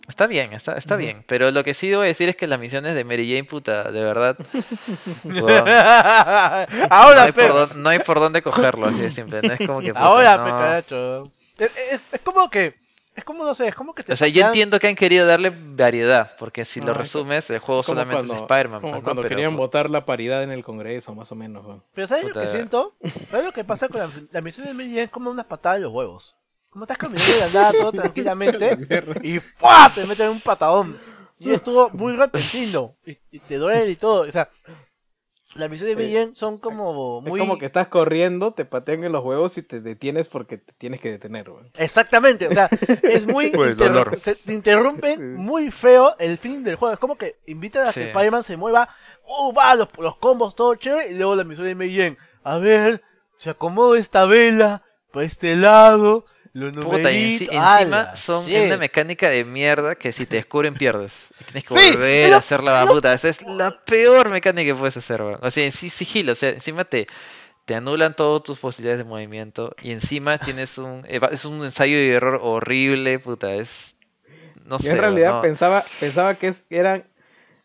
Está bien, está, está bien. Pero lo que sí debo decir es que las misiones de Mary Jane, puta, de verdad. [laughs] weón, [laughs] no, Ahora, hay por pero. dónde, no hay por dónde cogerlo, así de simple. No es como que. puta, Ahora, no. pe, caracho. Es, es- es como que. Es como, no sé, es como que te O sea, yo entiendo que han querido darle variedad, porque si lo resumes, el juego solamente es cuando, Spider-Man. como pues, ¿no? cuando Pero, querían pu- votar la paridad en el Congreso, más o menos. Pero ¿sabes lo Puta. que siento? ¿Sabes lo que pasa con la, la misión de Mary Jane? Es como una patada de los huevos. Como estás caminando de la nada todo tranquilamente [laughs] y ¡fua! te meten un patadón. Y estuvo muy repentino. Y, y te duele y todo. O sea, las misiones de Jane son como muy... Es como que estás corriendo, te patean en los huevos y te detienes porque te tienes que detener. weón. Exactamente, o sea, [laughs] es muy... Pues, interru- dolor. se- te interrumpen muy feo el fin del juego. Es como que invitan a Sí. que Spider-Man se mueva, ¡uh, va! Los, los combos, todo chévere, y luego la misión de Jane. A ver, se acomoda esta vela para este lado, los Puta, y enci- numeritos, encima ¡ala! son Sí. una mecánica de mierda que si te descubren pierdes. Y tienes que Sí, volver a hacer la puta. Esa es la peor mecánica que puedes hacer, weón. O sea, en sigilo, o sea, encima te, te anulan todas tus posibilidades de movimiento. Y encima [laughs] tienes un. eva- Es un ensayo de error horrible, puta. Es. No Yo sé. en weón, realidad no. pensaba, pensaba que es- eran,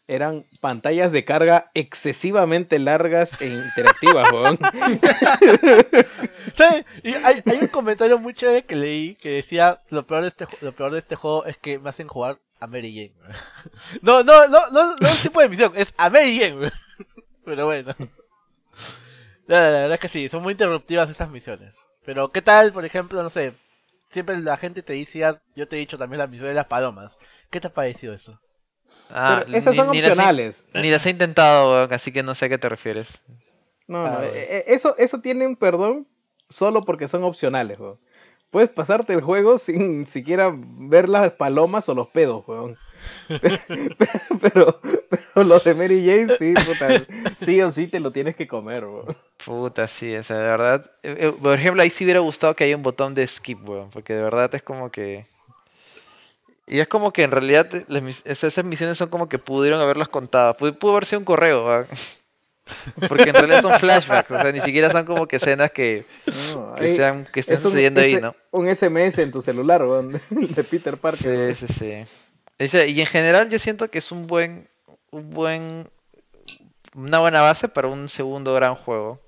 eran pantallas de carga excesivamente largas e interactivas, weón. Sí, y hay, un comentario muy chévere que leí que decía lo peor de este lo peor de este juego es que me hacen jugar a Mary Jane. [laughs] No, no, no, no, no el tipo de misión, es a Mary Jane. [laughs] Pero bueno. La, verdad es que sí, son muy interruptivas esas misiones. Pero ¿qué tal, por ejemplo, no sé, siempre la gente te dice, ya- yo te he dicho también la misión de las palomas. ¿Qué te ha parecido eso? Ah, Pero esas ni- son ni las he- opcionales. Ni las he intentado, weón, así que no sé a qué te refieres. No, Ah, no, bueno. eh, eh, eso, eso tiene un perdón solo porque son opcionales, weón. Puedes pasarte el juego sin siquiera ver las palomas o los pedos, weón. [laughs] pero, pero lo de Mary Jane, sí, puta, sí o sí te lo tienes que comer, weón. Puta, sí, o sea, de verdad. eh, por ejemplo, ahí sí hubiera gustado que haya un botón de skip, weón, porque de verdad es como que. Y es como que en realidad las esas misiones son como que pudieron haberlas contado. Pudo, pudo haber sido un correo, weón. [laughs] Porque en realidad son flashbacks, o sea, ni siquiera son como que escenas que, No, que, sean, que estén es un, sucediendo ahí, ¿no? un SMS en tu celular, weón, [laughs] de Peter Parker. Sí, sí, sí. Y en general yo siento que es un buen, un buen, una buena base para un segundo gran juego.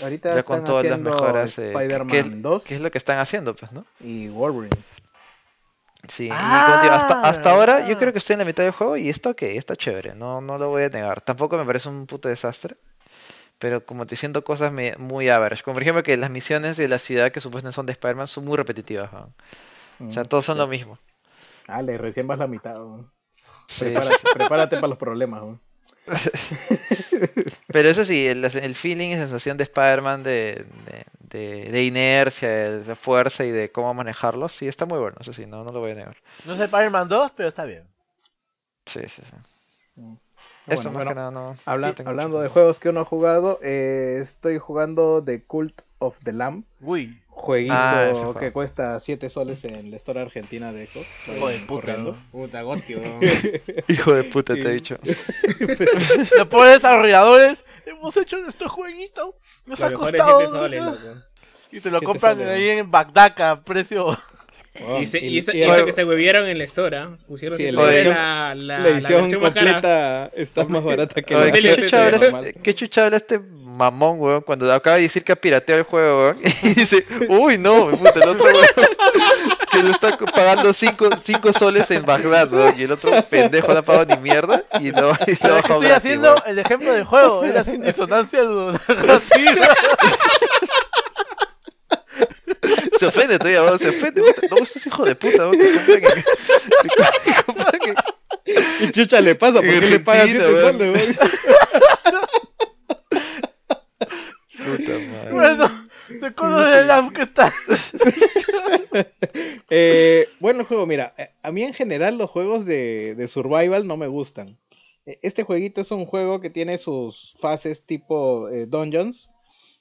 Ahorita Ya están con todas las haciendo mejoras. eh, Spider-Man que, 2 que es lo que están haciendo, pues, ¿no? y Wolverine. Sí, te digo, hasta, Ah, hasta ahora yo creo que estoy en la mitad del juego y está ok, está chévere, no, no lo voy a negar. Tampoco me parece un puto desastre, pero como te siento cosas me- muy average. Como por ejemplo que las misiones de la ciudad que supuestamente son de Spider-Man son muy repetitivas. weón. O sea, Mm, todos son sí. lo mismo. Dale, recién vas la mitad. Sí, Prepárate, prepárate para los problemas. weón. [laughs] Pero eso sí, el, el feeling y sensación de Spider-Man de, de, de- de inercia, de, de fuerza y de cómo manejarlo, sí, está muy bueno, eso sí, no, no lo voy a negar. No sé Spider-Man 2, pero está bien. Sí, sí, sí. Mm. Eso Bueno, más bueno, que nada no. Habla- hablando mucho de juegos que uno ha jugado, eh, estoy jugando The Cult of the Lamb, Uy, jueguito Ah, que cuesta 7 soles en la store argentina de Xbox. hijo de puta. ¿no? Puta. [laughs] Hijo de puta, te he dicho. [laughs] Los pobres desarrolladores, hemos hecho nuestro jueguito. Nos Lo ha costado. 7 soles, ¿no? loco. Y te lo Sí te compran sale, ahí en Bagdad a precio. Y, se- y, eso, y y el- eso que se huevieron en la store, ¿ah? Pusieron Sí, en la edición- la, la, la edición completa está más barata que Oye, la ¿qué, [laughs] chucha habla mamón, weón, cuando acaba de decir que ha pirateado el juego, weón. [laughs] Y dice, uy, no, puta, el otro weón, [laughs] que le está pagando 5 soles en Bagdad, weón. Y el otro pendejo no ha pagado ni mierda. Y lo, y es que bajó estoy gratis, haciendo weón. el ejemplo del juego, era sin disonancia narrativa. Se ofende todavía, weón, se ofende. puta. No, estos hijos de puta, weón, que compran en- que compran en- ¿Qué chucha le pasa? ¿Por qué le paga Argentina, 7 weón. soles, weón? Puta madre. bueno, de cosas está. [laughs] Eh, bueno, juego, mira, eh, a mí en general los juegos de, de survival no me gustan. Eh, Este jueguito es un juego que tiene sus fases tipo eh, dungeons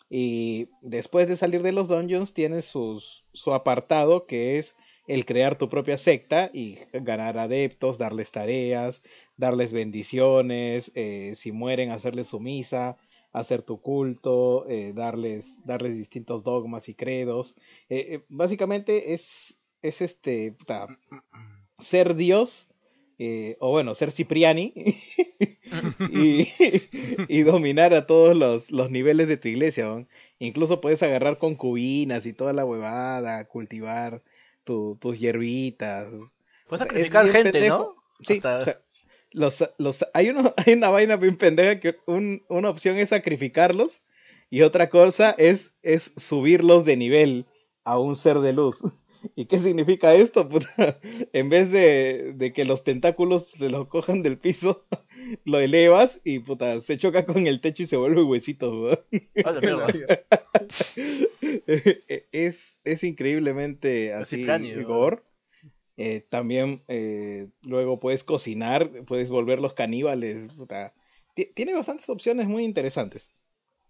y después de salir de los dungeons tiene su apartado que es el crear tu propia secta y ganar adeptos, darles tareas, darles bendiciones, eh, si mueren hacerles su misa, hacer tu culto, eh, darles, darles distintos dogmas y credos. Eh, eh, básicamente es, es este, ser Dios, eh, o bueno, ser Cipriani, [laughs] y, [laughs] y dominar a todos los, los niveles de tu iglesia. ¿no? Incluso puedes agarrar concubinas y toda la huevada, cultivar tu- tus hierbitas. Puedes Es sacrificar gente, pendejo. ¿no? Sí, Hasta- o sea, los, los, hay, uno, [laughs] hay una vaina bien pendeja que un- una opción es sacrificarlos y otra cosa es, es subirlos de nivel a un ser de luz. [laughs] ¿Y qué significa esto? [laughs] Puta, en vez de, de que los tentáculos se los cojan del piso, lo elevas y puta, se choca con el techo y se vuelve huesito. es, es increíblemente así Cipriani, ¿no? gore. Eh, también eh, luego puedes cocinar, puedes volverlos caníbales. puta. Ti- Tiene bastantes opciones muy interesantes.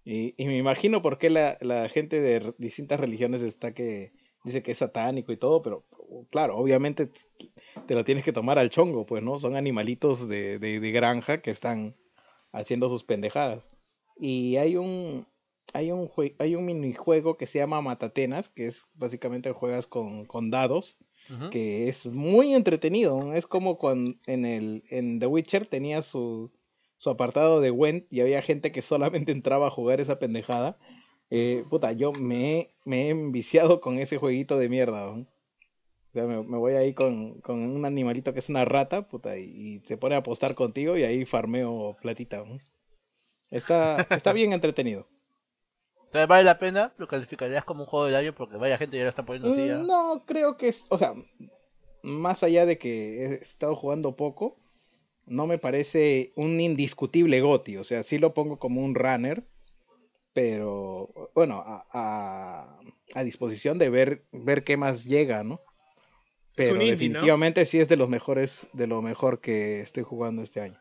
Y, me imagino por qué la, gente de distintas religiones está que dice que es satánico y todo, pero claro, obviamente te lo tienes que tomar al chongo, pues, ¿no? Son animalitos de, granja que están haciendo sus pendejadas. Y hay un, hay un, hay un minijuego que se llama Matatenas, que es básicamente juegas con, con dados, Que es muy entretenido. Es como cuando en, el, en The Witcher tenía su, su apartado de Gwent y había gente que solamente [laughs] entraba a jugar esa pendejada. Eh, puta, yo me, me he enviciado con ese jueguito de mierda. O sea, me, voy ahí con, con un animalito que es una rata, puta, y, se pone a apostar contigo y ahí farmeo platita. Está, está bien entretenido. Entonces, ¿Vale la pena? ¿Lo calificarías como un juego del año? Porque vaya gente ya lo está poniendo así ya. Mm, No, creo que es, o sea, más allá de que he estado jugando poco, no me parece un indiscutible GOTY, o sea, sí lo pongo como un runner, pero bueno, a, a- a disposición de ver, ver qué más llega, ¿no? Es Pero un indie, ¿no? definitivamente sí es de los mejores, de lo mejor que estoy jugando este año.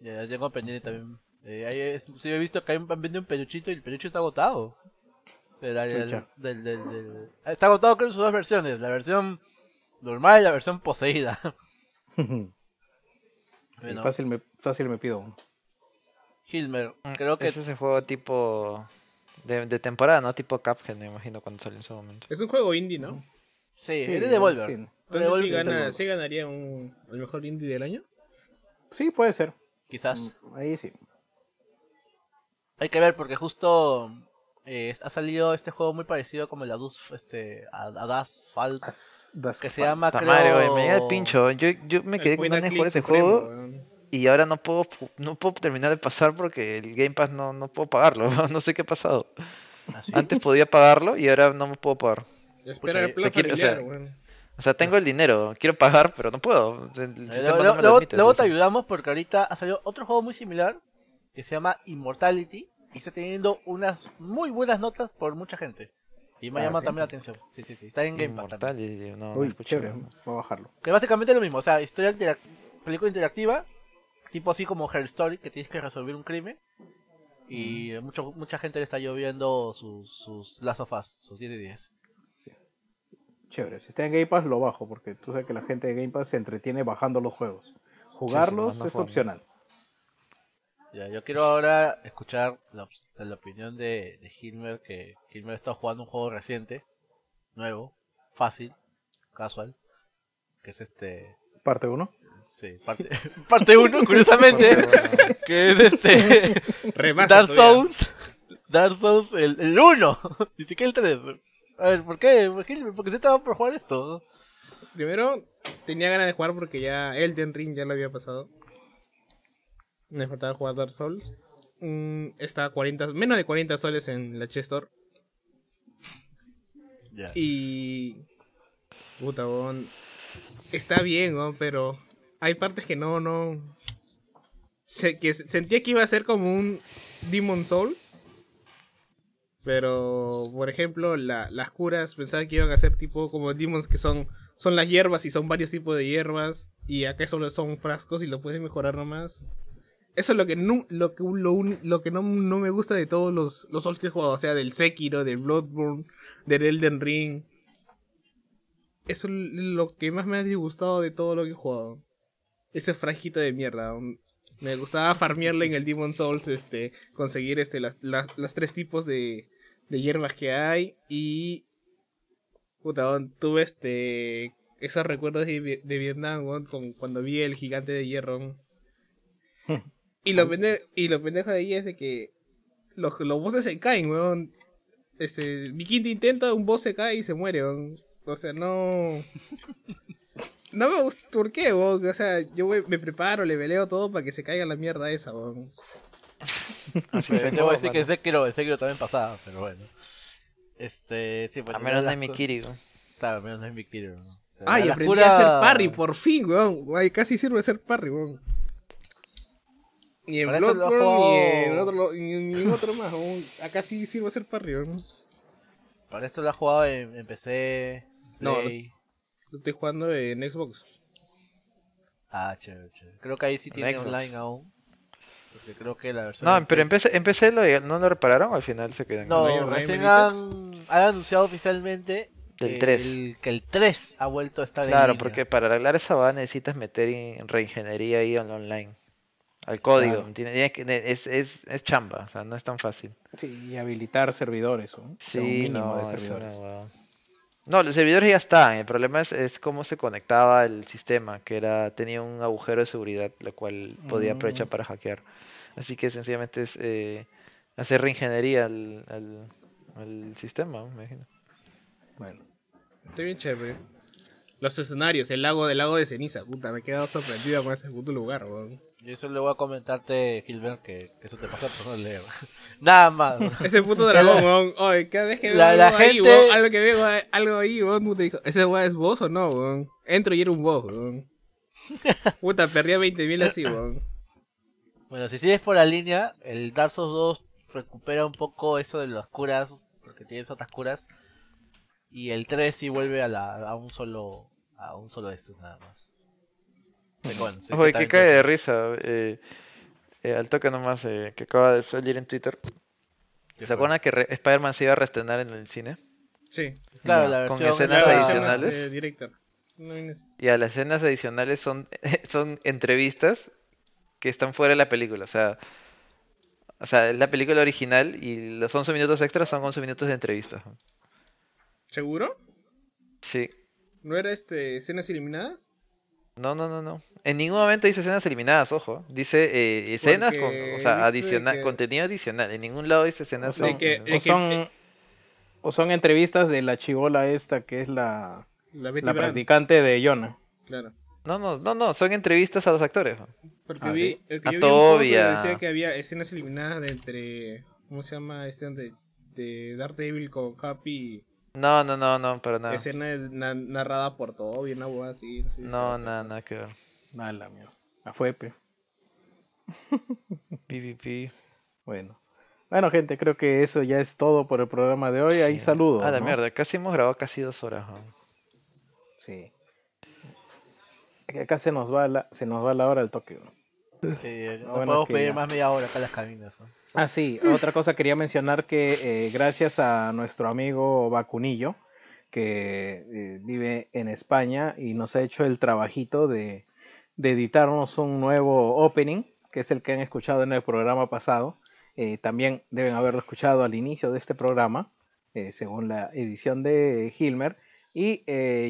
Ya, ya tengo pendiente también. Eh, ahí es- sí, he visto que hay un, han vendido un peluchito y el peluche está agotado. Del- del- del- del- del- Ah, Está agotado creo en sus dos versiones, la versión normal y la versión poseída. [laughs] Bueno, Fácil, me, fácil me pido uno. Hilmer, creo que Es ese juego tipo de, de temporada, ¿no? Tipo Cuphead, me imagino, cuando salió en su momento. Es un juego indie, ¿no? sí, Sí, es de Devolver. sí. Entonces Devolver, sí, gana, Devolver. sí ganaría un, el mejor indie del año. Sí, puede ser. Quizás. Ahí sí. Hay que ver porque justo eh, ha salido este juego muy parecido como el Adus, este, Falls, Das- das que se llama creo... madre, me llega el pincho. Yo, yo me quedé El con ganas de jugar ese supremo, juego y ahora no puedo no puedo terminar de pasar porque el Game Pass no, no puedo pagarlo. [laughs] No sé qué ha pasado. Ah, sí. Antes podía pagarlo y ahora no me puedo pagar. Espera el o plan sea, quiero- o sea. O sea, tengo el dinero, quiero pagar, pero no puedo. El luego no me lo luego- admite, luego sí, te ayudamos porque ahorita ha salido otro juego muy similar que se llama Immortality y está teniendo unas muy buenas notas por mucha gente. Y me Ah, llama ¿sí? también la atención. Sí, sí, sí. Está en Game Pass también. Immortality, no, Uy, chévere. no. Voy a bajarlo. Que básicamente es lo mismo. O sea, historia interac- película interactiva, tipo así como Her Story, que tienes que resolver un crimen. Y mucho, mucha gente le está lloviendo sus, sus Last of Us, sus 10 de 10. Chévere. Si está en Game Pass, lo bajo, porque tú sabes que la gente de Game Pass se entretiene bajando los juegos. Jugarlos no es opcional. Ya, yo quiero ahora escuchar la, op- la opinión de, de Hilmer, que Hilmer está jugando un juego reciente, nuevo, fácil, casual, que es este, Parte 1. sí, parte, [laughs] parte 1, curiosamente, que es este, [laughs] Remaster Dark todavía. Souls, Dark Souls, el 1, [laughs] ni siquiera el 3. A ver, ¿por qué? ¿Por qué? Porque se estaba por jugar esto. Primero, tenía ganas de jugar porque ya Elden Ring ya lo había pasado. Me faltaba jugar Dark Souls. Mm, estaba 40, menos de 40 soles en la Chess Store. Ya. Y. Puta, weón. Está bien, weón, pero hay partes que no, no. Se- que se- sentía que iba a ser como un Demon Souls. Pero, por ejemplo, la- las curas pensaba que iban a ser tipo como Demons que son, son las hierbas y son varios tipos de hierbas. Y acá solo son frascos y lo puedes mejorar nomás. Eso es lo que no, lo que, lo, lo que no, no me gusta de todos los, los Souls que he jugado. O sea, del Sekiro, del Bloodborne, del Elden Ring. Eso es lo que más me ha disgustado de todo lo que he jugado. Ese frasquito de mierda. Me gustaba farmearle en el Demon Souls, este, conseguir este, las, las, las tres tipos de, de hierbas que hay. Y. Puta, tuve este. Esos recuerdos de, de Vietnam, con- cuando vi el gigante de hierro. [laughs] weón. y, lo pende- y lo pendejo de ahí es de que los, los bosses se caen, weón. Ese, mi quinto intento, un boss se cae y se muere, weón. O sea, no. No me gusta. ¿Por qué, weón? O sea, yo me, me preparo, le veleo todo para que se caiga la mierda esa, weón. Así Yo voy a decir que el. Sekiro, el Sekiro también pasaba, pero bueno. Este, sí, pues, A menos las de mi cu- Kiryu. Claro, menos no es mi Kiryu. ¿no? O sea, Ay, aprendí a hacer parry, por fin, weón. Ay, casi sirve hacer parry, weón. Ni en Para he Bloodborne, ni en otro, ni, ni en otro más. Acá sí sirve hacer parry, weón. Para esto lo he jugado en, en PC, No, Play. Lo estoy jugando en Xbox. Ah, chévere, chévere. Creo que ahí sí En tiene Xbox. online aún. Porque creo que la versión. No, de pero en PC, en PC lo, no lo repararon o al final se quedan. No, ¿No recién me han, han anunciado oficialmente Del que 3. el, que el 3 ha vuelto a estar en Claro, porque para arreglar esa va necesitas meter en reingeniería ahí en online. Al código, Claro. que- es, es, es chamba, o sea, no es tan fácil. Sí, y habilitar servidores. ¿no? O sea, un Sí, mínimo no, de una servidores. No, los servidores ya están, el problema es, es cómo se conectaba el sistema, que era tenía un agujero de seguridad, lo cual podía aprovechar Mm. para hackear. Así que sencillamente es eh, hacer reingeniería al, al, al sistema, me imagino. Bueno, Estoy bien chévere. Los escenarios, el lago del lago de ceniza. Puta, me he quedado sorprendido con ese puto lugar, weón. Yo solo le voy a comentarte, Gilbert, que, que eso te pasa por no leer. [laughs] Nada más. Ese puto dragón, [laughs] weón. Oye, cada vez que veo La- algo la ahí, gente- weón, algo que veo ahí- algo ahí, weón, puta, dijo, ¿ese weón es boss o no, weón? Entro y era un boss, weón. [laughs] Puta, perdía 20.000 así, weón. Bueno, si sigues por la línea, el Dark Souls 2 recupera un poco eso de las curas, porque tienes otras curas. Y el 3 sí vuelve a, la, a un solo a un solo de estos nada más. Pero bueno, sé que Oye, que cae de risa, eh, eh, al toque nomás, eh, que acaba de salir en Twitter. ¿Qué ¿Se acuerdan que Spider-Man se iba a reestrenar en el cine? Sí. Claro, la Con versión escenas la- adicionales. Director. No- Y a las escenas adicionales son, [laughs] son entrevistas que están fuera de la película. O sea, o sea, es la película original y los 11 minutos extras son 11 minutos de entrevistas. ¿Seguro? Sí. ¿No era este escenas eliminadas? No, no, no, no. En ningún momento dice escenas eliminadas, ojo. Dice eh, escenas con, o sea, adicional, que- contenido adicional. En ningún lado dice o escenas son, que- o son, o son entrevistas de la chivola esta que es la, La practicante de Yona. Claro. No, no, no, no, son entrevistas a los actores. Porque Ah, vi, sí. el que A yo vi un que decía que había escenas eliminadas de entre. ¿Cómo se llama? Este de, de Daredevil con Happy. No, no, no, no, para nada. Escena na- narrada por Toby, una hueá así. va No, nada, nada que ver. Nada, la mierda. La fue, pe. [laughs] PvP. Bueno. Bueno, gente, creo que eso ya es todo por el programa de hoy. Hay Sí. saludos. A la ¿no? mierda, casi hemos grabado casi dos horas. ¿no? Sí. Acá se nos va la, se nos va la hora del toque. ¿no? Eh, [laughs] no Bueno, podemos pedir ya. más media hora acá las cabinas. ¿no? Ah, sí, otra cosa quería mencionar que eh, gracias a nuestro amigo Vacunillo, que eh, vive en España y nos ha hecho el trabajito de, de editarnos un nuevo opening que es el que han escuchado en el programa pasado, eh, también deben haberlo escuchado al inicio de este programa, eh, según la edición de Hilmer. Y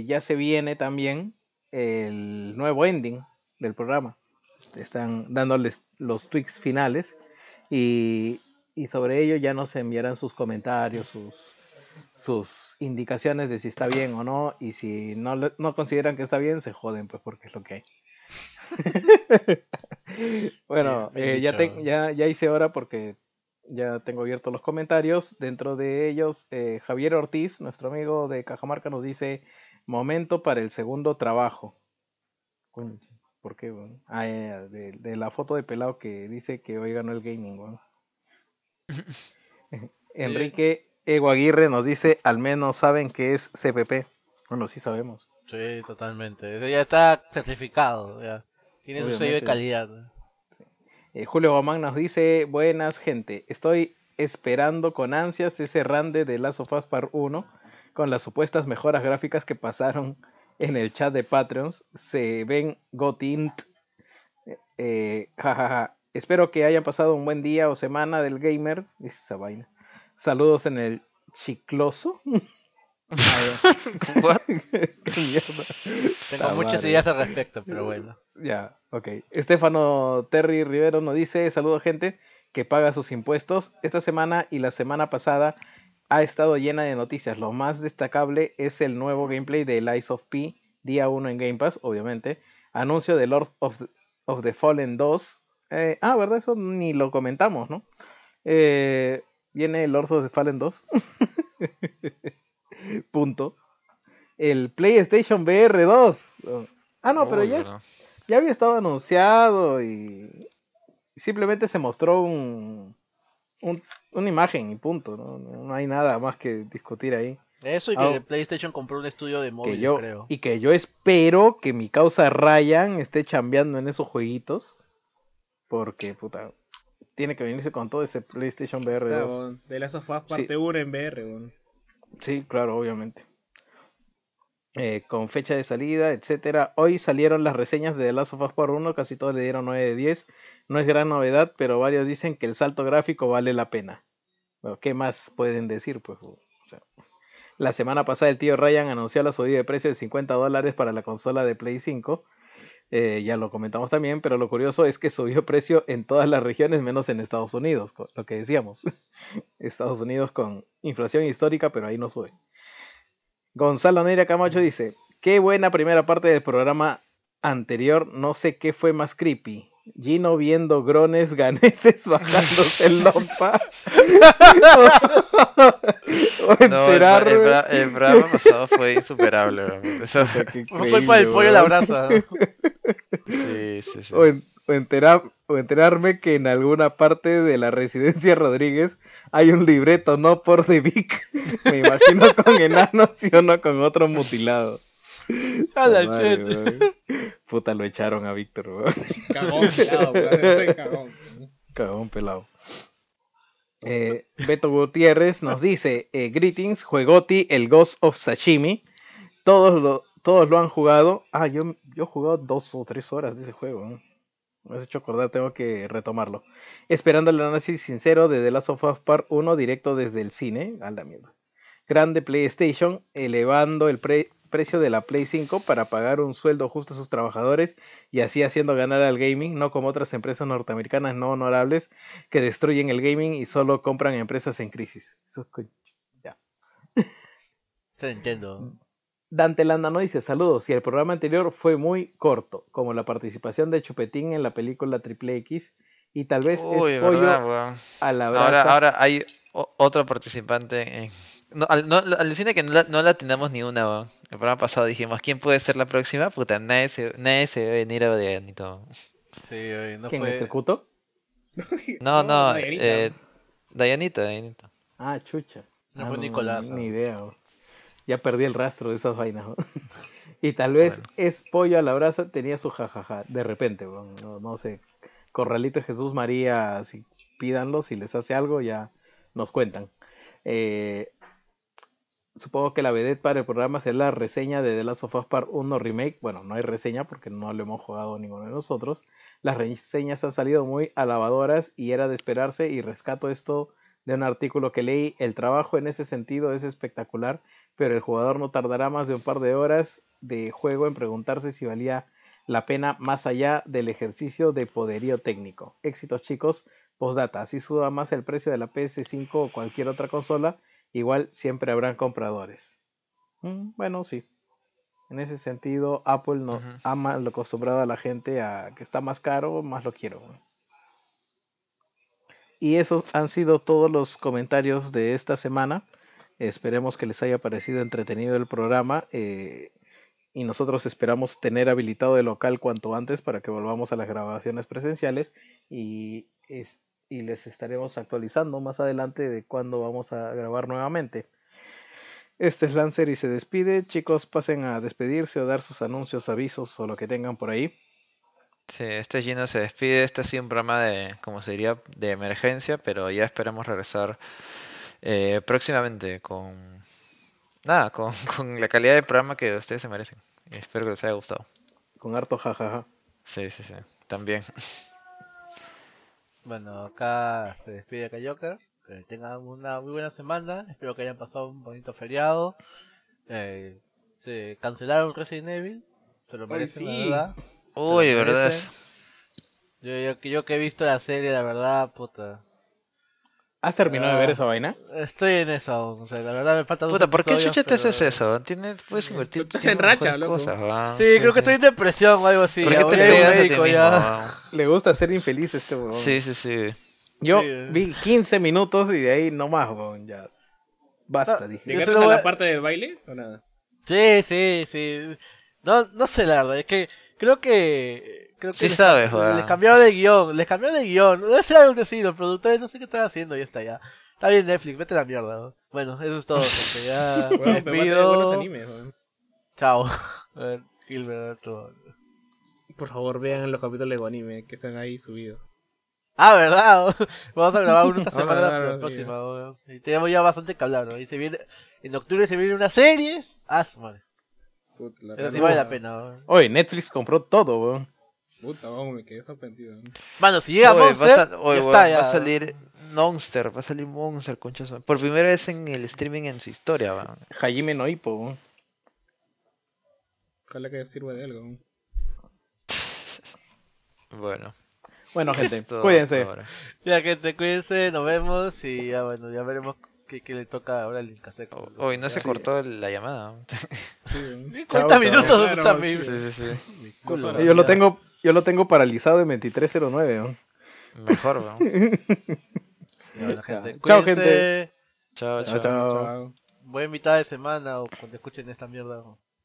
ya se viene también el nuevo ending del programa. Están dándoles los tweaks finales y, y sobre ello ya nos enviarán sus comentarios, sus, sus indicaciones de si está bien o no. Y si no, no consideran que está bien, se joden, pues porque es lo que hay. [laughs] bueno, eh, ya, te- ya, ya hice hora porque ya tengo abiertos los comentarios. Dentro de ellos, eh, Javier Ortiz, nuestro amigo de Cajamarca, nos dice: Momento para el segundo trabajo. ¿Por qué? Ah, eh, de, de la foto de pelado que dice que hoy ganó el gaming, weón. [laughs] [laughs] Enrique Ego Aguirre nos dice: Al menos saben que es CPP. Bueno, sí sabemos. Sí, totalmente. Eso ya está certificado. Ya. Tiene su sello de Obviamente. calidad. Eh, Julio Guamán nos dice, buenas gente, estoy esperando con ansias ese rande de Last of Us Part 1 con las supuestas mejoras gráficas que pasaron en el chat de Patreons. Se ven gotint. Eh, jajaja. Espero que hayan pasado un buen día o semana del gamer. Dice esa vaina. Saludos en el chicloso. [laughs] What? [laughs] Qué mierda. Tengo muchas madre. ideas al respecto, pero bueno. Ya, ok. Estefano Terry Rivero nos dice, saludo gente que paga sus impuestos. Esta semana y la semana pasada ha estado llena de noticias. Lo más destacable es el nuevo gameplay de Lies of P, día 1 en Game Pass, obviamente. Anuncio de Lord of the, of the Fallen 2. Eh, ah, ¿verdad? Eso ni lo comentamos, ¿no? Eh, viene Lord of the Fallen 2. [laughs] Punto. El PlayStation VR 2. Ah, no, pero ya, ya había estado anunciado y simplemente se mostró un, un- una imagen y punto. ¿no? No hay nada más que discutir ahí. Eso y que PlayStation compró un estudio de Que móvil, yo, creo. y que yo espero que mi causa Ryan esté chambeando en esos jueguitos. Porque, puta, tiene que venirse con todo ese PlayStation VR 2. Claro, weón. De Last of Us parte 1 en VR. Sí, claro, obviamente. Eh, con fecha de salida, etcétera. Hoy salieron las reseñas de The Last of Us Part 1, casi todos le dieron 9 de 10. No es gran novedad, pero varios dicen que el salto gráfico vale la pena. ¿qué más pueden decir? Pues, la semana pasada el tío Ryan anunció la subida de precio de 50 dólares para la consola de Play 5. Eh, ya lo comentamos también, pero lo curioso es que subió precio en todas las regiones menos en Estados Unidos, lo que decíamos. [laughs] Estados Unidos con inflación histórica, pero ahí no sube. Gonzalo Neira Camacho dice, qué buena primera parte del programa anterior, no sé qué fue más creepy. Gino viendo grones ganeses [laughs] bajándose el lompa. [laughs] o No, el, enterarme. el pro- el programa pasado fue insuperable. Eso- [laughs] Fue culpa del pollo a la brasa. ¿no? sí, sí, sí. O, en- o enterar- o enterarme que en alguna parte de la residencia [laughs] Rodríguez hay un libreto, no por The Vic. [laughs] Me imagino con enanos y uno con otro mutilado. [laughs] A la weón. Puta, lo echaron a Víctor, weón. Cagón, pelado, weón. Cagón. Cagón pelado. Eh, Beto Gutiérrez nos dice: eh, Greetings, Juegoti, el Ghost of Sashimi. Todos lo, todos lo han jugado. Ah, yo, yo he jugado dos o tres horas de ese juego. ¿no? Me has hecho acordar, tengo que retomarlo. Esperando el análisis sincero de The Last of Us Part 1 directo desde el cine. A mierda. Grande PlayStation, elevando el pre- precio de la Play 5 para pagar un sueldo justo a sus trabajadores y así haciendo ganar al gaming, no como otras empresas norteamericanas no honorables que destruyen el gaming y solo compran empresas en crisis. Eso co- ya. Se entiendo. Dante Landa no dice saludos. Y el programa anterior fue muy corto, como la participación de Chupetín en la película Triple X. Y tal vez Uy, es pollo verdad, weón. a la Ahora, brasa. ahora hay otro participante. En... No, al, no, alucina que no la, no la tenemos ni una, weón. El programa pasado dijimos, ¿quién puede ser la próxima? Puta, nadie se, nadie se ve venir a Dianito. Sí, oye, no ¿Quién fue... es el cuto? [laughs] No, no, Dayanita. eh, Dayanita, Dayanita. Ah, chucha. No Ah, fue Nicolás, Ni, ¿no? ni idea. bro. Ya perdí el rastro de esas vainas. [laughs] y tal vez Bueno. es pollo a la brasa, tenía su jajaja. De repente, no, no sé. Corralito Jesús María, si pídanlo, si les hace algo, ya nos cuentan. Eh, supongo que la vedette para el programa será la reseña de The Last of Us Part 1 Remake. Bueno, no hay reseña porque no lo hemos jugado ninguno de nosotros. Las reseñas han salido muy alabadoras y era de esperarse y rescato esto de un artículo que leí. El trabajo en ese sentido es espectacular, pero el jugador no tardará más de un par de horas de juego en preguntarse si valía la pena más allá del ejercicio de poderío técnico. Éxitos chicos, postdata, así suba más el precio de la PS5 o cualquier otra consola, igual siempre habrán compradores. Mm, bueno, sí. En ese sentido, Apple no Ujú. ama lo acostumbrado a la gente a que está más caro, más lo quiero. Y esos han sido todos los comentarios de esta semana. Esperemos que les haya parecido entretenido el programa. eh, y nosotros esperamos tener habilitado el local cuanto antes para que volvamos a las grabaciones presenciales. Y, y les estaremos actualizando más adelante de cuándo vamos a grabar nuevamente. Este es Lancer y se despide. Chicos, pasen a despedirse o dar sus anuncios, avisos o lo que tengan por ahí. Sí, este Gino se despide. Este ha sido un programa de, como se diría, de emergencia, pero ya esperamos regresar eh, próximamente con nada, con, [laughs] con la calidad de programa que ustedes se merecen. Espero que les haya gustado. Con harto jajaja. Sí, sí, sí. También. Bueno, acá se despide acá Joker. Que tengan una muy buena semana. Espero que hayan pasado un bonito feriado. Eh, se cancelaron Resident Evil. Se lo Ay, merecen, la sí. verdad. Uy, ¿verdad? Yo, yo, que- yo que he visto la serie, la verdad, puta. ¿Has terminado de ver Ah. esa vaina? Estoy en eso aún. O sea, la verdad me faltan dos Puta, ¿por qué chucha te haces eso? Tienes, puedes invertir tu Estás en racha, loco. cosas, weón. Sí, creo que estoy en depresión o algo así. ¿Por ya qué te médico mismo, ya. weón? Le gusta ser infeliz este huevón. Sí, sí, sí. Yo Sí, eh. vi 15 minutos y de ahí no más, huevón, ya. Basta, No, dije. ¿Llegaste solo a la parte del baile o nada? Sí, sí, sí. No, no sé la verdad, es que creo que... Creo que Sí les, sabes, weón. les cambiaron de guion, les cambiaron de guion. Debe ser algo así, los productores no sé qué están haciendo y ya está ya. Está bien Netflix, vete a la mierda. ¿no? Bueno, eso es todo, gente. Ya [laughs] me Bueno, de buenos despido. animes, weón. Chao. [laughs] A ver, Gilbert, todo. Por favor, vean los capítulos de anime que están ahí subidos. Ah, ¿verdad? [laughs] Vamos a grabar uno esta semana la sí. próxima. weón. Y tenemos ya bastante que hablar, ¿no? Y se viene... En octubre se viene una serie. Ah, su madre. Puta, la Eso sí vale la pena. weón. Oye, Netflix compró todo, weón. Puta, vamos, me quedé sorprendido. Mano, si llega Oye, Monster, va, a, sal- oye, ya weón, está, ya. va a salir Monster, va a salir Monster, concha su- Por primera vez en el streaming en su historia, weón. Hajime no Ippo, weón. Ojalá que sirva de algo. weón. [laughs] Bueno. Bueno, gente, cuídense. ahora. Ya gente, cuídense, nos vemos y ya bueno, ya veremos qué, qué le toca ahora al Incasex. Hoy no se cortó la llamada. Sí, weón. 50 Chao, minutos chao. está Claro, mi- Sí, sí, sí. mi culo. Yo lo tengo, yo lo tengo paralizado en 2309, weón. Mejor, weón. [laughs] Bueno, gente, Chao, cuídense. Chao, Chao, chao. Buena mitad de semana o cuando escuchen esta mierda.